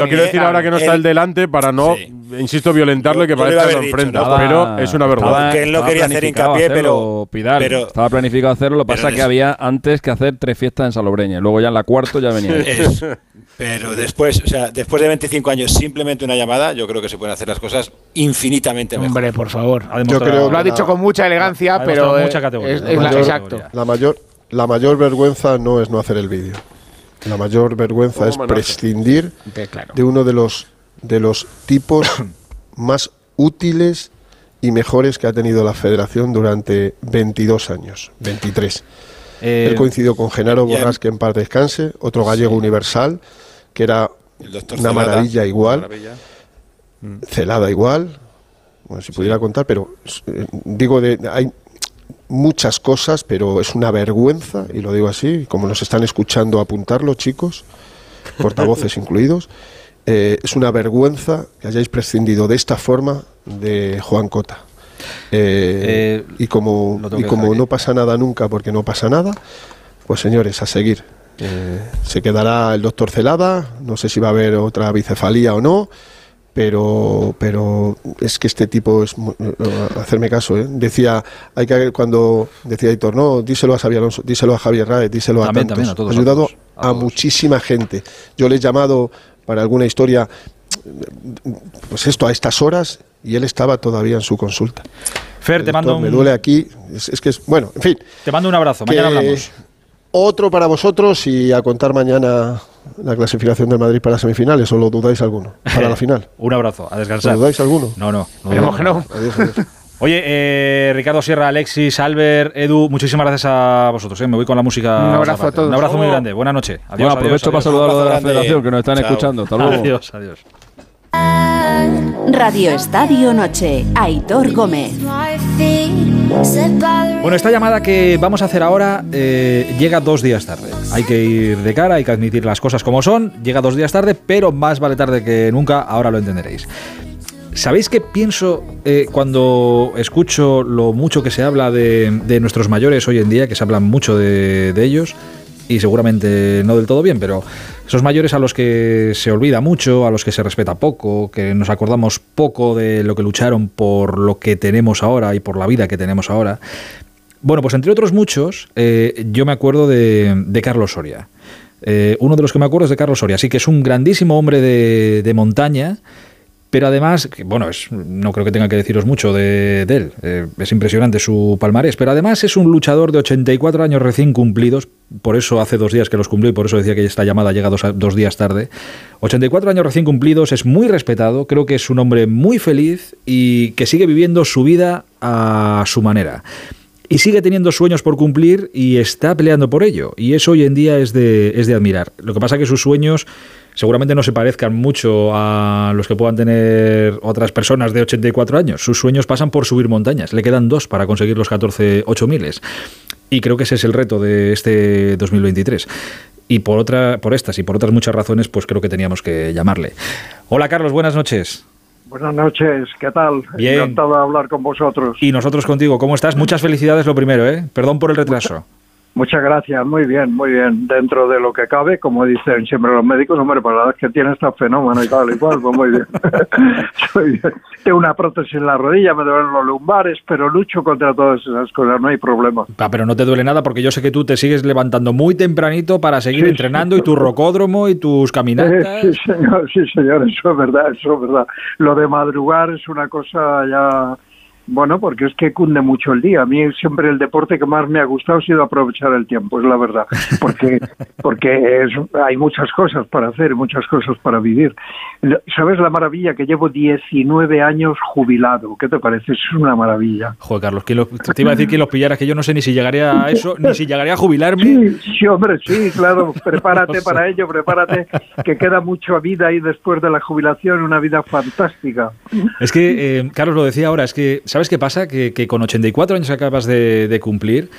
quiero decir ahora que no está el delante para no, Sí. insisto, violentarlo y que Yo- yo parezca que lo enfrenta. Pero es una vergüenza. estaba- Que él no quería hacer hincapié, hacerlo, pero- Pidal, pero- estaba planificado hacerlo, lo que pasa es que había antes que hacer tres fiestas en Salobreña. Luego ya en la cuarta ya venía. Es- pero después, o sea, después de 25 años, simplemente una llamada, yo creo que se pueden hacer las cosas infinitamente mejor. Hombre, por favor. Ha demostrado- creo Lo ha dicho con mucha elegancia, Ha pero demostrado mucha categoría. es- es la- Mayor- exacto. La mayor, la mayor vergüenza no es no hacer el vídeo. La mayor vergüenza es prescindir claro. de uno de los de los tipos más útiles y mejores que ha tenido la Federación durante 22 años, 23. Eh, Él coincidió con Genaro Borrás, que en paz descanse, otro gallego universal, que era una Celada, maravilla igual, maravilla. Celada igual, bueno, si pudiera contar, pero eh, digo, de, hay muchas cosas, pero es una vergüenza, y lo digo así, como nos están escuchando apuntarlo, chicos, portavoces incluidos, eh, es una vergüenza que hayáis prescindido de esta forma de Juan Cota. Eh, Eh, y como, y como no pasa nada nunca porque no pasa nada, pues señores, a seguir. Se quedará el doctor Celada, no sé si va a haber otra bicefalía o no, pero pero es que este tipo es mu- eh, hacerme caso ¿eh? decía hay que cuando decía Hitor no díselo a Xavi Alonso díselo a Javier Raez díselo a También, tantos también, a todos, ha a ayudado todos, a a, muchísima gente yo le he llamado para alguna historia pues esto a estas horas y él estaba todavía en su consulta Fer, te mando me duele aquí es, es que es bueno en fin te mando un abrazo. Mañana hablamos. otro para vosotros y a contar mañana la clasificación del Madrid para semifinales o lo dudáis alguno para la final Un abrazo, a descansar. ¿Lo dudáis alguno? No, no. no Esperemos que no. Adiós, adiós. Oye, eh, Ricardo Sierra, Alexis, Albert, Edu, muchísimas gracias a vosotros. eh. Me voy con la música. Un abrazo aparte. a todos. Un abrazo muy grande. Buenas noches. Adiós. Bueno, aprovecho para adiós, saludar a los de la federación que nos están Chao. escuchando. Hasta luego. Adiós, adiós. Radio Estadio Noche. Aitor Gómez. Bueno, esta llamada que vamos a hacer ahora eh, llega dos días tarde. Hay que ir de cara, hay que admitir las cosas como son. Llega dos días tarde, pero más vale tarde que nunca, ahora lo entenderéis. ¿Sabéis qué pienso eh, cuando escucho lo mucho que se habla de, nuestros mayores hoy en día, que se habla mucho de, ellos? Y seguramente no del todo bien, pero esos mayores a los que se olvida mucho, a los que se respeta poco, que nos acordamos poco de lo que lucharon por lo que tenemos ahora y por la vida que tenemos ahora. Bueno, pues entre otros muchos, eh, yo me acuerdo de, Carlos Soria. Eh, uno de los que me acuerdo es de Carlos Soria, así que es un grandísimo hombre de montaña pero además, bueno, no creo que tenga que deciros mucho de, él, eh, es impresionante su palmarés, pero además es un luchador de 84 años recién cumplidos, por eso hace dos días que los cumplió y por eso decía que esta llamada llega dos días tarde. 84 años recién cumplidos, es muy respetado, creo que es un hombre muy feliz y que sigue viviendo su vida a su manera y sigue teniendo sueños por cumplir y está peleando por ello. Y eso hoy en día es de, es de admirar. Lo que pasa es que sus sueños seguramente no se parezcan mucho a los que puedan tener otras personas de 84 años. Sus sueños pasan por subir montañas. Le quedan dos para conseguir los 14 8000. Y creo que ese es el reto de este 2023. Y por, otra, por estas y por otras muchas razones, pues creo que teníamos que llamarle. Hola Carlos, buenas noches. Buenas noches, ¿qué tal? Bien. Encantado de hablar con vosotros. Y nosotros contigo, ¿cómo estás? Muchas felicidades lo primero, ¿eh? Perdón por el retraso. Muchas gracias, muy bien, muy bien. Dentro de lo que cabe, como dicen siempre los médicos, hombre, para la edad que tiene este fenómeno y tal y cual, pues muy bien. Tengo una prótesis en la rodilla, me duelen los lumbares, pero lucho contra todas esas cosas, no hay problema. Ah, pero no te duele nada porque yo sé que tú te sigues levantando muy tempranito para seguir entrenando y tu rocódromo y tus caminatas. Sí, señor, sí, señor, eso es verdad, eso es verdad. Lo de madrugar es una cosa ya bueno, porque es que cunde mucho el día. A mí siempre el deporte que más me ha gustado ha sido aprovechar el tiempo, es la verdad. Porque, porque hay muchas cosas para hacer, muchas cosas para vivir. ¿Sabes la maravilla? Que llevo 19 años jubilado. ¿Qué te parece? Es una maravilla. Joder, Carlos, que te iba a decir que los pillaras, que yo no sé ni si llegaría a eso, ni si llegaría a jubilarme. Sí, sí hombre, sí, claro. Prepárate para ello, prepárate, que queda mucha vida ahí después de la jubilación, una vida fantástica. Es que, eh, Carlos lo decía ahora, es que ¿Sabes qué pasa? Que, con 84 años que acabas de, cumplir,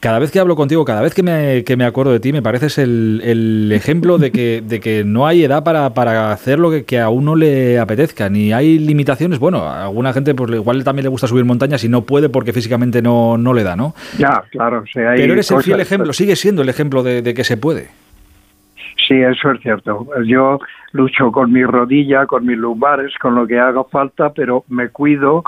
cada vez que hablo contigo, cada vez que me, que me acuerdo de ti, me pareces el, el ejemplo de que, de que no hay edad para, para hacer lo que, a uno le apetezca, ni hay limitaciones. Bueno, a alguna gente pues igual también le gusta subir montañas y no puede porque físicamente no, no le da, ¿no? Ya, claro. Pero eres el fiel ejemplo, sigue siendo el ejemplo de, de que se puede. Sí, eso es cierto. Yo lucho con mi rodilla, con mis lumbares, con lo que haga falta, pero me cuido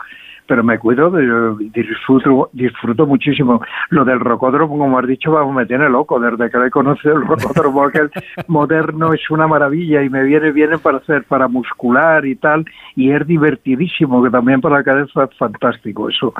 pero me cuido, disfruto, disfruto muchísimo. Lo del rocódromo, como has dicho, me tiene loco. Desde que he conocido el rocódromo aquel moderno es una maravilla y me viene bien para hacer, para muscular y tal, y es divertidísimo, que también para la cabeza es fantástico eso.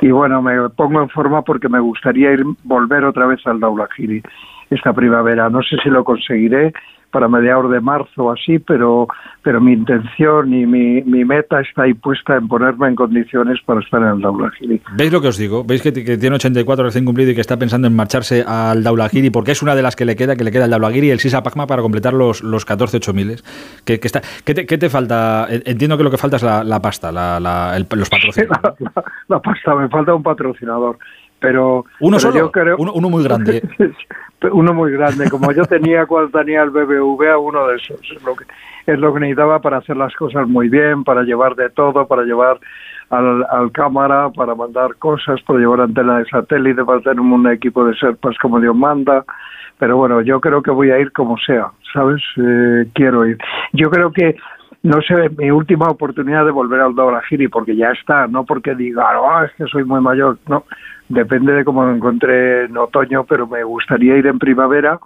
Y bueno, me pongo en forma porque me gustaría ir volver otra vez al Daulagiri esta primavera. No sé si lo conseguiré, para mediados de marzo así, pero, pero mi intención y mi, mi, meta está ahí puesta en ponerme en condiciones para estar en el Daulagiri. ¿Veis lo que os digo? ¿Veis que, tiene 84 recién cumplido y que está pensando en marcharse al Daulagiri porque es una de las que le queda, que le queda el Daulagiri y el Sisa Pacma para completar los, los 14 8000? ¿Qué, está, ¿qué, te, ¿Qué te falta? Entiendo que lo que falta es la, pasta, la, la, los patrocinadores. la pasta, me falta un patrocinador pero uno solo, yo creo, uno, muy grande. Uno muy grande. Como yo tenía cuando tenía el BBVA uno de esos es lo que es lo que necesitaba para hacer las cosas muy bien para llevar de todo para llevar al, al cámara para mandar cosas para llevar antena de satélite para tener un equipo de serpas como Dios manda. Pero bueno yo creo que voy a ir como sea sabes eh, quiero ir. Yo creo que no sé, mi última oportunidad de volver al Giri porque ya está, no porque diga, oh, es que soy muy mayor, no, depende de cómo lo encontré en otoño, pero me gustaría ir en primavera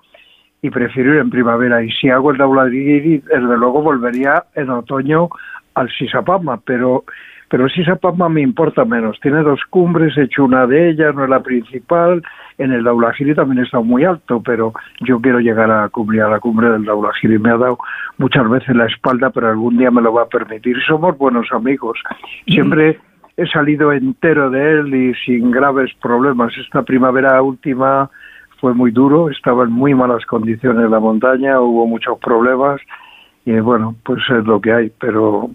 y prefiero ir en primavera. Y si hago el Daulagiri, desde luego volvería en otoño al Sisapama, pero pero Sisapama me importa menos. Tiene dos cumbres, he hecho una de ellas, no es la principal. En el Daulagiri también está muy alto, pero yo quiero llegar a cubrir a la cumbre del Daulagiri. Me ha dado muchas veces la espalda, pero algún día me lo va a permitir. Somos buenos amigos. Siempre he salido entero de él y sin graves problemas. Esta primavera última fue muy duro, estaba en muy malas condiciones la montaña, hubo muchos problemas y bueno, pues es lo que hay, pero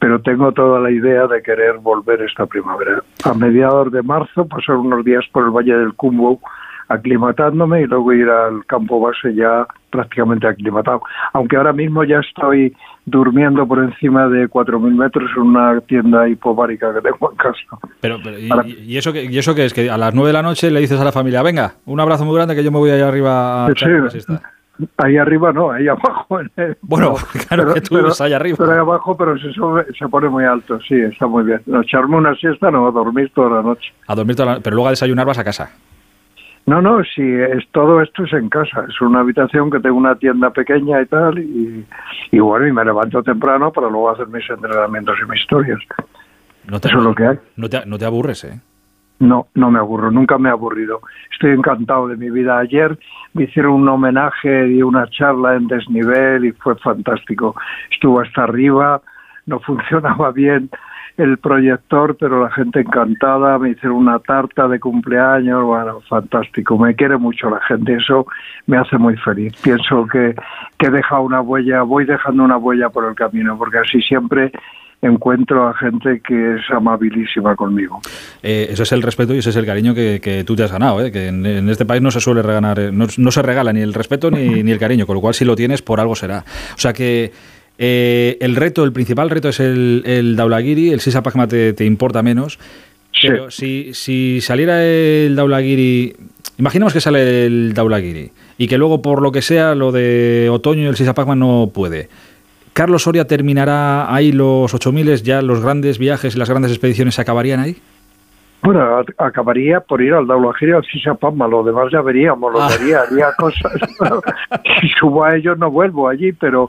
pero tengo toda la idea de querer volver esta primavera. A mediados de marzo, pasar unos días por el Valle del Cumbo, aclimatándome y luego ir al campo base ya prácticamente aclimatado. Aunque ahora mismo ya estoy durmiendo por encima de 4.000 metros en una tienda hipobárica que tengo en casa. Pero, y, eso que, ¿Y eso que es? Que a las 9 de la noche le dices a la familia, venga, un abrazo muy grande que yo me voy allá arriba a sí, Ahí arriba no, ahí abajo. Bueno, claro que tú pero, allá arriba. Pero ahí abajo, pero se, se pone muy alto, sí, está muy bien. No, echarme una siesta, no, a dormir toda la noche. A dormir toda la Pero luego a desayunar vas a casa. No, no, sí, es, todo esto es en casa. Es una habitación que tengo una tienda pequeña y tal, y, y bueno, y me levanto temprano para luego hacer mis entrenamientos y mis historias. No te, Eso es lo que hay. No te, no te aburres, ¿eh? No, no me aburro, nunca me he aburrido. Estoy encantado de mi vida. Ayer me hicieron un homenaje y una charla en desnivel y fue fantástico. Estuvo hasta arriba, no funcionaba bien el proyector, pero la gente encantada, me hicieron una tarta de cumpleaños, bueno, fantástico, me quiere mucho la gente, eso me hace muy feliz. Pienso que, que he dejado una huella, voy dejando una huella por el camino, porque así siempre encuentro a gente que es amabilísima conmigo. Eh, eso es el respeto y ese es el cariño que, que tú te has ganado, ¿eh? que en, en, este país no se suele regalar, no, no se regala ni el respeto ni, ni, el cariño, con lo cual si lo tienes por algo será. O sea que eh, el reto, el principal reto es el, el Daulagiri, el Sisa Pagma te, te, importa menos. Sí. Pero si, si saliera el Daulagiri, imaginemos que sale el Daulagiri y que luego por lo que sea lo de otoño y el Sisa Pagma no puede. ¿Carlos Soria terminará ahí los 8000, ya los grandes viajes y las grandes expediciones se acabarían ahí? Bueno, acabaría por ir al Daulagiri al Sisa Pagma, lo demás ya veríamos, lo Ah. vería, haría cosas. si subo a ellos no vuelvo allí, pero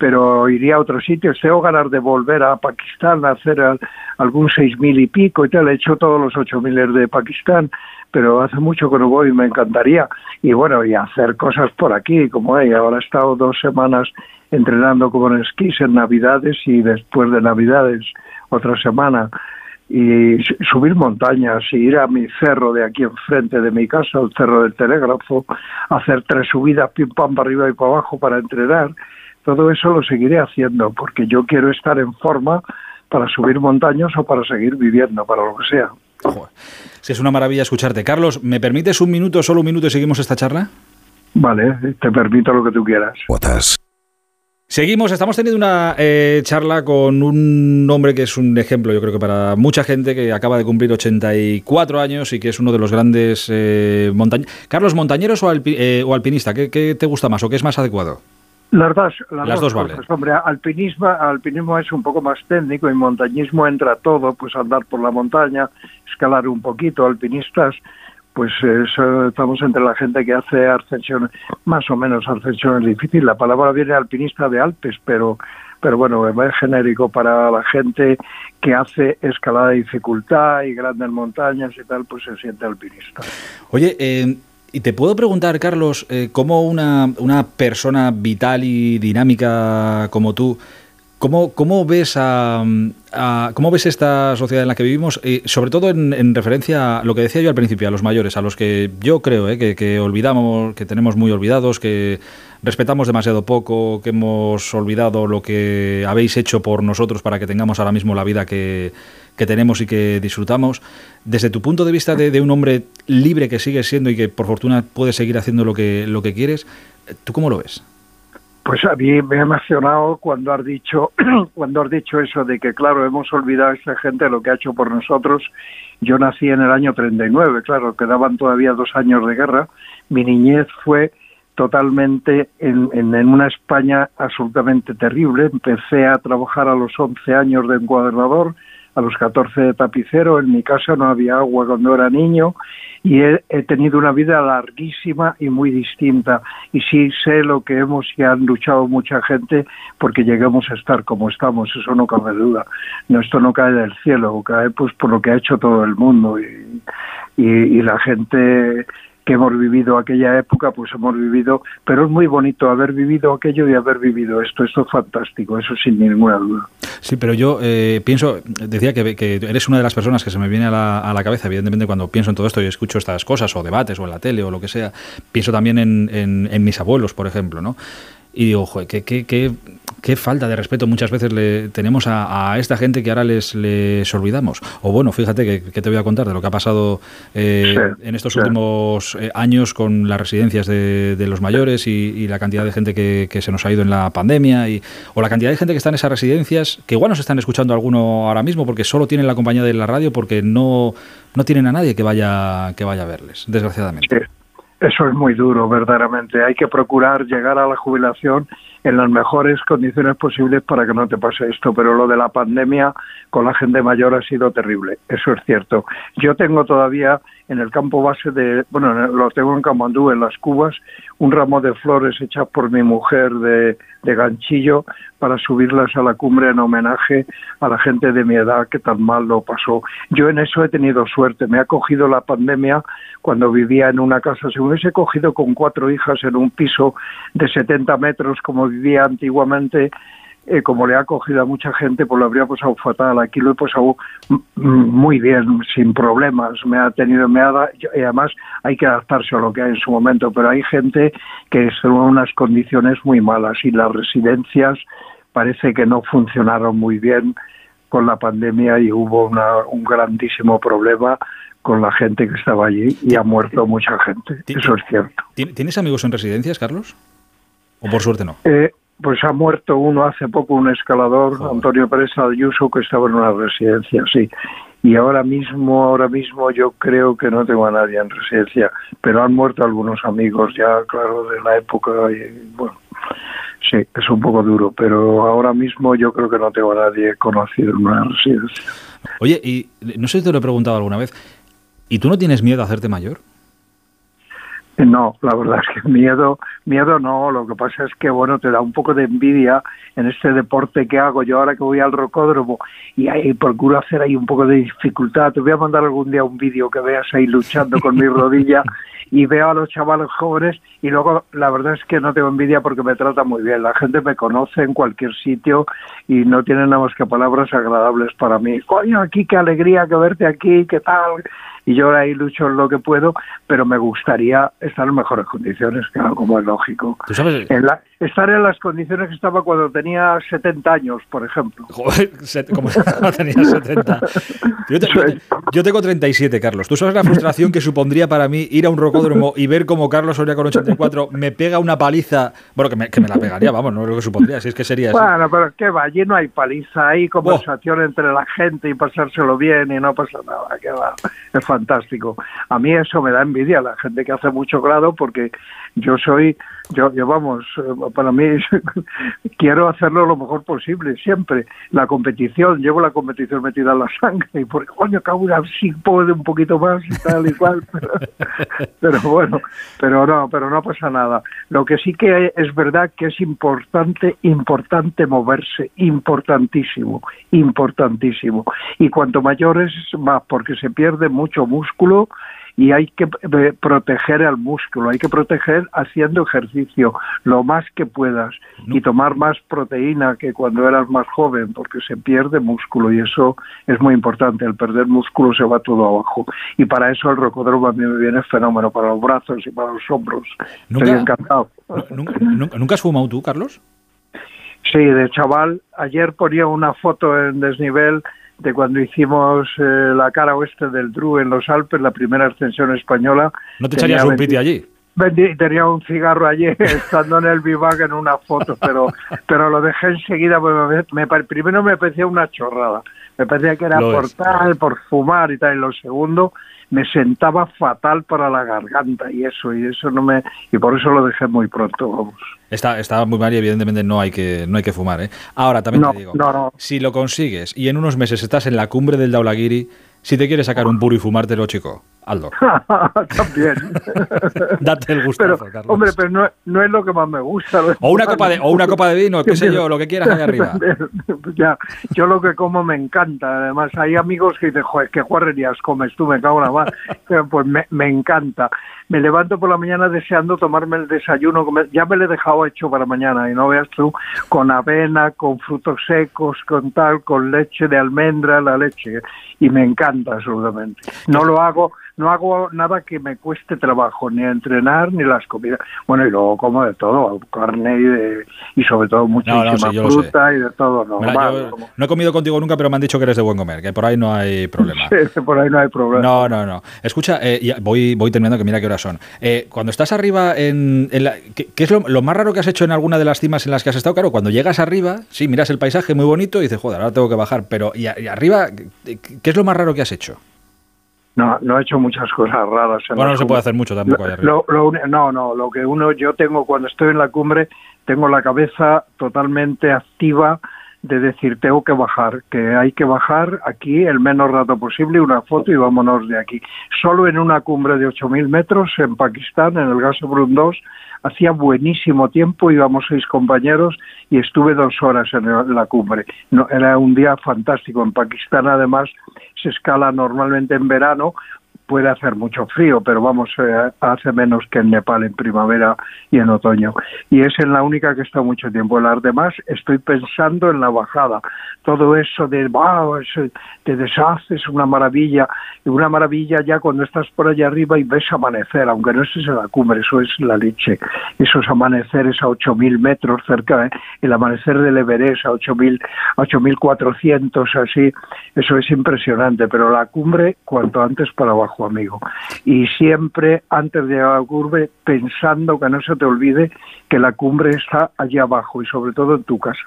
pero iría a otro sitio. Tengo ganas de volver a Pakistán a hacer al, algún seis mil y pico y tal. He hecho todos los ocho miles de Pakistán, pero hace mucho que no voy y me encantaría. Y bueno, y hacer cosas por aquí, como hay. Ahora he estado dos semanas entrenando como en esquís en Navidades y después de Navidades otra semana. Y subir montañas y ir a mi cerro de aquí enfrente de mi casa, el cerro del telégrafo, hacer tres subidas, pim pam, para arriba y para abajo para entrenar todo eso lo seguiré haciendo porque yo quiero estar en forma para subir montañas o para seguir viviendo, para lo que sea. Es una maravilla escucharte. Carlos, ¿me permites un minuto, solo un minuto y seguimos esta charla? Vale, te permito lo que tú quieras. Seguimos, estamos teniendo una eh, charla con un hombre que es un ejemplo, yo creo que para mucha gente que acaba de cumplir 84 años y que es uno de los grandes eh, montañeros. Carlos, ¿montañeros o, alpi eh, o alpinista? ¿Qué, ¿Qué, te gusta más o qué es más adecuado? Las dos, las, las dos, dos cosas. Vale. Hombre, alpinismo, alpinismo es un poco más técnico y montañismo entra todo, pues andar por la montaña, escalar un poquito, alpinistas, pues eso, estamos entre la gente que hace ascensiones, más o menos ascensiones difíciles. La palabra viene alpinista de Alpes, pero pero bueno, es genérico para la gente que hace escalada de dificultad y grandes montañas y tal, pues se siente alpinista. Oye, eh, y te puedo preguntar, Carlos, eh, cómo una, una, persona vital y dinámica como tú, ¿cómo, cómo ves a, cómo ves esta sociedad en la que vivimos? Y sobre todo en, en, referencia a lo que decía yo al principio, a los mayores, a los que yo creo eh, que, que olvidamos, que tenemos muy olvidados, que respetamos demasiado poco, que hemos olvidado lo que habéis hecho por nosotros para que tengamos ahora mismo la vida que, que tenemos y que disfrutamos. Desde tu punto de vista de, de, un hombre libre que sigues siendo y que por fortuna puedes seguir haciendo lo que, lo que quieres, ¿tú cómo lo ves? Pues a mí me ha emocionado cuando has dicho cuando has dicho eso de que claro hemos olvidado a esta gente lo que ha hecho por nosotros. Yo nací en el año 39, claro, quedaban todavía dos años de guerra. Mi niñez fue totalmente en, en, en, una España absolutamente terrible. Empecé a trabajar a los 11 años de encuadernador, a los 14 de tapicero. En mi casa no había agua cuando era niño y he, tenido una vida larguísima y muy distinta. Y sí sé lo que hemos y han luchado mucha gente porque lleguemos a estar como estamos, eso no cabe duda. No, esto no cae del cielo, cae pues por lo que ha hecho todo el mundo y la gente que hemos vivido aquella época, pues hemos vivido, pero es muy bonito haber vivido aquello y haber vivido esto, esto es fantástico, eso sin ninguna duda. Sí, pero yo eh, pienso, decía que, eres una de las personas que se me viene a la, a la, cabeza, evidentemente cuando pienso en todo esto y escucho estas cosas o debates o en la tele o lo que sea, pienso también en mis abuelos, por ejemplo, ¿no? y digo, joder, qué, qué, qué, qué falta de respeto muchas veces le tenemos a, esta gente que ahora les, les olvidamos. O bueno, fíjate que, te voy a contar de lo que ha pasado eh, en estos últimos eh, años con las residencias de, los mayores y, la cantidad de gente que, se nos ha ido en la pandemia y, o la cantidad de gente que está en esas residencias, que igual nos están escuchando alguno ahora mismo porque solo tienen la compañía de la radio porque no, no tienen a nadie que vaya, que vaya a verles, desgraciadamente. Eso es muy duro, verdaderamente. Hay que procurar llegar a la jubilación en las mejores condiciones posibles para que no te pase esto. Pero lo de la pandemia con la gente mayor ha sido terrible. Eso es cierto. Yo tengo todavía en el campo base de, bueno, lo tengo en Camandú, en las Cubas, un ramo de flores hechas por mi mujer de, ganchillo para subirlas a la cumbre en homenaje a la gente de mi edad que tan mal lo pasó. Yo en eso he tenido suerte. Me ha cogido la pandemia cuando vivía en una casa. Si hubiese cogido con cuatro hijas en un piso de 70 metros como vivía antiguamente, eh, como le ha cogido a mucha gente, pues lo habría pasado fatal. Aquí lo he pasado muy bien, sin problemas. Me ha tenido, me ha y además hay que adaptarse a lo que hay en su momento, pero hay gente que están en unas condiciones muy malas y las residencias parece que no funcionaron muy bien con la pandemia y hubo un grandísimo problema con la gente que estaba allí y ha muerto mucha gente. Eso es cierto. ¿Tienes amigos en residencias, Carlos? ¿O por suerte no? Eh, pues ha muerto uno hace poco, un escalador, Antonio Pérez Ayuso, que estaba en una residencia, sí. Y ahora mismo, ahora mismo yo creo que no tengo a nadie en residencia, pero han muerto algunos amigos ya, claro, de la época y bueno, sí, es un poco duro, pero ahora mismo yo creo que no tengo a nadie conocido en una residencia. Oye, y no sé si te lo he preguntado alguna vez, ¿y tú no tienes miedo a hacerte mayor? No, la verdad es que miedo, miedo no, lo que pasa es que bueno, te da un poco de envidia en este deporte que hago yo ahora que voy al rocódromo y ahí procuro hacer ahí un poco de dificultad. Te voy a mandar algún día un vídeo que veas ahí luchando con mi rodilla y veo a los chavales jóvenes y luego la verdad es que no tengo envidia porque me trata muy bien. La gente me conoce en cualquier sitio y no tienen nada más que palabras agradables para mí. Coño, aquí qué alegría que verte aquí, qué tal y yo ahí lucho en lo que puedo, pero me gustaría estar en mejores condiciones, claro, como es lógico. estar en las condiciones que estaba cuando tenía 70 años, por ejemplo. Joder, como tenía 70. Yo, tengo 37, Carlos. ¿Tú sabes la frustración que supondría para mí ir a un rocódromo y ver como Carlos Soria con 84 me pega una paliza? Bueno, que me, que me la pegaría, vamos, no es lo que supondría, si es que sería así. Bueno, pero ¿qué va? Allí no hay paliza, hay conversación entre la gente y pasárselo bien y no pasa nada, ¿qué va? Es fantástico. A mí eso me da envidia, la gente que hace mucho grado, porque yo soy, yo, yo vamos, eh, para mí quiero hacerlo lo mejor posible, siempre. La competición, llevo la competición metida en la sangre, y por coño, cabrón, si puede un poquito más y tal y cual, pero, bueno, pero no, pero no pasa nada. Lo que sí que es verdad que es importante, importante moverse, importantísimo, importantísimo. Y cuanto mayor es más, porque se pierde mucho músculo, y hay que eh, proteger al músculo, hay que proteger haciendo ejercicio lo más que puedas y tomar más proteína que cuando eras más joven, porque se pierde músculo y eso es muy importante. El perder músculo se va todo abajo y para eso el rocodromo a mí me viene fenómeno para los brazos y para los hombros. Estoy encantado. ¿Nunca, has fumado tú, Carlos? Sí, de chaval. Ayer ponía una foto en desnivel de cuando hicimos eh, la cara oeste del Dru en los Alpes, la primera ascensión española. ¿No te echarías un piti allí? Tenía un cigarro allí estando en el vivac en una foto, pero pero lo dejé enseguida. Porque me, primero me parecía una chorrada. Me parecía que era por tal, por fumar y tal. Y lo segundo, me sentaba fatal para la garganta y eso, y eso no me. Y por eso lo dejé muy pronto, vamos. Está, está muy mal y evidentemente no hay que, no hay que fumar. ¿eh? Ahora también te digo, si lo consigues y en unos meses estás en la cumbre del Daulagiri, si te quieres sacar un puro y fumártelo, chico, hazlo. También. Date el gusto, Carlos. Hombre, pero no, no, es lo que más me gusta. O una, copa de, o una copa de vino, qué sé yo, lo que quieras allá arriba. ya, yo lo que como me encanta. Además, hay amigos que dicen, joder, qué guarrerías comes tú, me cago en la mar. Pues me, me encanta me levanto por la mañana deseando tomarme el desayuno, ya me lo he dejado hecho para mañana y no veas tú, con avena, con frutos secos, con tal, con leche de almendra, la leche, y me encanta absolutamente. No lo hago, no hago nada que me cueste trabajo, ni entrenar ni las comidas. Bueno, y luego como de todo, carne y, de, y sobre todo muchísima fruta y de todo. Normal, no he comido contigo nunca, pero me han dicho que eres de buen comer, que por ahí no hay problema. Sí, por ahí no hay problema. No, no, no. Escucha, eh, voy, voy terminando, que mira qué horas son. Eh, cuando estás arriba, en, la, ¿qué, es lo, lo, más raro que has hecho en alguna de las cimas en las que has estado? Claro, cuando llegas arriba, sí, miras el paisaje muy bonito y dices, joder, ahora tengo que bajar, pero y arriba, ¿qué es lo más raro que has hecho? No, no he hecho muchas cosas raras. bueno, no se puede hacer mucho tampoco. Lo, no, no, lo que uno, yo tengo cuando estoy en la cumbre, tengo la cabeza totalmente activa de decir tengo que bajar, que hay que bajar aquí el menos rato posible, una foto y vámonos de aquí. Solo en una cumbre de 8.000 metros en Pakistán, en el Gasobrun 2, hacía buenísimo tiempo, íbamos seis compañeros y estuve dos horas en la cumbre. No, era un día fantástico. En Pakistán además se escala normalmente en verano puede hacer mucho frío, pero vamos, eh, hace menos que en Nepal en primavera y en otoño. Y es en la única que está mucho tiempo. Las demás estoy pensando en la bajada. Todo eso de, wow, te deshaces, una maravilla. Y una maravilla ya cuando estás por allá arriba y ves amanecer, aunque no estés en la cumbre, eso es la leche. Esos amaneceres a 8.000 metros cerca, ¿eh? el amanecer del Everest a 8.000, 8.400, así, eso es impresionante. Pero la cumbre, cuanto antes para abajo amigo. Y siempre antes de llegar a la cumbre pensando que no se te olvide que la cumbre está allá abajo y sobre todo en tu casa.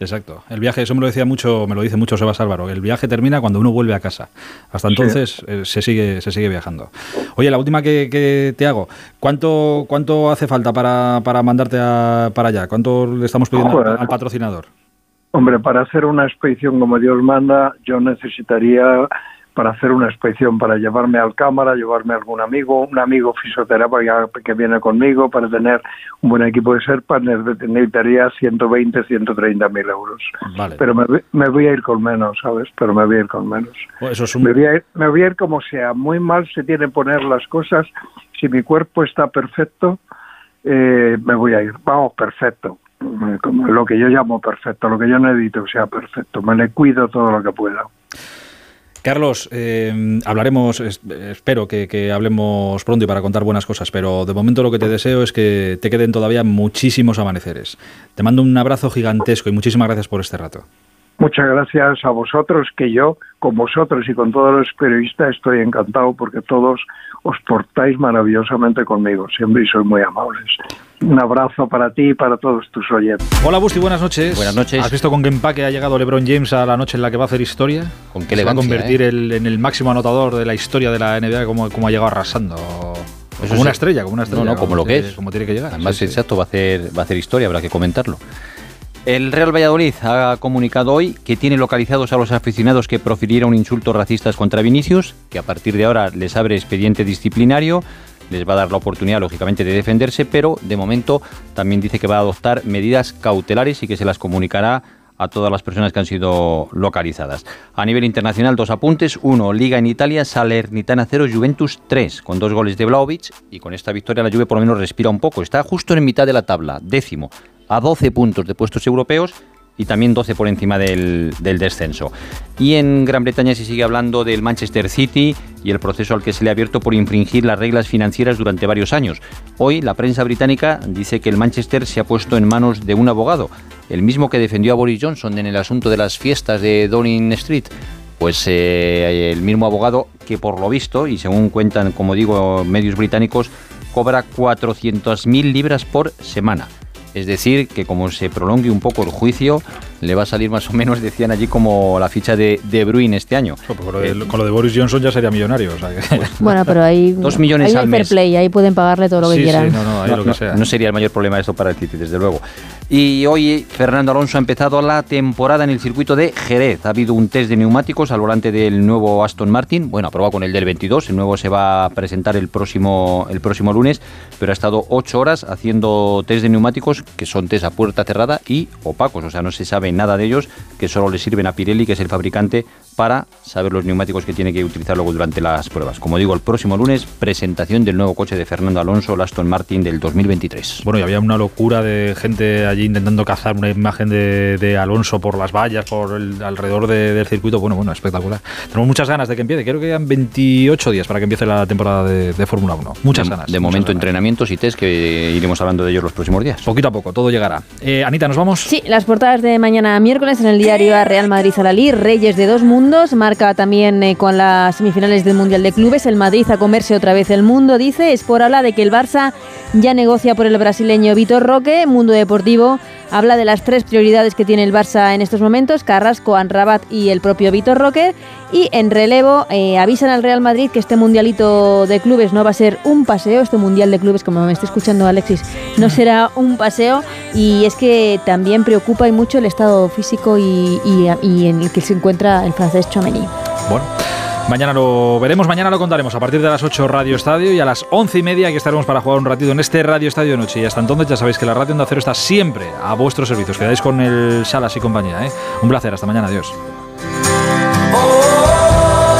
Exacto. El viaje, eso me lo decía mucho, me lo dice mucho Sebas Álvaro. El viaje termina cuando uno vuelve a casa. Hasta entonces eh, se sigue, se sigue viajando. Oye, la última que, te hago. ¿Cuánto, cuánto hace falta para, para mandarte para allá? ¿Cuánto le estamos pidiendo al patrocinador? Hombre, para hacer una expedición como Dios manda, yo necesitaría para hacer una expedición, para llevarme al cámara, llevarme a algún amigo, un amigo fisioterapeuta que viene conmigo, para tener un buen equipo de Serpa, necesitaría 120, 130 mil euros. Pero me, voy a ir con menos, ¿sabes? Pero me voy a ir con menos. Pues me, voy a ir, me voy a ir como sea. Muy mal se tienen poner las cosas. Si mi cuerpo está perfecto, eh, me voy a ir. Vamos, perfecto. lo que yo llamo perfecto, lo que yo necesito que sea perfecto. Me le cuido todo lo que pueda. Carlos, eh, hablaremos, espero que, hablemos pronto y para contar buenas cosas, pero de momento lo que te deseo es que te queden todavía muchísimos amaneceres. Te mando un abrazo gigantesco y muchísimas gracias por este rato. Muchas gracias a vosotros, que yo, con vosotros y con todos los periodistas, estoy encantado porque todos os portáis maravillosamente conmigo, siempre y sois muy amables. Un abrazo para ti y para todos tus oyentes. Hola Busti, buenas noches. Buenas noches. ¿Has visto con qué empaque ha llegado LeBron James a la noche en la que va a hacer historia? ¿Con qué Se va a convertir ¿eh? en el máximo anotador de la historia de la NBA como, como ha llegado arrasando. como una estrella, como una estrella. No, no, como, lo que es. Como tiene que llegar. Además, exacto, va a, hacer, va a hacer historia, habrá que comentarlo. El Real Valladolid ha comunicado hoy que tiene localizados a los aficionados que profirieron insultos racistas contra Vinicius, que a partir de ahora les abre expediente disciplinario, les va a dar la oportunidad, lógicamente, de defenderse, pero de momento también dice que va a adoptar medidas cautelares y que se las comunicará a todas las personas que han sido localizadas. A nivel internacional, dos apuntes. Uno, Liga en Italia, Salernitana 0, Juventus 3, con dos goles de Vlaovic. Y con esta victoria la Juve por lo menos respira un poco. Está justo en mitad de la tabla, décimo a 12 puntos de puestos europeos y también 12 por encima del, descenso. Y en Gran Bretaña se sigue hablando del Manchester City y el proceso al que se le ha abierto por infringir las reglas financieras durante varios años. Hoy la prensa británica dice que el Manchester se ha puesto en manos de un abogado, el mismo que defendió a Boris Johnson en el asunto de las fiestas de Downing Street. Pues eh, el mismo abogado que por lo visto, y según cuentan, como digo, medios británicos, cobra 400.000 libras por semana. Es decir, que como se prolongue un poco el juicio, le va a salir más o menos, decían allí, como la ficha de De Bruyne este año. Pues con, lo de, Boris Johnson ya sería millonario. Bueno, pero hay, Dos millones al mes. play, ahí pueden pagarle todo lo que quieran. no, sería el mayor problema esto para el City, desde luego. Y hoy Fernando Alonso ha empezado la temporada en el circuito de Jerez. Ha habido un test de neumáticos al volante del nuevo Aston Martin. Bueno, aprobado con el del 22. El nuevo se va a presentar el próximo, el próximo lunes, pero ha estado ocho horas haciendo test de neumáticos que son test a puerta cerrada y opacos. O sea, no se sabe nada de ellos, que solo le sirven a Pirelli, que es el fabricante, para saber los neumáticos que tiene que utilizar luego durante las pruebas. Como digo, el próximo lunes, presentación del nuevo coche de Fernando Alonso, el Aston Martin del 2023. Bueno, y había una locura de gente allí intentando cazar una imagen de, Alonso por las vallas, por el alrededor del circuito. Bueno, bueno, espectacular. Tenemos muchas ganas de que empiece. Creo que quedan 28 días para que empiece la temporada de, Fórmula 1. Muchas ganas. De momento, entrenamientos y test que iremos hablando de ellos los próximos días. Poquito a poco, todo llegará. Eh, Anita, ¿nos vamos? Sí, las portadas de mañana miércoles en el diario Real Madrid Salalí, Reyes de dos mundos, marca también eh, con las semifinales del Mundial de Clubes, el Madrid a comerse otra vez el mundo, dice, es por habla de que el Barça ya negocia por el brasileño Vitor Roque, Mundo Deportivo habla de las tres prioridades que tiene el Barça en estos momentos, Carrasco, Anrabat y el propio Vitor Roque, y en relevo eh, avisan al Real Madrid que este mundialito de clubes no va a ser un paseo, este mundial de clubes, como me está escuchando Alexis, no será un paseo, y es que también preocupa y mucho el estado físico y, en el que se encuentra el francés Chomeny. Bueno. Mañana lo veremos, mañana lo contaremos a partir de las 8 Radio Estadio y a las 11 y media que estaremos para jugar un ratito en este Radio Estadio de noche. Y hasta entonces ya sabéis que la Radio Onda Cero está siempre a vuestros servicios. Quedáis con el Salas y compañía. ¿eh? Un placer, hasta mañana, adiós.